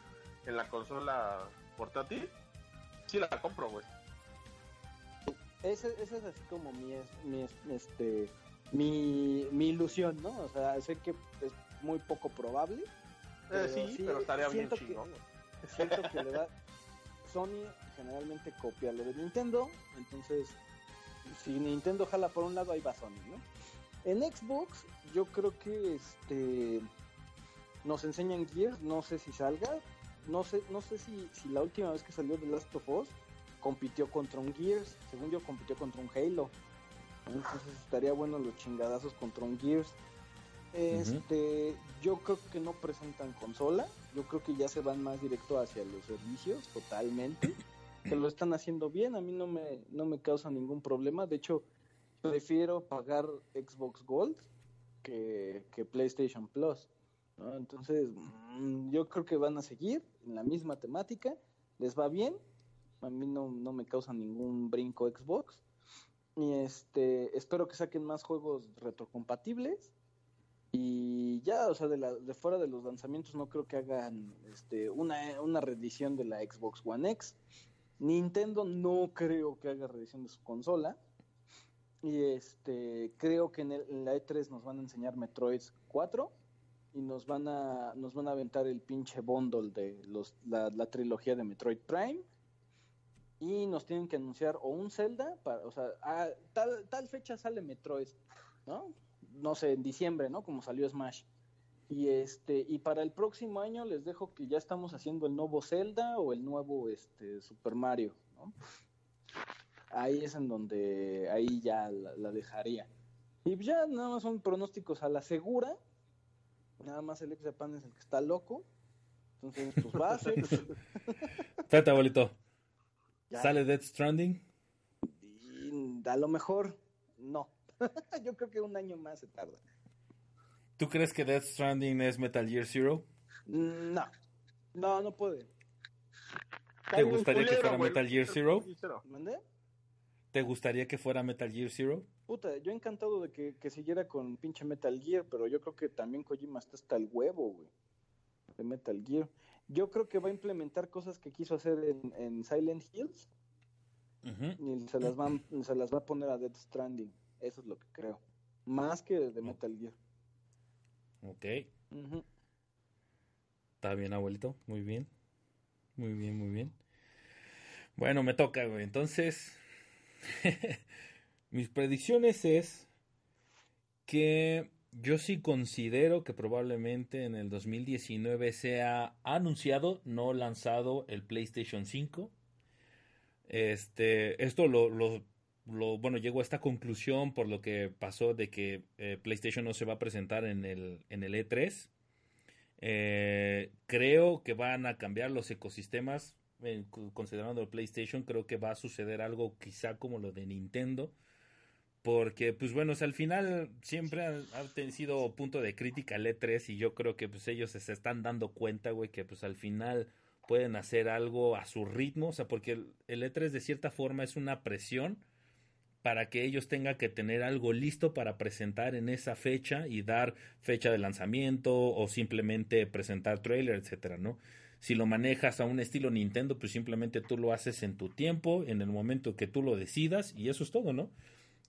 en la consola portátil, sí la compro, güey. Ese, ese es así como mi, es- mi, es- este, mi, mi ilusión, ¿no? O sea, sé que es muy poco probable. Eh, sí, sí, pero estaría bien que- chingón. güey. Siento que le da... Sony generalmente copia lo de Nintendo, entonces si Nintendo jala por un lado, ahí va Sony, ¿no? En Xbox, yo creo que este nos enseñan Gears, no sé si salga, no sé, no sé si, si la última vez que salió The Last of Us compitió contra un Gears, según yo compitió contra un Halo. Entonces estaría bueno los chingadazos contra un Gears. Este, yo creo que no presentan consola, yo creo que ya se van más directo hacia los servicios totalmente, que lo están haciendo bien, a mí no me no me causa ningún problema, de hecho prefiero pagar Xbox Gold que, que PlayStation Plus, ¿no? Entonces, mm, yo creo que van a seguir en la misma temática, les va bien, a mí no, no me causa ningún brinco Xbox, y este, espero que saquen más juegos retrocompatibles, y ya, o sea, de, la, de fuera de los lanzamientos no creo que hagan este, una, una reedición de la Xbox One X. Nintendo no creo que haga reedición de su consola. Y este creo que en, el- la E3 nos van a enseñar Metroid 4 y nos van a nos van a aventar el pinche bundle de los la, la trilogía de Metroid Prime y nos tienen que anunciar o un Zelda para, o sea, tal tal fecha sale Metroid, ¿no? No sé, en diciembre, ¿no? Como salió Smash. Y este y para el próximo año les dejo que ya estamos haciendo el nuevo Zelda o el nuevo este Super Mario, ¿no? Ahí es en donde ahí ya la, dejaría. Y ya nada más son pronósticos a la segura. Nada más el ex Japan es el que está loco. Entonces, pues va a ser. Abuelito. Ya. ¿Sale Death Stranding? Y a lo mejor no. Yo creo que un año más se tarda. ¿Tú crees que Death Stranding es Metal Gear Zero? No, no, no puede. ¿Te gustaría que fuera güey, Metal Gear Metal Zero? Gear Zero. ¿Mandé? ¿Te gustaría que fuera Metal Gear Zero? Puta, yo encantado de que, que siguiera con pinche Metal Gear, pero yo creo que también Kojima está hasta el huevo, güey. De Metal Gear. Yo creo que va a implementar cosas que quiso hacer en, en Silent Hills Ujú. y se las, va, se las va a poner a Death Stranding. Eso es lo que creo. Más que de Metal Gear. Ok. Está bien, abuelito. Muy bien. Muy bien, muy bien. Bueno, me toca, güey. Entonces, Mis predicciones es que yo sí considero que probablemente en el 2019 sea anunciado, no lanzado el PlayStation 5. Este, esto lo, lo, bueno, llego a esta conclusión por lo que pasó de que eh, PlayStation no se va a presentar en el, en el E3. Eh, creo que van a cambiar los ecosistemas, eh, considerando el PlayStation, creo que va a suceder algo quizá como lo de Nintendo porque pues bueno, al final siempre ha, sido punto de crítica el E3 y yo creo que pues ellos se están dando cuenta, güey, que pues al final pueden hacer algo a su ritmo, o sea, porque el, el E3 de cierta forma es una presión para que ellos tengan que tener algo listo para presentar en esa fecha y dar fecha de lanzamiento o simplemente presentar trailer, etcétera, ¿no? Si lo manejas a un estilo Nintendo, pues simplemente tú lo haces en tu tiempo, en el momento que tú lo decidas y eso es todo, ¿no?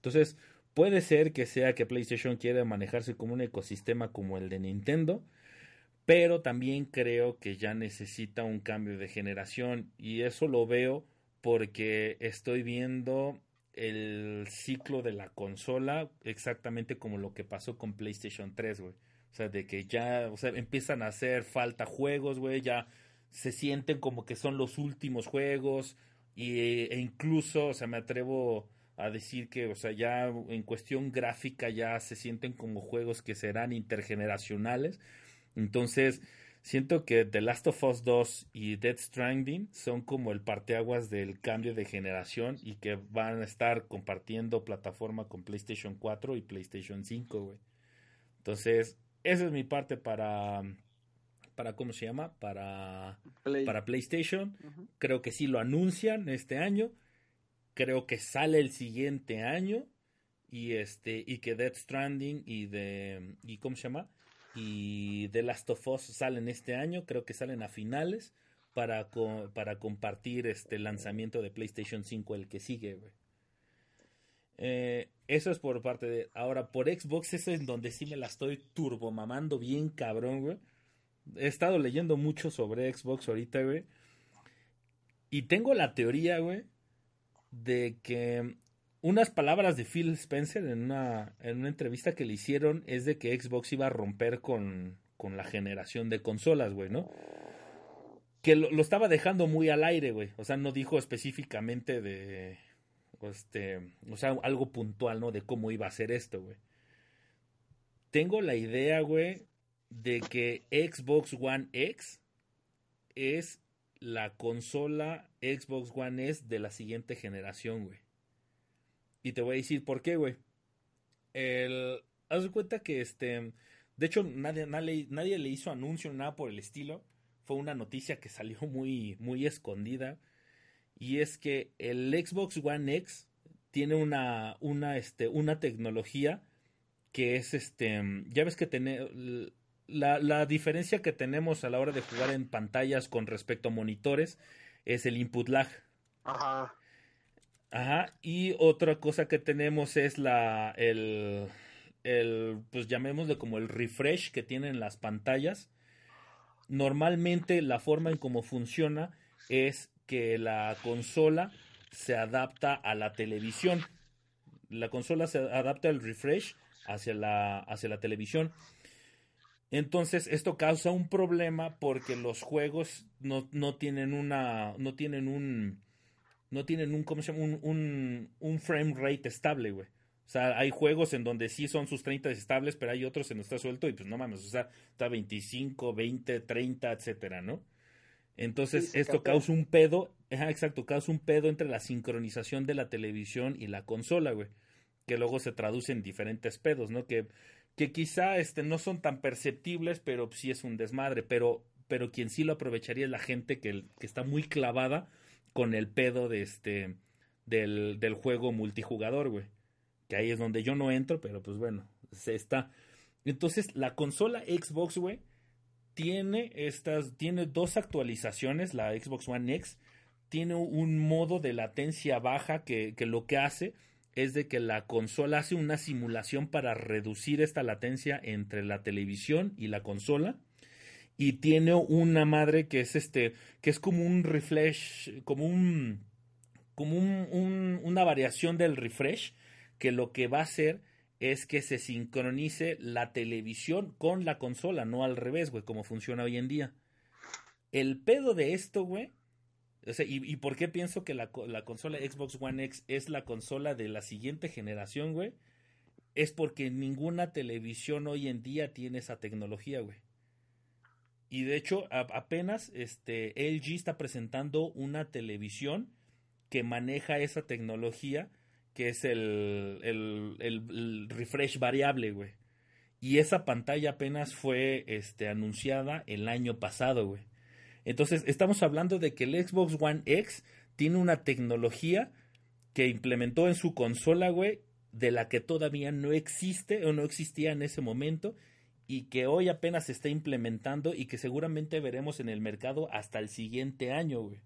Entonces, puede ser que sea que PlayStation quiera manejarse como un ecosistema como el de Nintendo, pero también creo que ya necesita un cambio de generación y eso lo veo porque estoy viendo el ciclo de la consola exactamente como lo que pasó con PlayStation 3, güey. O sea, de que ya, o sea, empiezan a hacer falta juegos, güey, ya se sienten como que son los últimos juegos y, e incluso, o sea, me atrevo a decir que, o sea, ya en cuestión gráfica ya se sienten como juegos que serán intergeneracionales. Entonces, siento que The Last of Us 2 y Dead Stranding son como el parteaguas del cambio de generación y que van a estar compartiendo plataforma con PlayStation 4 y PlayStation 5, güey. Entonces, esa es mi parte para para cómo se llama para para PlayStation. Creo que sí lo anuncian este año creo que sale el siguiente año y este y que Death Stranding y de y cómo se llama y The Last of Us salen este año creo que salen a finales para para compartir este lanzamiento de PlayStation 5 el que sigue eh, eso es por parte de ahora por Xbox eso es donde sí me la estoy turbo mamando bien cabrón güey. He estado leyendo mucho sobre Xbox ahorita güey. Y tengo la teoría güey de que unas palabras de Phil Spencer en una, en una entrevista que le hicieron es de que Xbox iba a romper con, con la generación de consolas, güey, ¿no? Que lo, estaba dejando muy al aire, güey. O sea, no dijo específicamente de. Este, o sea, algo puntual, ¿no? De cómo iba a ser esto, güey. Tengo la idea, güey, de que Xbox One X es la consola Xbox One S de la siguiente generación, güey. Y te voy a decir por qué, güey. El, haz de cuenta que este, de hecho nadie, nadie, nadie le hizo anuncio nada por el estilo. Fue una noticia que salió muy, muy escondida. Y es que el Xbox One X tiene una, una, este, una tecnología que es este, ya ves que tiene, la, la, diferencia que tenemos a la hora de jugar en pantallas con respecto a monitores es el input lag. Ajá. Ajá. Y otra cosa que tenemos es la el, el pues llamémosle como el refresh que tienen las pantallas. Normalmente la forma en cómo funciona es que la consola se adapta a la televisión. La consola se adapta al refresh hacia la, hacia la televisión. Entonces, esto causa un problema porque los juegos no, no tienen una. no tienen un. no tienen un. ¿cómo se llama? Un, un, frame rate estable, güey. O sea, hay juegos en donde sí son sus 30 estables, pero hay otros en donde está suelto y pues no mames, o sea, está 25, 20, 30, etcétera, ¿no? Entonces, esto causa un pedo, exacto, causa un pedo entre la sincronización de la televisión y la consola, güey. Que luego se traduce en diferentes pedos, ¿no? Que que quizá este, no son tan perceptibles, pero sí es un desmadre. Pero, pero quien sí lo aprovecharía es la gente que, que está muy clavada con el pedo de este, del, del juego multijugador, güey. Que ahí es donde yo no entro, pero pues bueno, se está. Entonces, la consola Xbox, güey, tiene estas, tiene dos actualizaciones, la Xbox One X, tiene un modo de latencia baja que, que lo que hace es de que la consola hace una simulación para reducir esta latencia entre la televisión y la consola y tiene una madre que es este que es como un refresh como un como un, una variación del refresh que lo que va a hacer es que se sincronice la televisión con la consola, no al revés, güey, como funciona hoy en día. El pedo de esto, güey, o sea, y, por qué pienso que la, la, consola Xbox One X es la consola de la siguiente generación, güey? Es porque ninguna televisión hoy en día tiene esa tecnología, güey. Y de hecho, apenas este, LG está presentando una televisión que maneja esa tecnología, que es el, el, el, refresh variable, güey. Y esa pantalla apenas fue este, anunciada el año pasado, güey. Entonces, estamos hablando de que el Xbox One X tiene una tecnología que implementó en su consola, güey, de la que todavía no existe o no existía en ese momento y que hoy apenas se está implementando y que seguramente veremos en el mercado hasta el siguiente año, güey.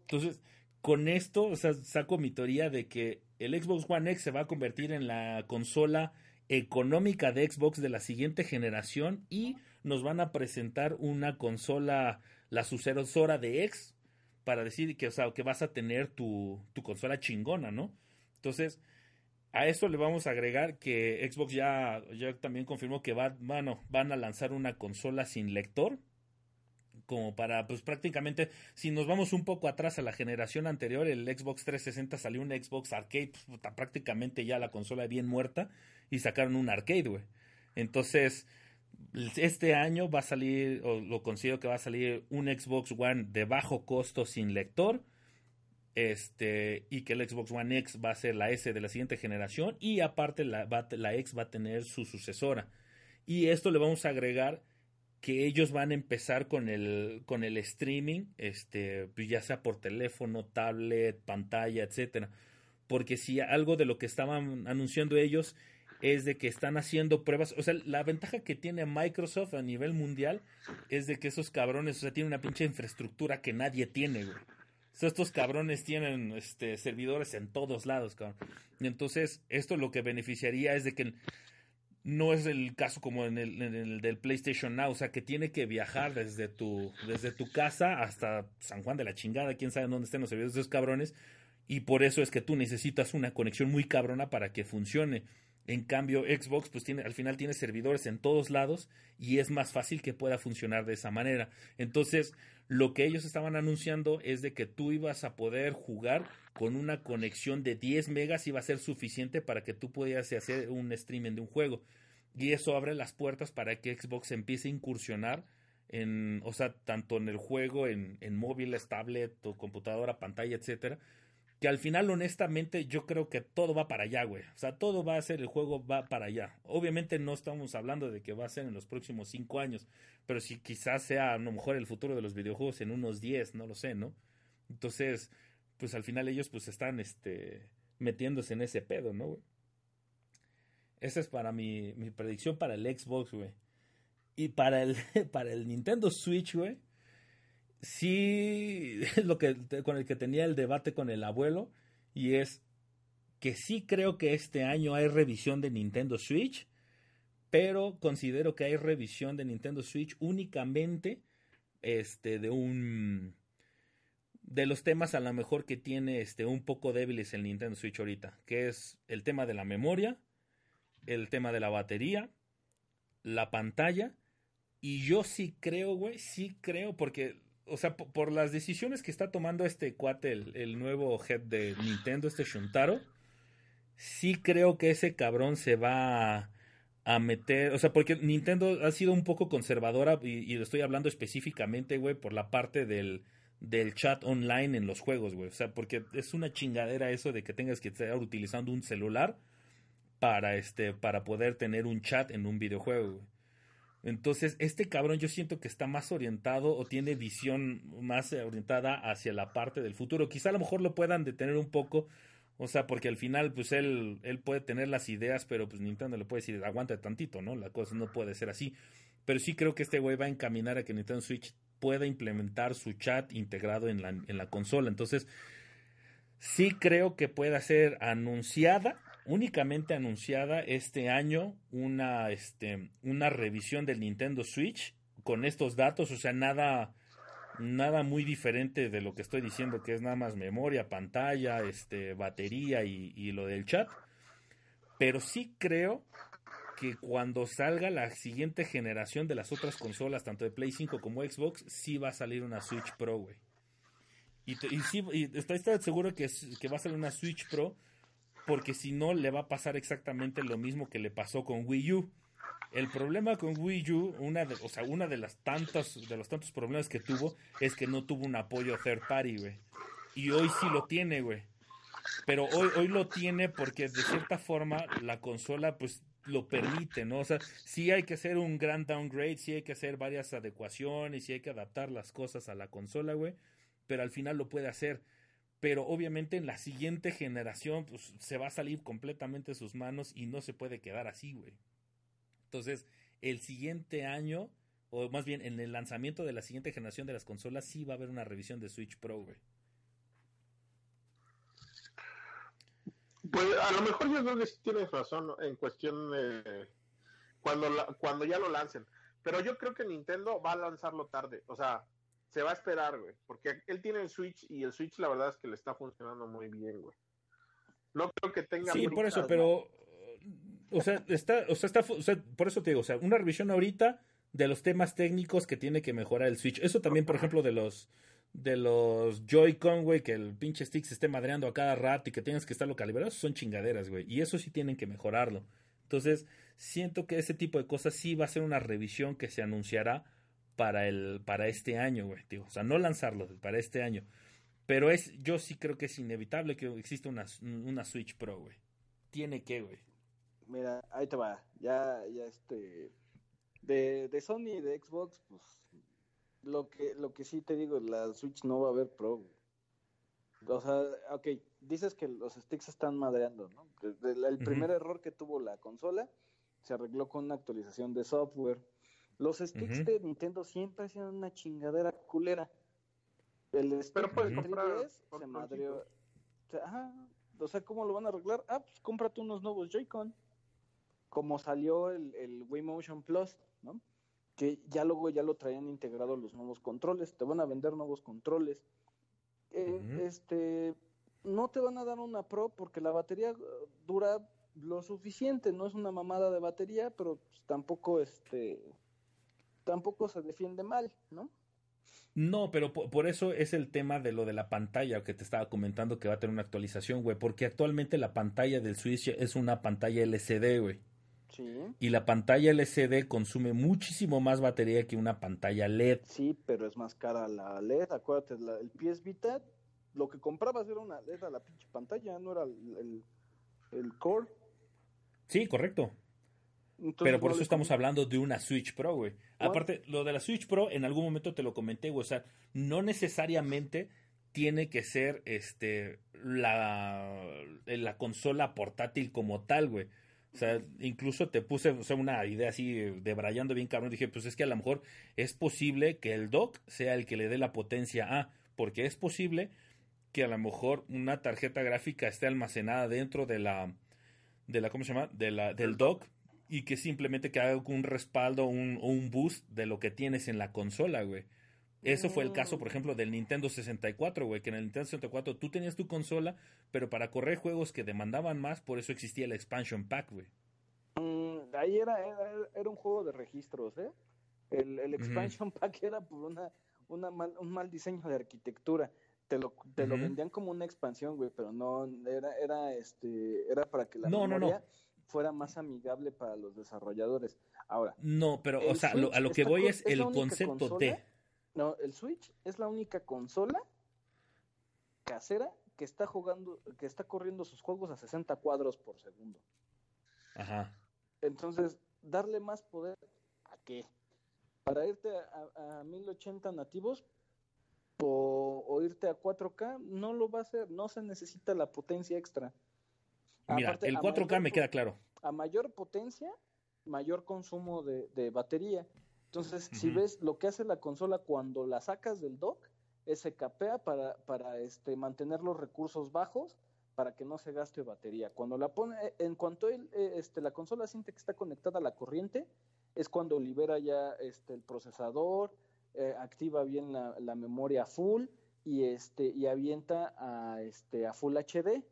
Entonces, con esto, o sea, saco mi teoría de que el Xbox One X se va a convertir en la consola económica de Xbox de la siguiente generación y nos van a presentar una consola, la sucesora de X, para decir que, o sea, que vas a tener tu, tu consola chingona, ¿no? Entonces, a eso le vamos a agregar que Xbox ya, ya también confirmó que va, van a lanzar una consola sin lector. Como para, pues prácticamente, si nos vamos un poco atrás a la generación anterior, el Xbox 360 salió un Xbox Arcade, pues, prácticamente ya la consola bien muerta, y sacaron un arcade, güey. Entonces, este año va a salir, o lo considero que va a salir un Xbox One de bajo costo sin lector este, y que el Xbox One X va a ser la S de la siguiente generación y aparte la, la X va a tener su sucesora. Y esto le vamos a agregar que ellos van a empezar con el, con el streaming, este, pues ya sea por teléfono, tablet, pantalla, etcétera. Porque si algo de lo que estaban anunciando ellos es de que están haciendo pruebas, o sea, la ventaja que tiene Microsoft a nivel mundial es de que esos cabrones, o sea, tienen una pinche infraestructura que nadie tiene, güey estos cabrones tienen este, servidores en todos lados, cabrón. Entonces, esto lo que beneficiaría es de que no es el caso como en el, del PlayStation Now, o sea, que tiene que viajar desde tu, desde tu casa hasta San Juan de la chingada, quién sabe dónde estén los servidores de esos cabrones, y por eso es que tú necesitas una conexión muy cabrona para que funcione. En cambio, Xbox, pues tiene, al final tiene servidores en todos lados y es más fácil que pueda funcionar de esa manera. Entonces, lo que ellos estaban anunciando es de que tú ibas a poder jugar con una conexión de 10 megas, iba a ser suficiente para que tú pudieras hacer un streaming de un juego. Y eso abre las puertas para que Xbox empiece a incursionar en, o sea, tanto en el juego, en, en móviles, tablet computadora, pantalla, etcétera, que al final honestamente yo creo que todo va para allá, güey. O sea, todo va a ser, el juego va para allá. Obviamente no estamos hablando de que va a ser en los próximos cinco años, pero si quizás sea a lo mejor el futuro de los videojuegos en unos diez, no lo sé, ¿no? Entonces, pues al final ellos pues están, este, metiéndose en ese pedo, ¿no, güey? Esa es para mi, mi predicción para el Xbox, güey. Y para el, para el Nintendo Switch, güey sí es lo que con el que tenía el debate con el abuelo y es que sí creo que este año hay revisión de Nintendo Switch, pero considero que hay revisión de Nintendo Switch únicamente este de un de los temas a lo mejor que tiene este un poco débiles el Nintendo Switch ahorita, que es el tema de la memoria, el tema de la batería, la pantalla y yo sí creo, güey, sí creo porque o sea, por, las decisiones que está tomando este cuate, el, nuevo head de Nintendo, este Shuntaro, sí creo que ese cabrón se va a, meter, o sea, porque Nintendo ha sido un poco conservadora y, lo estoy hablando específicamente, güey, por la parte del, del chat online en los juegos, güey. O sea, porque es una chingadera eso de que tengas que estar utilizando un celular para este para poder tener un chat en un videojuego, güey. Entonces, este cabrón yo siento que está más orientado o tiene visión más orientada hacia la parte del futuro. Quizá a lo mejor lo puedan detener un poco, o sea, porque al final, pues él, él puede tener las ideas, pero pues Nintendo le puede decir, aguanta tantito, ¿no? La cosa no puede ser así. Pero sí creo que este güey va a encaminar a que Nintendo Switch pueda implementar su chat integrado en la, en la consola. Entonces, sí creo que pueda ser anunciada únicamente anunciada este año una, este, una revisión del Nintendo Switch con estos datos, o sea, nada, nada muy diferente de lo que estoy diciendo, que es nada más memoria, pantalla, este, batería y, y lo del chat. Pero sí creo que cuando salga la siguiente generación de las otras consolas, tanto de Play 5 como Xbox, sí va a salir una Switch Pro, güey. Y, te- y sí, y estoy, seguro que, que va a salir una Switch Pro, porque si no, le va a pasar exactamente lo mismo que le pasó con Wii U. El problema con Wii U, una de, o sea, una de las tantos, de los tantos problemas que tuvo, es que no tuvo un apoyo third party, güey. Y hoy sí lo tiene, güey. Pero hoy, hoy lo tiene porque de cierta forma la consola pues lo permite, ¿no? O sea, sí hay que hacer un gran downgrade, sí hay que hacer varias adecuaciones, sí hay que adaptar las cosas a la consola, güey, pero al final lo puede hacer. Pero obviamente en la siguiente generación pues se va a salir completamente de sus manos y no se puede quedar así, güey. Entonces, el siguiente año, o más bien en el lanzamiento de la siguiente generación de las consolas, sí va a haber una revisión de Switch Pro, güey. Pues a lo mejor yo creo que sí tienes razón en cuestión de cuando, cuando ya lo lancen. Pero yo creo que Nintendo va a lanzarlo tarde. O sea, se va a esperar, güey. Porque él tiene el Switch y el Switch la verdad es que le está funcionando muy bien, güey. No creo que tenga... Sí, por eso, pero. O sea, está, o sea, está, o sea, por eso te digo, o sea, una revisión ahorita de los temas técnicos que tiene que mejorar el Switch. Eso también, por ejemplo, de los de los Joy-Con, güey, que el pinche stick se esté madreando a cada rato y que tengas que estarlo calibrado, son chingaderas, güey. Y eso sí tienen que mejorarlo. Entonces, siento que ese tipo de cosas sí va a ser una revisión que se anunciará para el para este año, güey. Digo, o sea, no lanzarlo para este año. Pero es, yo sí creo que es inevitable que exista una, una Switch Pro, güey. Tiene que, güey. Mira, ahí te va. Ya, ya este. De, de Sony y de Xbox, pues. Lo que, lo que sí te digo, la Switch no va a haber Pro. güey. O sea, ok, dices que los sticks están madreando, ¿no? El, primer error que tuvo la consola se arregló con una actualización de software. Los sticks de Nintendo siempre han sido una chingadera culera. El stick Pero puedes de comprar 3DS se madreó. O sea, ajá, o sea, ¿cómo lo van a arreglar? Ah, pues cómprate unos nuevos Joy-Con. Como salió el, el Wii Motion Plus, ¿no? Que ya luego ya lo traían integrado los nuevos controles. Te van a vender nuevos controles. Eh. Este, no te van a dar una Pro porque la batería eh, dura lo suficiente. No es una mamada de batería, pero pues, tampoco, este, tampoco se defiende mal, ¿no? No, pero po- por, eso es el tema de lo de la pantalla que te estaba comentando que va a tener una actualización, güey. Porque actualmente la pantalla del Switch es una pantalla LCD, güey. Sí. Y la pantalla LCD consume muchísimo más batería que una pantalla LED. Sí, pero es más cara la LED. Acuérdate, la- el PS Vita, lo que comprabas era una LED a la pinche pantalla, no era el, el, el core. Sí, correcto. Entonces, Pero por no eso estamos hablando de una Switch Pro, güey. Aparte, lo de la Switch Pro, en algún momento te lo comenté, güey. O sea, no necesariamente tiene que ser este la, la consola portátil como tal, güey. O sea, incluso te puse o sea, una idea así de brayando bien cabrón. Dije, pues es que a lo mejor es posible que el dock sea el que le dé la potencia A, porque es posible que a lo mejor una tarjeta gráfica esté almacenada dentro de la, de la ¿cómo se llama? De la, del dock y que simplemente que haga un respaldo un, o un boost de lo que tienes en la consola, güey. Eso fue el caso, por ejemplo, del Nintendo 64, güey, que en el Nintendo 64 tú tenías tu consola, pero para correr juegos que demandaban más, por eso existía el expansion pack, güey. Mm, ahí era, era, era un juego de registros, ¿eh? El, el expansion pack era por una, una mal, un mal diseño de arquitectura. Te lo, te lo vendían como una expansión, güey, pero no, era, era, este, era para que la No, no, no. Fuera más amigable para los desarrolladores. Ahora, No, pero, o sea, lo- a lo que voy es el concepto consola de... No, el Switch es la única consola casera que está jugando, que está corriendo sus juegos a 60 cuadros por segundo. Ajá. Entonces, darle más poder a qué? Para irte a, a 1080 nativos o, o irte a 4K, no lo va a hacer, no se necesita la potencia extra. Mira, Aparte, el a 4K mayor me queda claro. a mayor potencia, mayor consumo de, de batería. Entonces, si ves lo que hace la consola cuando la sacas del dock, es se capea para, para este, mantener los recursos bajos para que no se gaste batería. Cuando la pone, en cuanto él, eh, este, la consola siente que está conectada a la corriente, es cuando libera ya este, el procesador, eh, activa bien la, la, memoria full y este y avienta a este a full HD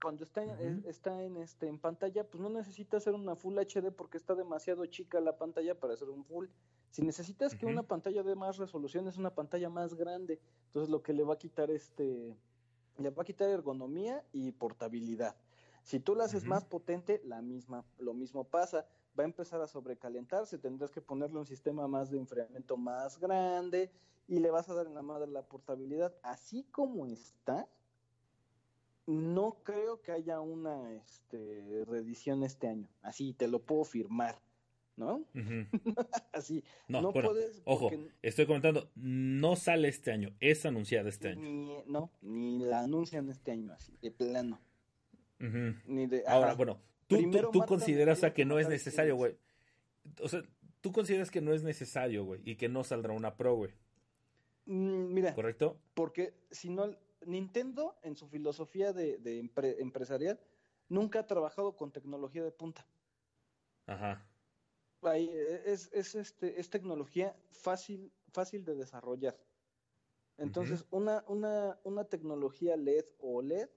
cuando está en, uh -huh. está en este en pantalla pues no necesita hacer una full HD porque está demasiado chica la pantalla para hacer un full si necesitas uh -huh. que una pantalla de más resolución es una pantalla más grande entonces lo que le va a quitar este le va a quitar ergonomía y portabilidad si tú la haces uh -huh. más potente la misma lo mismo pasa va a empezar a sobrecalentarse, tendrás que ponerle un sistema más de enfriamiento más grande y le vas a dar en la madre la portabilidad. Así como está, no creo que haya una este, reedición este año. Así te lo puedo firmar, ¿no? Uh -huh. Así. No, no bueno, puedes. Ojo, estoy comentando, no sale este año, es anunciada este año. Ni, no, ni la anuncian este año, así, de plano. Uh -huh. Ni de, Ahora, ajá. bueno, Tú, tú, tú consideras a que no es necesario, güey. O sea, tú consideras que no es necesario, güey, y que no saldrá una Pro, güey. Mm, mira. ¿Correcto? Porque si no, Nintendo, en su filosofía de, de empre, empresarial, nunca ha trabajado con tecnología de punta. Ajá. Ahí, es, es, este, es tecnología fácil, fácil de desarrollar. Entonces, uh -huh. una, una, una tecnología LED o OLED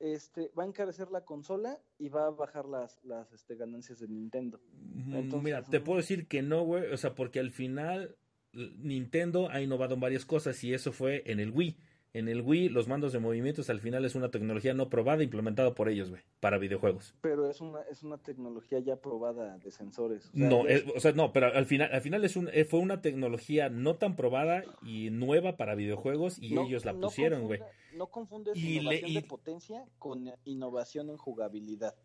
este, va a encarecer la consola y va a bajar las, las este, ganancias de Nintendo. Entonces, Mira, te puedo decir que no, güey, o sea, porque al final Nintendo ha innovado en varias cosas y eso fue en el Wii. En el Wii, los mandos de movimientos al final es una tecnología no probada implementada por ellos, güey, para videojuegos. Pero es una, es una tecnología ya probada de sensores. O sea, no, es, o sea, no, pero al final, al final es un, eh, fue una tecnología no tan probada y nueva para videojuegos y no, ellos la pusieron, güey. No, confundes y innovación le, y... de potencia con innovación en jugabilidad.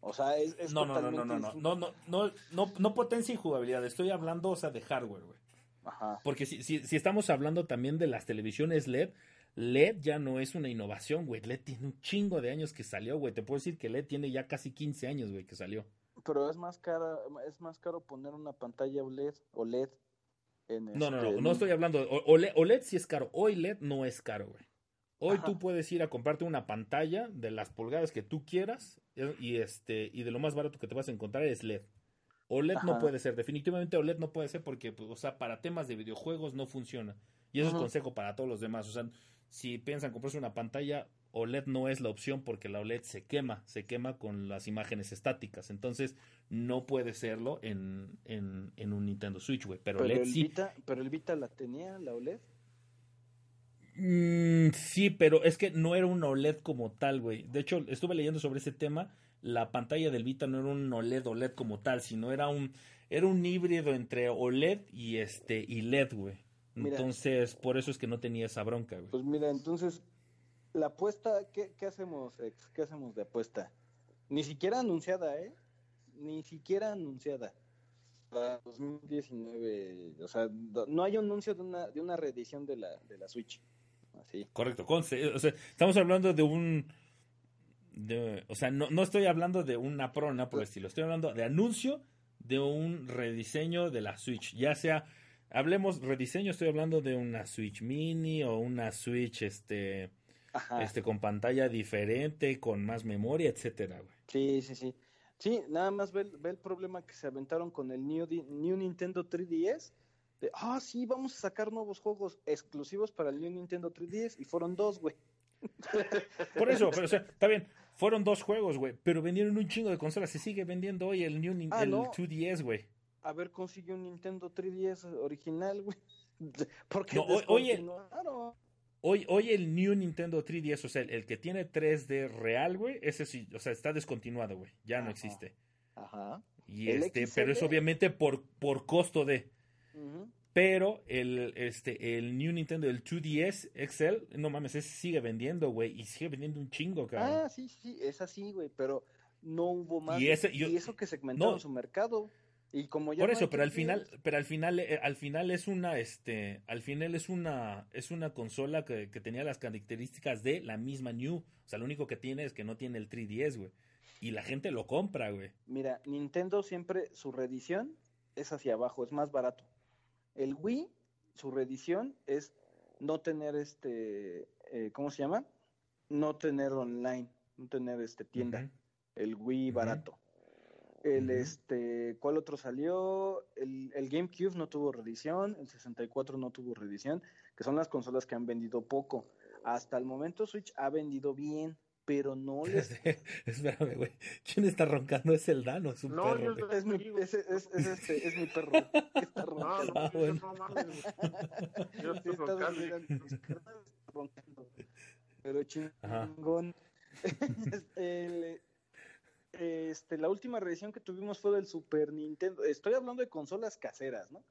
O sea, es, es no, no, no, no, no, no, no, no, no, no, no potencia y jugabilidad. Estoy hablando, o sea, de hardware, güey. Ajá. Porque si, si, si estamos hablando también de las televisiones LED, LED ya no es una innovación, güey. LED tiene un chingo de años que salió, güey. Te puedo decir que LED tiene ya casi 15 años, güey, que salió. Pero es más caro, es más caro poner una pantalla OLED o LED en No, este, no, no, no estoy hablando. OLED, OLED sí es caro. Hoy LED no es caro, güey. Hoy Ajá. tú puedes ir a comprarte una pantalla de las pulgadas que tú quieras y este y de lo más barato que te vas a encontrar es LED. OLED Ajá. no puede ser, definitivamente OLED no puede ser porque, pues, o sea, para temas de videojuegos no funciona. Y eso Ajá. es consejo para todos los demás. O sea, si piensan comprarse una pantalla, OLED no es la opción porque la OLED se quema, se quema con las imágenes estáticas. Entonces, no puede serlo en, en, en un Nintendo Switch, güey. Pero, pero OLED el sí. Vita, pero el Vita la tenía, la OLED. Mm, sí, pero es que no era un OLED como tal, güey. De hecho, estuve leyendo sobre ese tema. La pantalla del Vita no era un OLED OLED como tal, sino era un era un híbrido entre OLED y este y LED, güey. Entonces, por eso es que no tenía esa bronca, güey. Pues mira, entonces, la apuesta, ¿qué, qué hacemos, ex? ¿Qué hacemos de apuesta? Ni siquiera anunciada, ¿eh? Ni siquiera anunciada. Para 2019, o sea, no hay un anuncio de una, de una reedición de la, de la Switch. Así. Correcto, conste, o sea, estamos hablando de un... De, o sea, no, no estoy hablando de una pro, no por el estilo, estoy hablando de anuncio de un rediseño de la Switch, ya sea hablemos rediseño, estoy hablando de una Switch Mini o una Switch este Ajá. este con pantalla diferente, con más memoria, etcétera, güey. Sí, sí, sí. Sí, nada más ve, ve, el problema que se aventaron con el New, New Nintendo 3DS. De, ah, sí, vamos a sacar nuevos juegos exclusivos para el New Nintendo 3DS y fueron dos, güey. Por eso, pero o sea, está bien, fueron dos juegos, güey, pero vendieron un chingo de consolas, se sigue vendiendo hoy el New ah, el no. 2DS, güey a ver consigue un Nintendo 3DS original, güey. Porque no, hoy, hoy, el, hoy, hoy, el New Nintendo 3DS, o sea, el, el que tiene 3D real, güey, ese sí, o sea, está descontinuado, güey. Ya Ajá. no existe. Ajá. Y ¿El este, XL? pero es obviamente por, por costo de. Uh -huh. Pero el, este, el New Nintendo, el 2DS XL, no mames, ese sigue vendiendo, güey, y sigue vendiendo un chingo, cabrón. Ah, sí, sí, es así, güey, pero no hubo más. Y, ese, yo, y eso que segmentaron no, su mercado. Y como ya Por eso, pero al final, pero al final, eh, al final es una, este, al final es una, es una consola que, que, tenía las características de la misma New. O sea, lo único que tiene es que no tiene el 3DS, güey. Y la gente lo compra, güey. Mira, Nintendo siempre, su reedición es hacia abajo, es más barato. El Wii, su reedición es no tener este, eh, ¿cómo se llama? No tener online, no tener este tienda. Uh -huh. El Wii uh -huh. barato. El uh -huh. este, ¿cuál otro salió? El, el GameCube no tuvo reedición, el 64 no tuvo reedición, que son las consolas que han vendido poco. Hasta el momento Switch ha vendido bien, pero no les... Espérame, güey. ¿Quién está roncando? ¿Es el Dano? Es un No, perro. Es mi, es, es, es este, es mi perro. está No, roncando. Ah, yo bueno. no mames. Yo Sí, estoy está roncando. Pero chingón. El, este, la última revisión que tuvimos fue del Super Nintendo. Estoy hablando de consolas caseras, ¿no?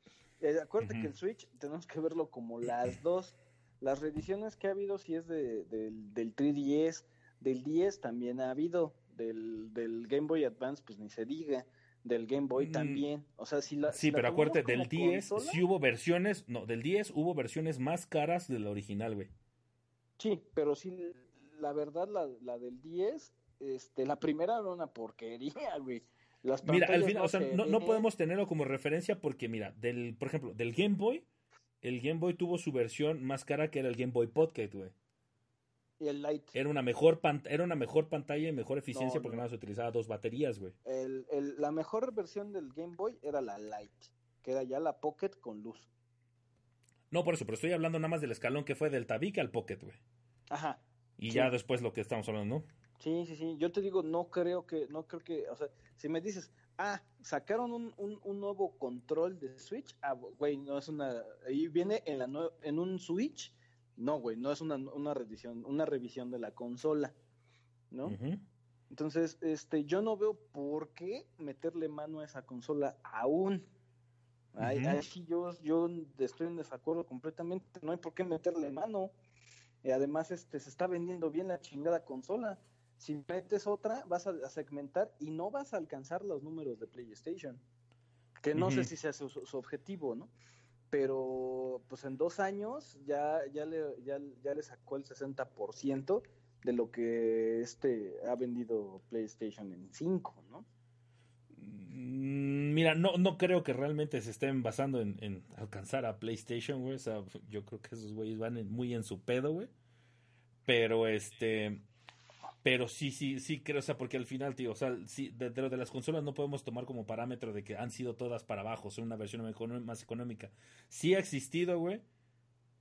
Eh, acuérdate que el Switch tenemos que verlo como las dos. Las reediciones que ha habido, si es de, del, del 3DS, del 10 también ha habido, del, del Game Boy Advance, pues ni se diga, del Game Boy Mm. también. O sea, si la. Sí, si pero acuérdate, del como 10 consola, sí hubo versiones, no, del 10 hubo versiones más caras de la original, güey. Sí, pero sí, la verdad, la, la del 10, este, la primera era una porquería, güey. Las Mira, al final, o sea, se no, no podemos tenerlo como referencia porque, mira, del, por ejemplo, del Game Boy, el Game Boy tuvo su versión más cara que era el Game Boy Pocket, güey. Y el Light. Era una mejor era una mejor pantalla y mejor eficiencia No, porque no. nada más se utilizaba dos baterías, güey. El, el- la mejor versión del Game Boy era la Light, que era ya la Pocket con luz. No, por eso, pero estoy hablando nada más del escalón que fue del Tabique al Pocket, güey. Ajá. Y Sí. ya después lo que estamos hablando, ¿no? Sí, sí, sí. Yo te digo, no creo que, no creo que, o sea, si me dices, ah, sacaron un, un, un nuevo control de Switch, ah, güey, no es una, ahí viene en la en un Switch, no, güey, no es una, una revisión, una revisión de la consola, ¿no? Entonces, este, yo no veo por qué meterle mano a esa consola aún. Ahí sí yo, yo estoy en desacuerdo completamente. No hay por qué meterle mano. Y además, este, se está vendiendo bien la chingada consola. Si metes otra, vas a, segmentar y no vas a alcanzar los números de PlayStation. Que no sé si sea su, objetivo, ¿no? Pero, pues en dos años ya, ya, le, ya, ya le sacó el 60% de lo que este ha vendido PlayStation en 5, ¿no? Mm, Mira, no, no creo que realmente se estén basando en, en alcanzar a PlayStation, güey. O sea, yo creo que esos güeyes van en- muy en su pedo, güey. Pero este. Pero sí, sí, sí creo, o sea, porque al final, tío, o sea, sí, de, de lo de las consolas no podemos tomar como parámetro de que han sido todas para abajo, son una versión más económica. Sí ha existido, güey,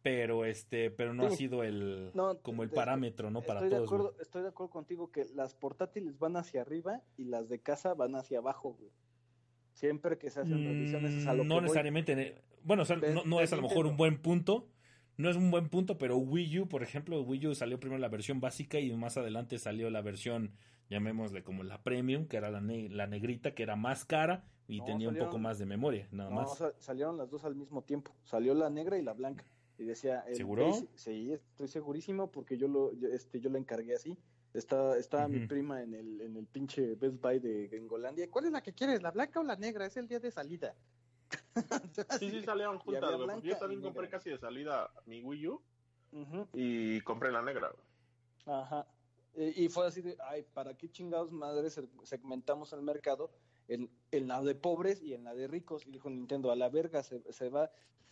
pero este, pero no ha sido el, No, como el de- parámetro, ¿no? Para estoy, de todos, güey. acuerdo, estoy de acuerdo contigo que las portátiles van hacia arriba y las de casa van hacia abajo, güey. Siempre que se hacen revisiones es a lo Mm, que no voy. necesariamente. ne- Bueno, o sea, De- no, no de es a lo mejor un buen punto. No es un buen punto, pero Wii U, por ejemplo, Wii U salió primero la versión básica y más adelante salió la versión, llamémosle como la premium, que era la, ne- la negrita, que era más cara y No, tenía un poco más de memoria, nada No, más. sa- salieron las dos al mismo tiempo. Salió la negra y la blanca. Y decía, el ¿Seguro? Base- sí, estoy segurísimo porque yo lo, yo, este, yo la encargué así. Está, estaba mi prima en el, en el pinche Best Buy de Gringolandia. ¿Cuál es la que quieres, la blanca o la negra? Es el día de salida. Sí, sí, salieron juntas, güey. porque Yo también compré negra. casi de salida mi Wii U y compré la negra, güey. Ajá. Y, y fue así de, ay, ¿para qué chingados madres se- segmentamos el mercado en, en la de pobres y en la de ricos? Y dijo Nintendo, a la verga se, se va.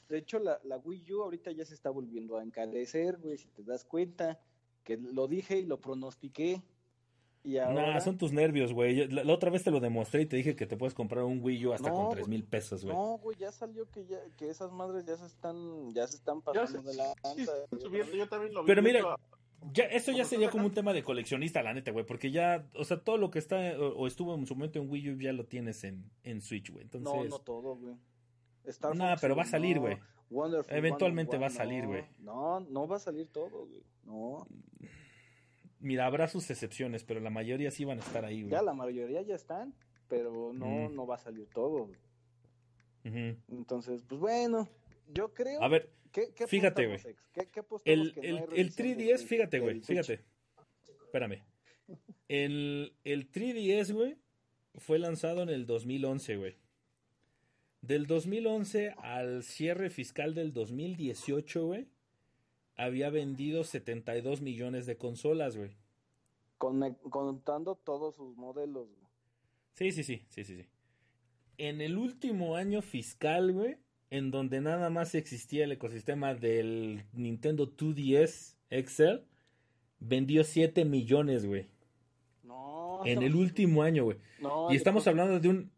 De hecho, la, la Wii U ahorita ya se está volviendo a encarecer, güey, si te das cuenta, que lo dije y lo pronostiqué. Y ahora... Nah, son tus nervios, güey. La, la otra vez te lo demostré y te dije que te puedes comprar un Wii U hasta No, con tres mil pesos, güey. No, güey, ya salió que ya que esas madres ya se están ya se están Ya pasando se- de la sí, subiendo, yo también lo vi. Pero mira, Ya, esto ya sería como un tema de coleccionista, la neta, güey, porque ya, o sea, todo lo que está o, o estuvo en su momento en Wii U ya lo tienes en, en Switch, güey. Entonces, No, no todo, güey. Star Nah, pero va a salir, no. güey. Wonderful Eventualmente 101, va a salir, no. güey. No, no va a salir todo, güey. No. Mira, habrá sus excepciones, pero la mayoría sí van a estar ahí, güey. Ya la mayoría ya están, pero no, Mm. no va a salir todo. Ujú. Entonces, pues bueno, yo creo. A ver, ¿qué, qué fíjate, güey. el, que no el, hay el revisión de 3DS, Switch- fíjate, güey, fíjate. Espérame. El, el 3DS, güey, fue lanzado en el 2011, güey. Del 2011 al cierre fiscal del 2018, güey, había vendido 72 millones de consolas, güey. Con- contando todos sus modelos, güey. Sí, sí, sí, sí, sí, sí. En el último año fiscal, güey, en donde nada más existía el ecosistema del Nintendo 2DS XL, vendió 7 millones, güey. No. En el último año, güey. No, Y estamos hablando de un...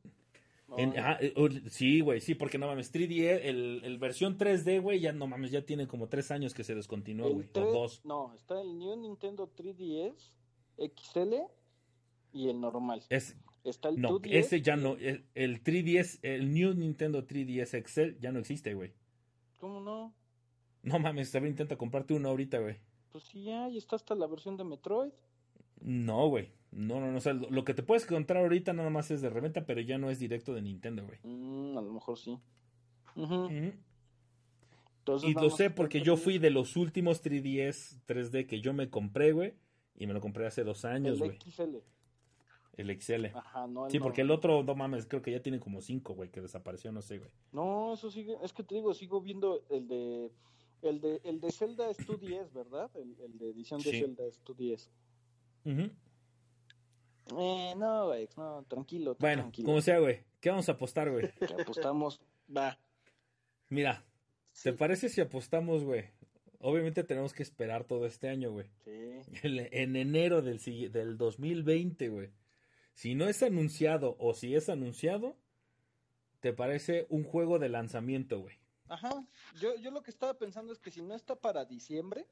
En- ajá, eh, o- sí, güey, sí, porque no mames, 3D, el, el versión 3D, güey, ya no mames, ya tiene como tres años que se descontinuó, güey, o 3 dos. No, está el New Nintendo 3DS XL y el normal. Es, Está el no, 2DS. ese ya no, el, el 3DS, el New Nintendo 3DS XL ya no existe, güey. ¿Cómo no? No mames, a ver, intenta comprarte uno ahorita, güey. Pues sí, ya, y está hasta la versión de Metroid. No, güey. No, no, no. O sea, lo, lo que te puedes encontrar ahorita nada más es de reventa, pero ya no es directo de Nintendo, güey. Mm, a lo mejor sí. Entonces Y lo sé porque yo fui de los últimos 3DS 3D que yo me compré, güey. Y me lo compré hace dos años, el güey. XL. El XL. Ajá, no el Sí, porque el otro, no mames, creo que ya tiene como cinco, güey, que desapareció, no sé, güey. No, eso sigue, es que te digo, sigo viendo el de el de el de Zelda es 2DS, ¿verdad? El, el de edición de Sí. Zelda es 2DS. Ujú. Eh, no, ex, no, tranquilo, Bueno, tranquilo. como sea, güey. ¿Qué vamos a apostar, güey? Que apostamos, va. Mira, ¿te parece si apostamos, güey? Obviamente tenemos que esperar todo este año, güey. Sí. El- en enero del, del 2020, güey. Si no es anunciado o si es anunciado, ¿te parece un juego de lanzamiento, güey? Ajá. Yo, yo lo que estaba pensando es que si no está para diciembre, ¿o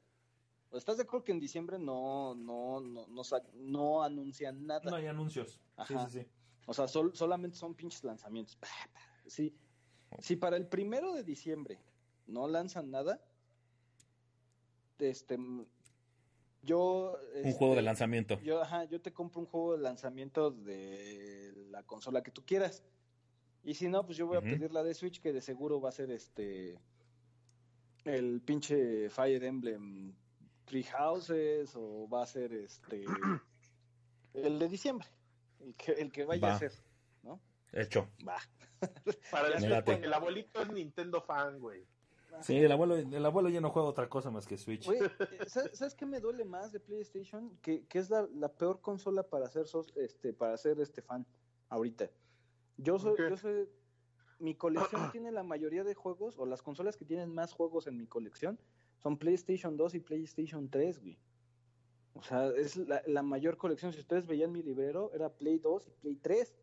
estás de acuerdo que en diciembre no, no, no, no, sa- no anuncian nada? No hay anuncios. Ajá. Sí, sí, sí. O sea, sol- solamente son pinches lanzamientos. Sí. Si para el primero de diciembre no lanzan nada, este, yo... Un juego de este, lanzamiento. Yo, ajá, yo te compro un juego de lanzamiento de la consola que tú quieras. Y si no, pues yo voy a pedir la de Switch, que de seguro va a ser este. El pinche Fire Emblem Three Houses, o va a ser este. El de diciembre. El que, el que vaya Va. a ser, ¿no? Hecho. Va. Para porque el abuelito es Nintendo fan, güey. Sí, el abuelo, el abuelo ya no juega otra cosa más que Switch. Güey, eh, ¿sabes, sabes qué me duele más de PlayStation? Que, que es la, la peor consola para ser sos- este para ser este fan ahorita. Yo soy, yo soy mi colección tiene la mayoría de juegos o las consolas que tienen más juegos en mi colección son PlayStation 2 y PlayStation 3, güey. O sea, es la, la mayor colección. Si ustedes veían mi librero, era Play 2 y Play 3.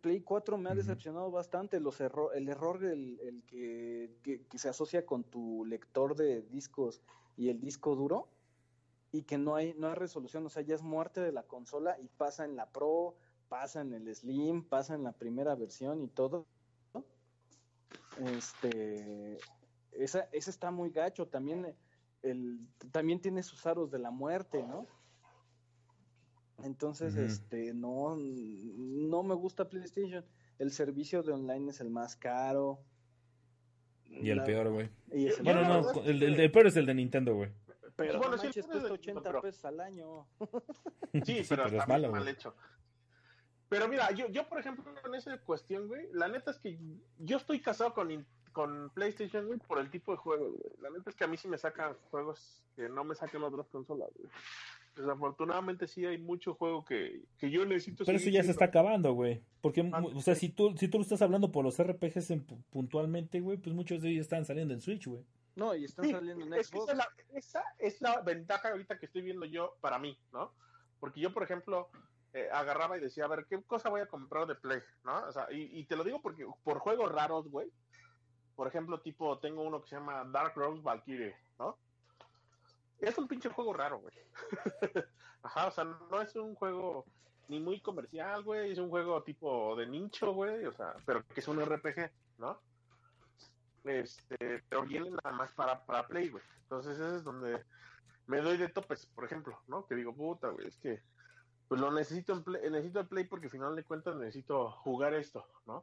Play 4 me ha decepcionado bastante los erro- el error del el que, que- que se asocia con tu lector de discos y el disco duro y que no hay no hay resolución, o sea, ya es muerte de la consola y pasa en la Pro, pasa en el Slim, pasa en la primera versión y todo. Este esa ese está muy gacho, también el también tiene sus aros de la muerte, ¿no? Entonces, este, no, no me gusta PlayStation. El servicio de online es el más caro. Y el La- peor, güey. Bueno, no, el, que- el, el peor es el de Nintendo, güey. Pero Bueno, no manches, el peor es cuesta de 80 pero- pesos al año. Sí, Sí, pero, pero es malo, mal hecho. Pero mira, yo, yo por ejemplo, en esa cuestión, güey, la neta es que yo estoy casado con, in- con PlayStation, güey, por el tipo de juegos, güey. La neta es que a mí sí me sacan juegos que no me sacan otras consolas, güey. Desafortunadamente sí hay mucho juego que, que yo necesito Pero eso ya se está acabando, güey. Porque, Ah, o sea, si tú, si tú lo estás hablando por los RPGs en- puntualmente, güey, pues muchos de ellos están saliendo en Switch, güey. No, y están Sí, saliendo en Xbox. esa, es la, esa es la ventaja ahorita que estoy viendo yo para mí, ¿no? Porque yo, por ejemplo, eh, agarraba y decía, a ver, ¿qué cosa voy a comprar de Play? ¿No? O sea, y, y te lo digo porque por juegos raros, güey. Por ejemplo, tipo, tengo uno que se llama Dark Rose Valkyrie, ¿no? Es un pinche juego raro, güey. Ajá, o sea, no es un juego ni muy comercial, güey. Es un juego tipo de nicho, güey. O sea, pero que es un RPG, ¿no? Este, pero viene nada más para, para Play, güey. Entonces ese es donde me doy de topes, por ejemplo, ¿no? Que digo, puta, güey, es que pues lo necesito en Play, necesito el Play porque al final de cuentas necesito jugar esto, ¿no?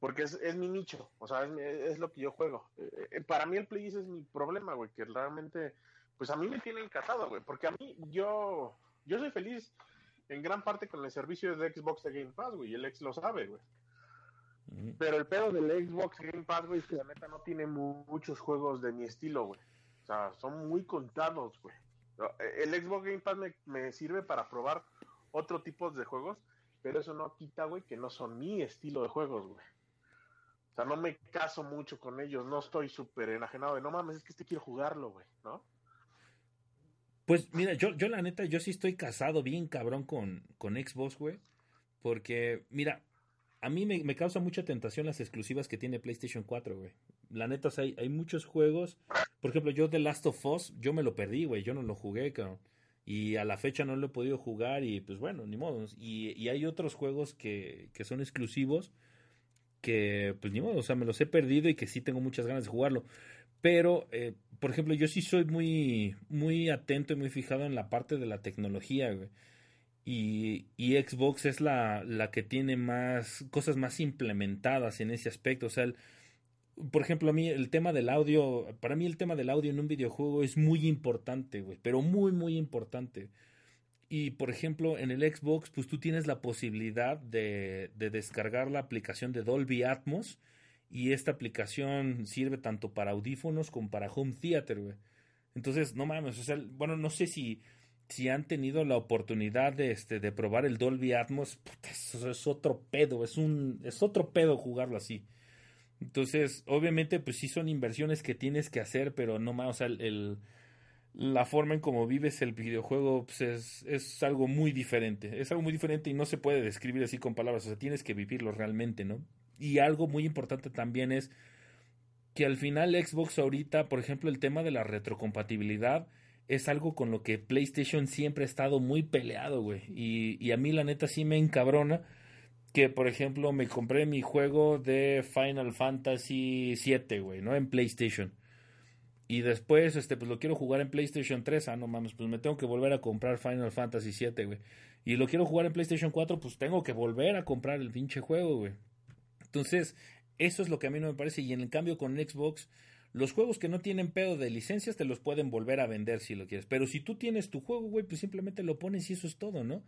Porque es, es mi nicho, o sea, es, es lo que yo juego. Eh, eh, para mí el Play ese es mi problema, güey, que realmente, pues a mí me tiene encantado, güey, porque a mí, yo, yo soy feliz en gran parte con el servicio de Xbox de Game Pass, güey, y el ex lo sabe, güey. Pero el pedo del Xbox Game Pass, güey, es que la neta no tiene mu- muchos juegos de mi estilo, güey. O sea, son muy contados, güey. Eh, El Xbox Game Pass me, me sirve para probar otro tipo de juegos, pero eso no quita, güey, que no son mi estilo de juegos, güey. O sea, no me caso mucho con ellos, no estoy súper enajenado de, no mames, es que este quiero jugarlo, güey, ¿no? Pues mira, yo, yo la neta, yo sí estoy casado bien cabrón con, con Xbox, güey. Porque, mira, a mí me, me, causa mucha tentación las exclusivas que tiene PlayStation 4, güey. La neta, o sea, hay, hay, muchos juegos. Por ejemplo, yo The Last of Us, yo me lo perdí, güey. Yo no lo jugué, cabrón. Y a la fecha no lo he podido jugar y pues bueno, ni modo. Y, y hay otros juegos que, que son exclusivos que pues ni modo, o sea, me los he perdido y que sí tengo muchas ganas de jugarlo. Pero, eh, por ejemplo, yo sí soy muy, muy atento y muy fijado en la parte de la tecnología. Y, y, Xbox es la, la, que tiene más cosas más implementadas en ese aspecto. O sea, por ejemplo, a mí el tema del audio, para mí el tema del audio en un videojuego es muy importante, güey, pero muy, muy importante. Y por ejemplo, en el Xbox, pues tú tienes la posibilidad de, de descargar la aplicación de Dolby Atmos. Y esta aplicación sirve tanto para audífonos como para home theater, güey. Entonces, no mames, o sea, bueno, no sé si si han tenido la oportunidad de este de probar el Dolby Atmos, eso es otro pedo, es un es otro pedo jugarlo así. Entonces, obviamente pues sí son inversiones que tienes que hacer, pero no más, o sea, el, la forma en cómo vives el videojuego pues es, es algo muy diferente, es algo muy diferente y no se puede describir así con palabras, o sea, tienes que vivirlo realmente, ¿no? Y algo muy importante también es que al final Xbox ahorita, por ejemplo, el tema de la retrocompatibilidad, es algo con lo que PlayStation siempre ha estado muy peleado, güey. Y, y, a mí la neta sí me encabrona que, por ejemplo, me compré mi juego de Final Fantasy VII, güey, ¿no? En PlayStation. Y después, este, pues lo quiero jugar en PlayStation 3. Ah, no mames, pues me tengo que volver a comprar Final Fantasy VII, güey. Y lo quiero jugar en PlayStation 4, pues tengo que volver a comprar el pinche juego, güey. Entonces, eso es lo que a mí no me parece. Y en el cambio con Xbox, los juegos que no tienen pedo de licencias te los pueden volver a vender si lo quieres. Pero si tú tienes tu juego, güey, pues simplemente lo pones y eso es todo, ¿no?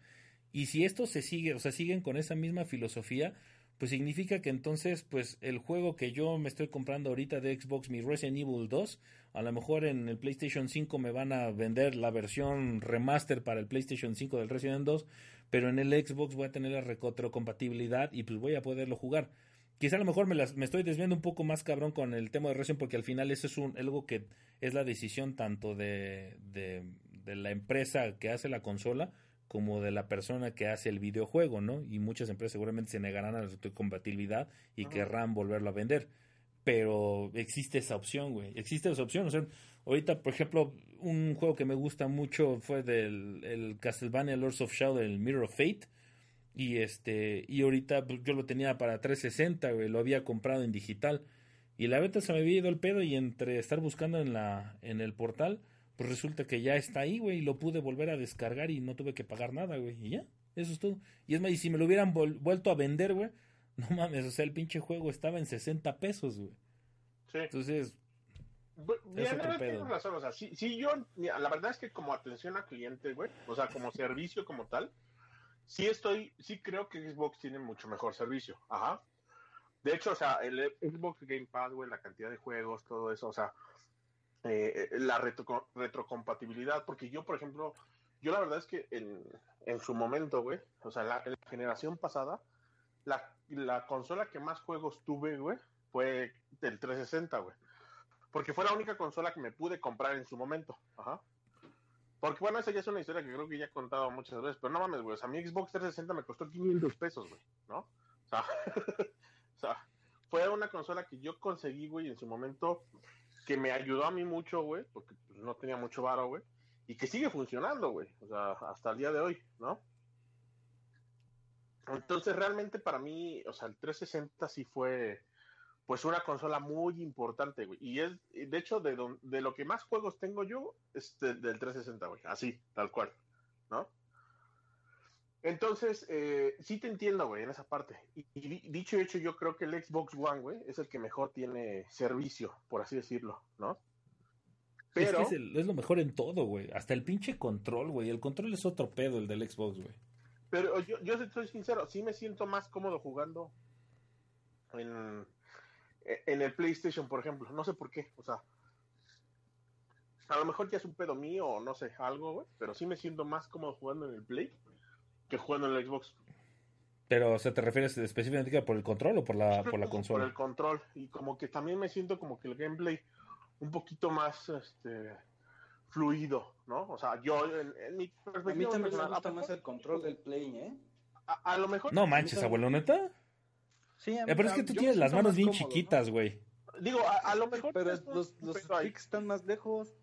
Y si esto se sigue, o sea, siguen con esa misma filosofía, pues significa que entonces, pues el juego que yo me estoy comprando ahorita de Xbox, mi Resident Evil 2, a lo mejor en el PlayStation 5 me van a vender la versión remaster para el PlayStation 5 del Resident 2, pero en el Xbox voy a tener la retrocompatibilidad y pues voy a poderlo jugar. Quizá a lo mejor me, las, me estoy desviando un poco más cabrón con el tema de Resident porque al final eso es un, algo que es la decisión tanto de, de, la empresa que hace la consola como de la persona que hace el videojuego, ¿no? Y muchas empresas seguramente se negarán a la compatibilidad y querrán volverlo a vender. Pero existe esa opción, güey. Existe esa opción. O sea, ahorita, por ejemplo, un juego que me gusta mucho fue del el Castlevania Lords of Shadow, el Mirror of Fate y este, y ahorita pues, yo lo tenía para 360, güey, lo había comprado en digital. Y la venta se me había ido el pedo y entre estar buscando en la en el portal, pues resulta que ya está ahí, güey, y lo pude volver a descargar y no tuve que pagar nada, güey, y ya, eso es todo. Y es más, y si me lo hubieran vuelto a vender, güey, no mames, o sea, el pinche juego estaba en 60 pesos, güey. Sí. Entonces, tienes razón, o sea, sí, sí, yo, la verdad es que como atención a cliente, güey, o sea, como servicio como tal, sí estoy, sí creo que Xbox tiene mucho mejor servicio. Ajá. De hecho, o sea, el Xbox Game Pass, güey, la cantidad de juegos, todo eso, o sea, eh, la retro, retrocompatibilidad, porque yo, por ejemplo, yo la verdad es que en, en su momento, güey, o sea, la, en la generación pasada, la, la consola que más juegos tuve, güey, fue el 360, güey. Porque fue la única consola que me pude comprar en su momento. Ajá. Porque bueno, esa ya es una historia que creo que ya he contado muchas veces, pero no mames, güey. O sea, mi Xbox 360 me costó 500 pesos, güey, ¿no? O sea, o sea, fue una consola que yo conseguí, güey, en su momento, que me ayudó a mí mucho, güey, porque no tenía mucho varo, güey, y que sigue funcionando, güey, o sea, hasta el día de hoy, ¿no? Entonces, realmente para mí, o sea, el 360 sí fue pues una consola muy importante, güey. Y es, de hecho, de, don, de lo que más juegos tengo yo, es de, del 360, güey. Así, tal cual, ¿no? Entonces, eh, sí te entiendo, güey, en esa parte. Y, y, dicho y hecho, yo creo que el Xbox One, güey, es el que mejor tiene servicio, por así decirlo, ¿no? Pero... Es, que es, el, es lo mejor en todo, güey. Hasta el pinche control, güey. El control es otro pedo, el del Xbox, güey. Pero yo, yo soy sincero, sí me siento más cómodo jugando en en el PlayStation, por ejemplo. No sé por qué, o sea. A lo mejor ya es un pedo mío o no sé, algo, güey. Pero sí me siento más cómodo jugando en el Play que jugando en el Xbox. Pero, o sea, ¿te refieres específicamente por el control o por la, por la consola? Por el control. Y como que también me siento como que el gameplay un poquito más este fluido, ¿no? O sea, yo en, en mi perspectiva... A mí también me gusta más el control del Play, ¿eh? A, a lo mejor... No manches, abuelo, ¿neta? Sí, a Eh, mí- pero es que tú tienes las manos bien chiquitas, güey. Digo, a, a lo mejor. Pero los, los sticks están más lejos.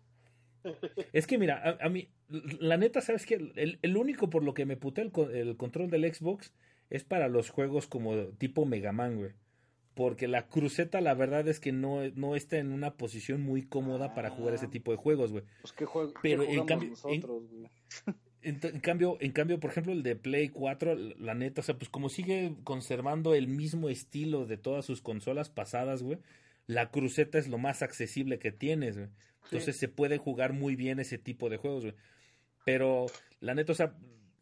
Es que mira, a, a mí, la neta, ¿sabes qué? El, el único por lo que me puté el, el control del Xbox es para los juegos como tipo Mega Man, güey. Porque la cruceta, la verdad es que no, no está en una posición muy cómoda para jugar ese Ah. tipo de juegos, güey. Pues que juego Pero que en cambio- en- nosotros, güey. En, en cambio, en cambio, por ejemplo, el de Play 4, la neta, o sea, pues como sigue conservando el mismo estilo de todas sus consolas pasadas, güey, la cruceta es lo más accesible que tienes, güey. Entonces se puede jugar muy bien ese tipo de juegos, güey. Pero la neta,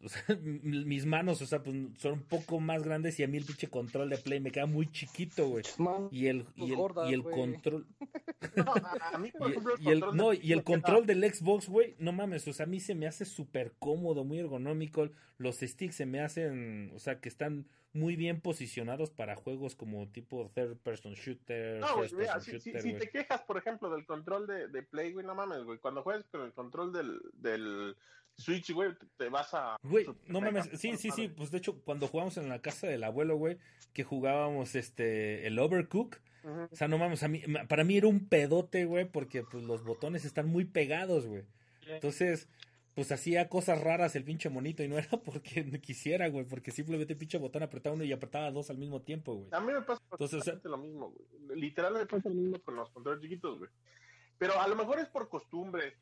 o sea, mis manos, o sea, pues son un poco más grandes y a mí el pinche control de Play me queda muy chiquito, güey. Y el, y el, gordas, y el güey. control, No, a mí, por y, el, control no, y el control del Xbox, güey, no mames, o sea, a mí se me hace súper cómodo, muy ergonómico. Los sticks se me hacen, o sea, que están muy bien posicionados para juegos como tipo third person shooter, No, güey, mira, si, shooter, te quejas, por ejemplo, del control de, de Play, güey, no mames, güey. Cuando juegas con el control del, del Switch, güey, te, vas a... Güey, no mames, sí, sí, sí, pues de hecho, cuando jugamos en la casa del abuelo, güey, que jugábamos este, el Overcook, o sea, no mames, a mí, para mí era un pedote, güey, porque pues los botones están muy pegados, güey. Entonces, pues hacía cosas raras el pinche monito y no era porque quisiera, güey, porque simplemente pinche botón apretaba uno y apretaba dos al mismo tiempo, güey. A mí me pasa Entonces, o sea- lo mismo, güey. Literal me pasa lo mismo con los controles chiquitos, güey. Pero a lo mejor es por costumbre,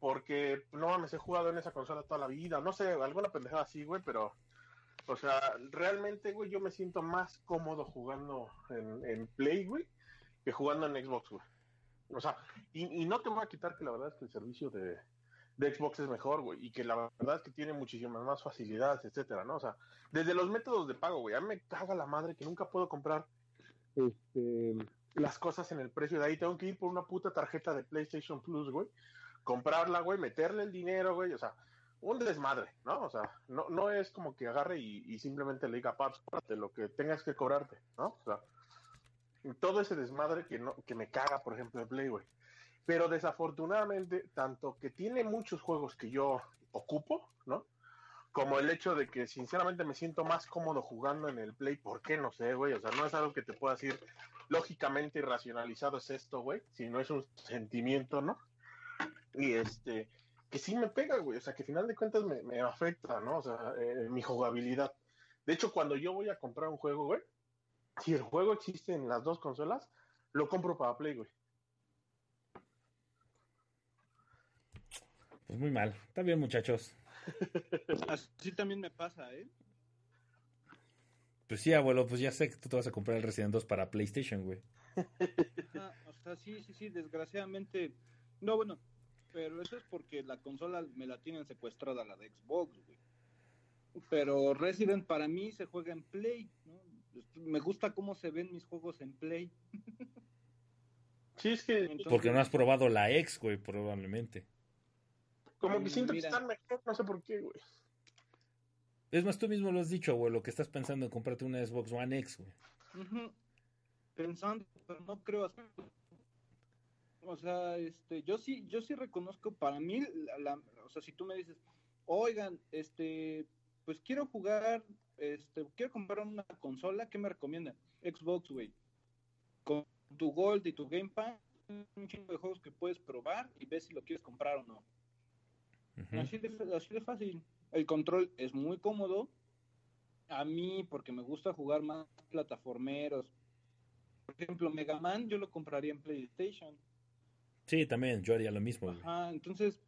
porque no mames, he jugado en esa consola toda la vida, no sé, alguna pendejada así, güey, pero, o sea, realmente, güey, yo me siento más cómodo jugando en, en Play, güey, que jugando en Xbox, güey. O sea, y, y no te voy a quitar que la verdad es que el servicio de, de Xbox es mejor, güey, y que la verdad es que tiene muchísimas más facilidades, etcétera, ¿no? O sea, desde los métodos de pago, güey, a mí me caga la madre que nunca puedo comprar este, las cosas en el precio de ahí. Tengo que ir por una puta tarjeta de PlayStation Plus, güey. Comprarla, güey, meterle el dinero, güey. O sea, un desmadre, ¿no? O sea, no, no es como que agarre y, y simplemente le diga, paps, cóbrate lo que tengas que cobrarte, ¿no? O sea, todo ese desmadre que, no, que me caga, por ejemplo, de Play, güey. Pero desafortunadamente, tanto que tiene muchos juegos que yo ocupo, ¿no? Como el hecho de que sinceramente me siento más cómodo jugando en el Play, ¿por qué? No sé, güey. O sea, no es algo que te pueda decir lógicamente y racionalizado es esto, güey, sino es un sentimiento, ¿no? Y este, que sí me pega, güey. O sea, que al final de cuentas me, me afecta, ¿no? O sea, eh, mi jugabilidad. De hecho, cuando yo voy a comprar un juego, güey, si el juego existe en las dos consolas, lo compro para Play, güey. Pues muy mal. Está bien, muchachos. Así también me pasa, ¿eh? Pues sí, abuelo, pues ya sé que tú te vas a comprar el Resident 2 para PlayStation, güey. Ajá, o sea, sí, sí, sí, desgraciadamente. No, bueno, pero eso es porque la consola me la tienen secuestrada, la de Xbox, güey. Pero Resident para mí se juega en Play, ¿no? Me gusta cómo se ven mis juegos en Play. Sí, es que Entonces, Porque no has probado la X, güey, probablemente. como que siento Mira. que están mejor, no sé por qué, güey. Es más, tú mismo lo has dicho, abuelo, que estás pensando en comprarte una Xbox One X, güey. Ujú. Pensando, pero no creo hacerlo. O sea, este, yo sí, yo sí reconozco para mí, la, la- o sea, si tú me dices, oigan, este, pues quiero jugar, este, quiero comprar una consola, ¿qué me recomiendan? Xbox, güey. Con tu Gold y tu Game Pass, un chingo de juegos que puedes probar y ves si lo quieres comprar o no. Así de, así de fácil. El control es muy cómodo. A mí, porque me gusta jugar más plataformeros. Por ejemplo, Mega Man yo lo compraría en PlayStation. Sí, también, yo haría lo mismo. Ajá, entonces.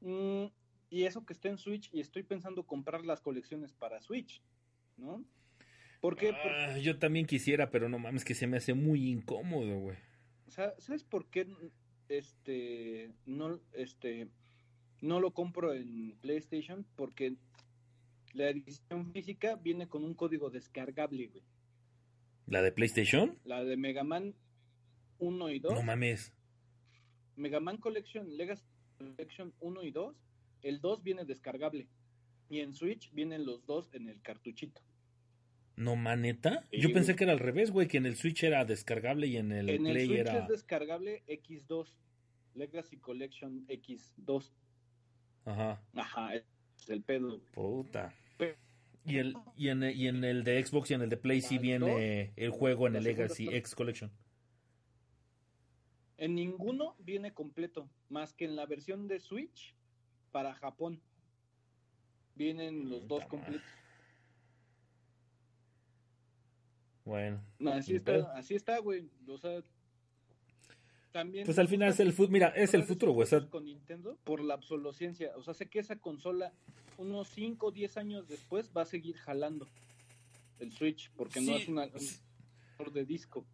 mm, y eso que está en Switch, y estoy pensando comprar las colecciones para Switch, ¿no? ¿Por qué? Porque, Ah, yo también quisiera, pero no mames, que se me hace muy incómodo, güey. o sea, ¿sabes por qué este no este no lo compro en PlayStation? Porque la edición física viene con un código descargable, güey. ¿La de PlayStation? La de Mega Man 1 y 2, No mames. Mega Man Collection, Legacy Collection 1 y 2, el 2 viene descargable. Y en Switch vienen los dos en el cartuchito. ¿No maneta? Sí, Yo pensé güey. que era al revés, güey, que en el Switch era descargable y en el en el Play Switch era... es descargable X2, Legacy Collection X2. Ajá, Ajá, es el pedo. güey. puta. Y, el, y, en, y en el de Xbox y en el de Play sí ¿Al viene el juego en el Legacy. X Collection. En ninguno viene completo, más que en la versión de Switch para Japón. Vienen los dos completos. Bueno. No, así está, así está, güey. O sea, también. Pues al final es el futuro. Mira, es el futuro, güey. Con Nintendo por la obsolescencia. O sea, sé que esa consola, unos 5 o 10 años después, va a seguir jalando el Switch, porque no es una, de disco.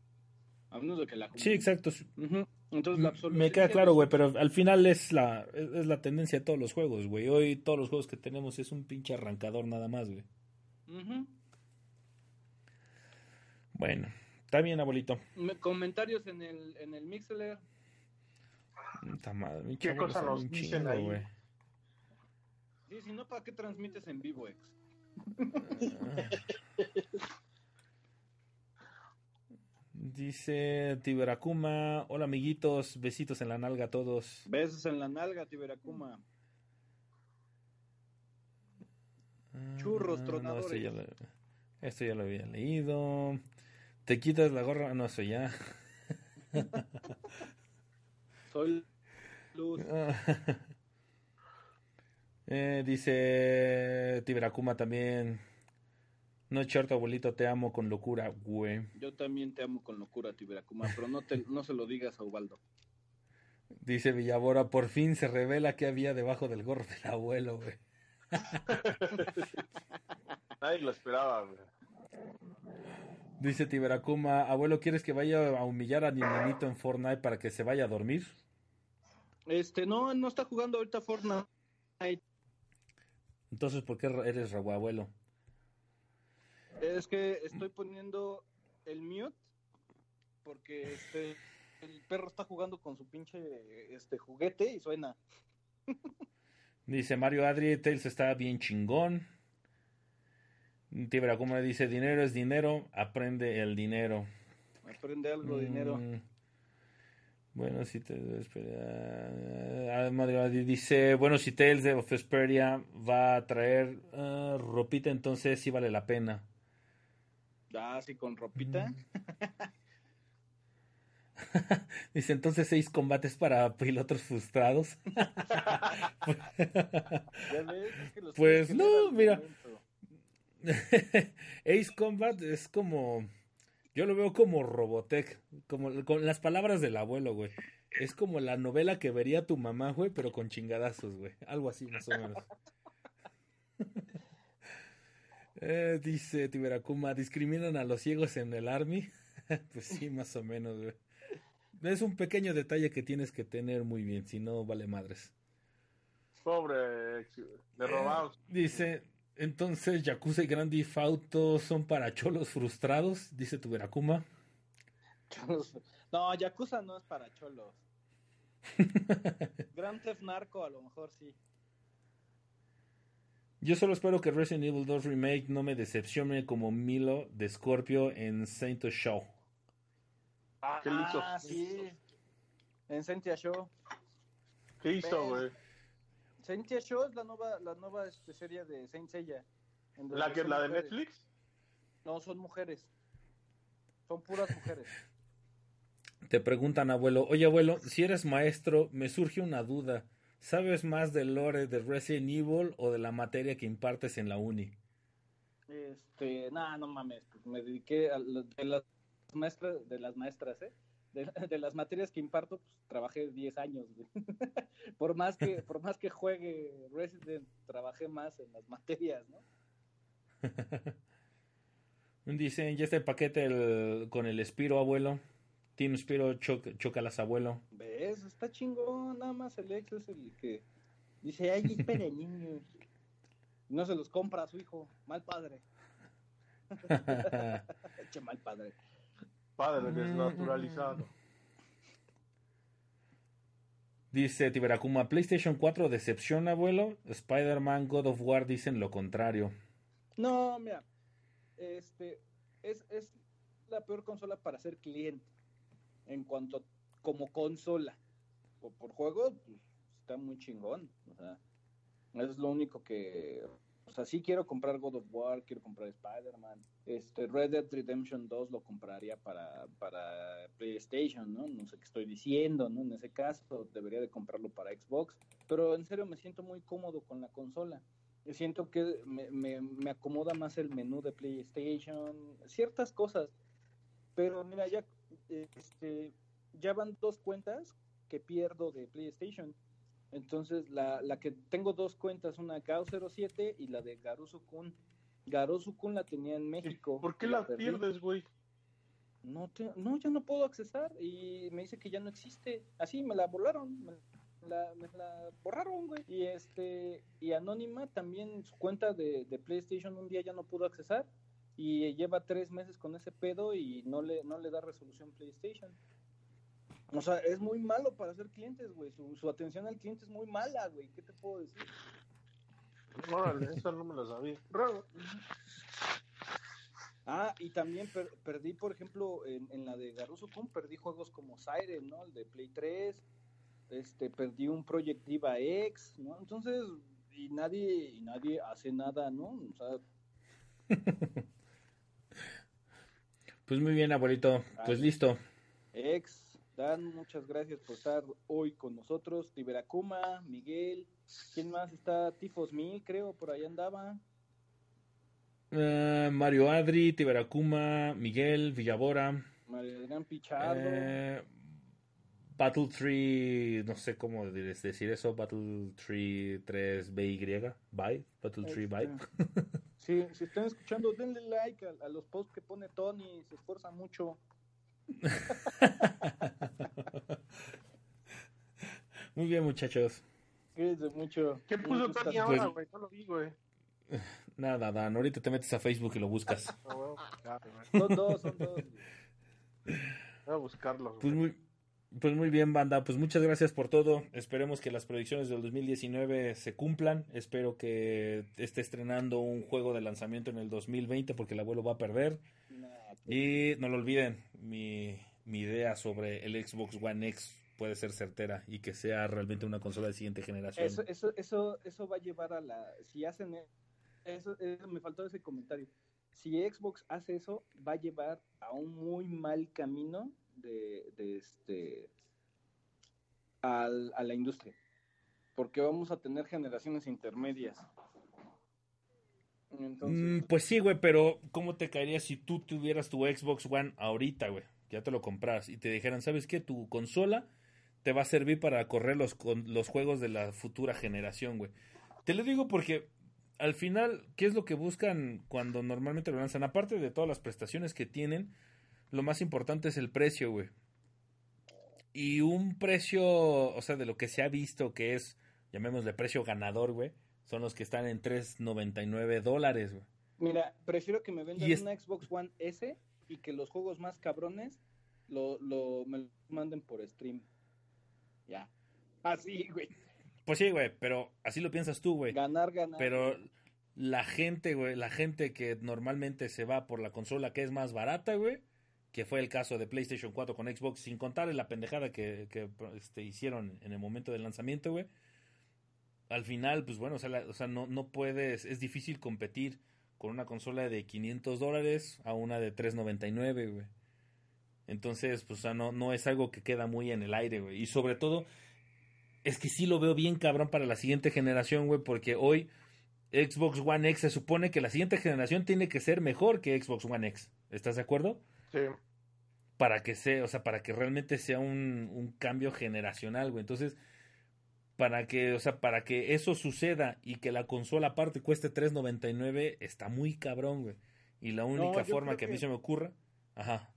A menos de que la. Sí, exacto. Ujú. Entonces, la. Me queda claro, güey, pero al final es la, es es la tendencia de todos los juegos, güey. Hoy todos los juegos que tenemos es un pinche arrancador nada más, güey. Ujú. Bueno, está bien, abuelito. Me- Comentarios en el, en el Mixler. Puta madre, mi ¿Qué cosa nos dicen chingo, ahí? güey. Sí, si no, ¿para qué transmites en vivo, ex? Dice Tiberacuma, hola amiguitos, besitos en la nalga a todos. Besos en la nalga, Tiberacuma. Churros Ah, tronadores. esto, ya lo, esto ya lo había leído. Te quitas la gorra, no, eso ya. Soy Luz. Eh, dice Tiberacuma también. No es cierto, abuelito, te amo con locura, güey. Yo también te amo con locura, Tiberacuma, pero no, te, no se lo digas a Ubaldo. Dice Villabora, por fin se revela que había debajo del gorro del abuelo, güey. Nadie lo esperaba, güey. Dice Tiberacuma, abuelo, ¿quieres que vaya a humillar a mi nenito en Fortnite para que se vaya a dormir? Este, no, no está jugando ahorita Fortnite. Entonces, ¿por qué eres abuelo? Es que estoy poniendo el mute porque este el perro está jugando con su pinche este juguete y suena. Dice Mario Adri, Tails está bien chingón. Tiberacuma dice, dinero es dinero, aprende el dinero. Aprende algo, dinero. Mm, Bueno, si te. Ah, Adri dice, bueno, si Tales of Vesperia va a traer ah, ropita, entonces sí vale la pena. Ah, sí, con ropita. Dice, entonces seis combates para pilotos frustrados. Ya ves, es que los Pues no, mira. Ace Combat es como. Yo lo veo como Robotech. Como con las palabras del abuelo, güey. Es como la novela que vería tu mamá, güey, pero con chingadazos, güey. Algo así, más o menos. Eh, dice Tiberacuma, ¿discriminan a los ciegos en el Army? pues sí, más o menos, güey. Es un pequeño detalle que tienes que tener muy bien, si no vale madres. Pobre, ex- de robados. Dice, entonces Yakuza y Grand Theft Auto son para cholos frustrados, dice. Cholos. No, Yakuza no es para cholos. Grand Theft Narco a lo mejor sí. Yo solo espero que Resident Evil 2 Remake no me decepcione como Milo de Scorpio en Saint Show. ¿Qué le hizo? Ah, sí. En Sentia Show. ¿Qué hizo, güey? Sentia Show es la nueva, la nueva este, serie de Saint Seiya. ¿La, que, la de mujeres. Netflix? No, son mujeres. Son puras mujeres. Te preguntan, abuelo, oye abuelo, si eres maestro, me surge una duda. ¿Sabes más del lore de Resident Evil o de la materia que impartes en la uni? Este, nah, no mames, pues me dediqué a la- de las maestras, de las maestras, ¿eh? De, de las materias que imparto, pues trabajé 10 años, güey. por más que, por más que juegue Resident, trabajé más en las materias, ¿no? Dicen, ya está el paquete el- con el Spiro, abuelo. Team Spiro, choc- chócalas, abuelo. ¿Ves? Está chingón, nada más el ex es el que dice, ay, espere, niños. No se los compra a su hijo, mal padre. Che, mal padre. Padre desnaturalizado. Dice Tiberacuma, PlayStation 4 decepción, abuelo. Spider-Man, God of War dicen lo contrario. No, mira, este es, es la peor consola para ser cliente en cuanto como consola. O por juego, pues, está muy chingón. O sea, es lo único que. O sea, sí quiero comprar God of War, quiero comprar Spider-Man. Este, Red Dead Redemption 2 lo compraría para, para PlayStation, ¿no? No sé qué estoy diciendo, ¿no? En ese caso, debería de comprarlo para Xbox. Pero en serio, me siento muy cómodo con la consola. Siento que me, me, me acomoda más el menú de PlayStation, ciertas cosas. Pero mira, ya, este, ya van dos cuentas que pierdo de PlayStation. Entonces, la, la que tengo dos cuentas, una Gao07 y la de Garusu Kun. Garusu Kun la tenía en México. ¿Por qué la pierdes, güey? No, te- no, ya no puedo accesar y me dice que ya no existe. Así me la volaron, me la, me la borraron, güey. Y este, y Anónima también su cuenta de, de PlayStation un día ya no pudo accesar y lleva tres meses con ese pedo y no le, no le da resolución PlayStation. O sea, es muy malo para ser clientes, güey. Su, su atención al cliente es muy mala, güey. ¿Qué te puedo decir? Órale, esa no me la sabía. Raro. Ah, y también per- perdí, por ejemplo, en, en la de Garuso Kun, perdí juegos como Siren, ¿no? El de Play 3, este, perdí un Project Diva X, ¿no? Entonces, y nadie, y nadie hace nada, ¿no? O sea, Pues muy bien, abuelito. Pues listo. X, Dan, muchas gracias por estar hoy con nosotros. Tiberacuma, Miguel, ¿quién más está? Tifos Mil, creo, por ahí andaba. Eh, Mario Adri, Tiberacuma, Miguel, Villabora, Mario Adrián Pichardo. eh, Battle Tree, no sé cómo de- decir eso, Battle Tree 3BY, Bye, Battle Tree Bye. Este, Sí, si están escuchando, denle like a, a los posts que pone Tony, se esfuerza mucho. Muy bien, muchachos. Cuídense mucho. ¿Qué puso Tony ahora, güey? No lo vi, güey. Nada, Dan, ahorita te metes a Facebook y lo buscas. Ah. Son dos, son dos. Voy a buscarlo. Pues muy, pues muy bien, banda. Pues muchas gracias por todo. Esperemos que las predicciones del 2019 se cumplan. Espero que esté estrenando un juego de lanzamiento en el 2020 porque el abuelo va a perder. Y no lo olviden, mi, mi idea sobre el Xbox One X puede ser certera y que sea realmente una consola de siguiente generación. Eso, eso, eso, eso va a llevar a la. Si hacen. Eso, eso- me faltó ese comentario. Si Xbox hace eso, va a llevar a un muy mal camino de, este. al- a la industria. Porque vamos a tener generaciones intermedias. Entonces. Mm, pues sí, güey, pero ¿cómo te caería si tú tuvieras tu Xbox One ahorita, güey? Ya te lo compras y te dijeran, ¿sabes qué? Tu consola te va a servir para correr los, con- los juegos de la futura generación, güey. Te lo digo porque al final, ¿qué es lo que buscan cuando normalmente lo lanzan? Aparte de todas las prestaciones que tienen, lo más importante es el precio, güey. Y un precio, o sea, de lo que se ha visto que es, llamémosle precio ganador, güey, son los que están en 3.99 dólares, güey. Mira, prefiero que me vendan es- una Xbox One S y que los juegos más cabrones lo, lo, me los manden por stream. Ya. Así, güey. Pues sí, güey, pero así lo piensas tú, güey. Ganar, ganar. Pero la gente, güey, la gente que normalmente se va por la consola que es más barata, güey, que fue el caso de PlayStation 4 con Xbox, sin contar la pendejada que, que, este, hicieron en el momento del lanzamiento, güey. Al final, pues bueno, o sea, no, no puedes, es difícil competir con una consola de 500 dólares a una de 399, güey. Entonces, pues, o sea, no, no es algo que queda muy en el aire, güey. Y sobre todo, es que sí lo veo bien cabrón para la siguiente generación, güey, porque hoy Xbox One X se supone que la siguiente generación tiene que ser mejor que Xbox One X. ¿Estás de acuerdo? Sí. Para que sea, o sea, para que realmente sea un, un cambio generacional, güey. Entonces, para que, o sea, para que eso suceda y que la consola aparte cueste 3.99, está muy cabrón, güey. Y la única forma que a mí se me ocurra, ajá.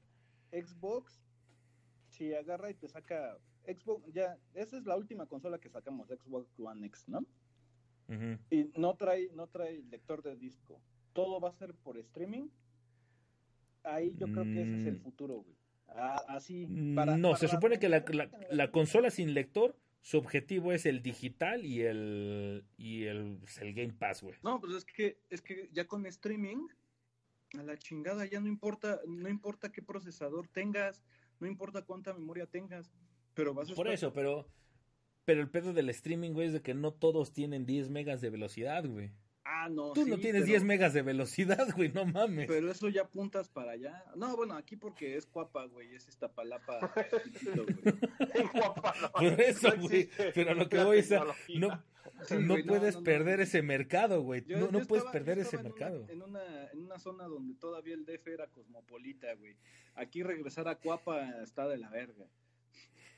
Xbox, si agarra y te saca. Xbox, ya, esa es la última consola que sacamos, Xbox One X, ¿no? Y no trae, no trae lector de disco. Todo va a ser por streaming. Ahí yo creo que ese es el Mm. futuro, güey. Ah, así. Mm, para- no, para se supone que la, la- consola sin lector, su objetivo es el digital y el y el, pues, el Game Pass, güey. No, pues es que, es que ya con streaming, a la chingada, ya no importa, no importa qué procesador tengas, no importa cuánta memoria tengas, pero vas a Por estar- eso, pero pero el pedo del streaming, güey, es de que no todos tienen 10 megas de velocidad, güey. Ah, no. Tú sí, no tienes pero- 10 megas de velocidad, güey, no mames. Pero eso ya apuntas para allá. No, bueno, aquí porque es Cuapa, güey, es Guapa, no, Por eso, no güey. Pero lo que voy es a- no, Sí, no güey, puedes no, no, perder no. ese mercado, güey. Yo- no yo puedes estaba- perder ese en mercado. Una, en, una, en una zona donde todavía el DF era cosmopolita, güey. Aquí regresar a Cuapa está de la verga.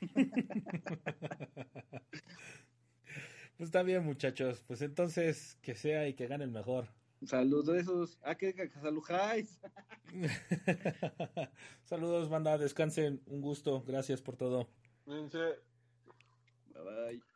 Pues está bien, muchachos. Pues entonces, que sea y que gane el mejor. Saludos de esos. Ah, que, que saludáis. Saludos, banda. Descansen. Un gusto. Gracias por todo. Bye bye.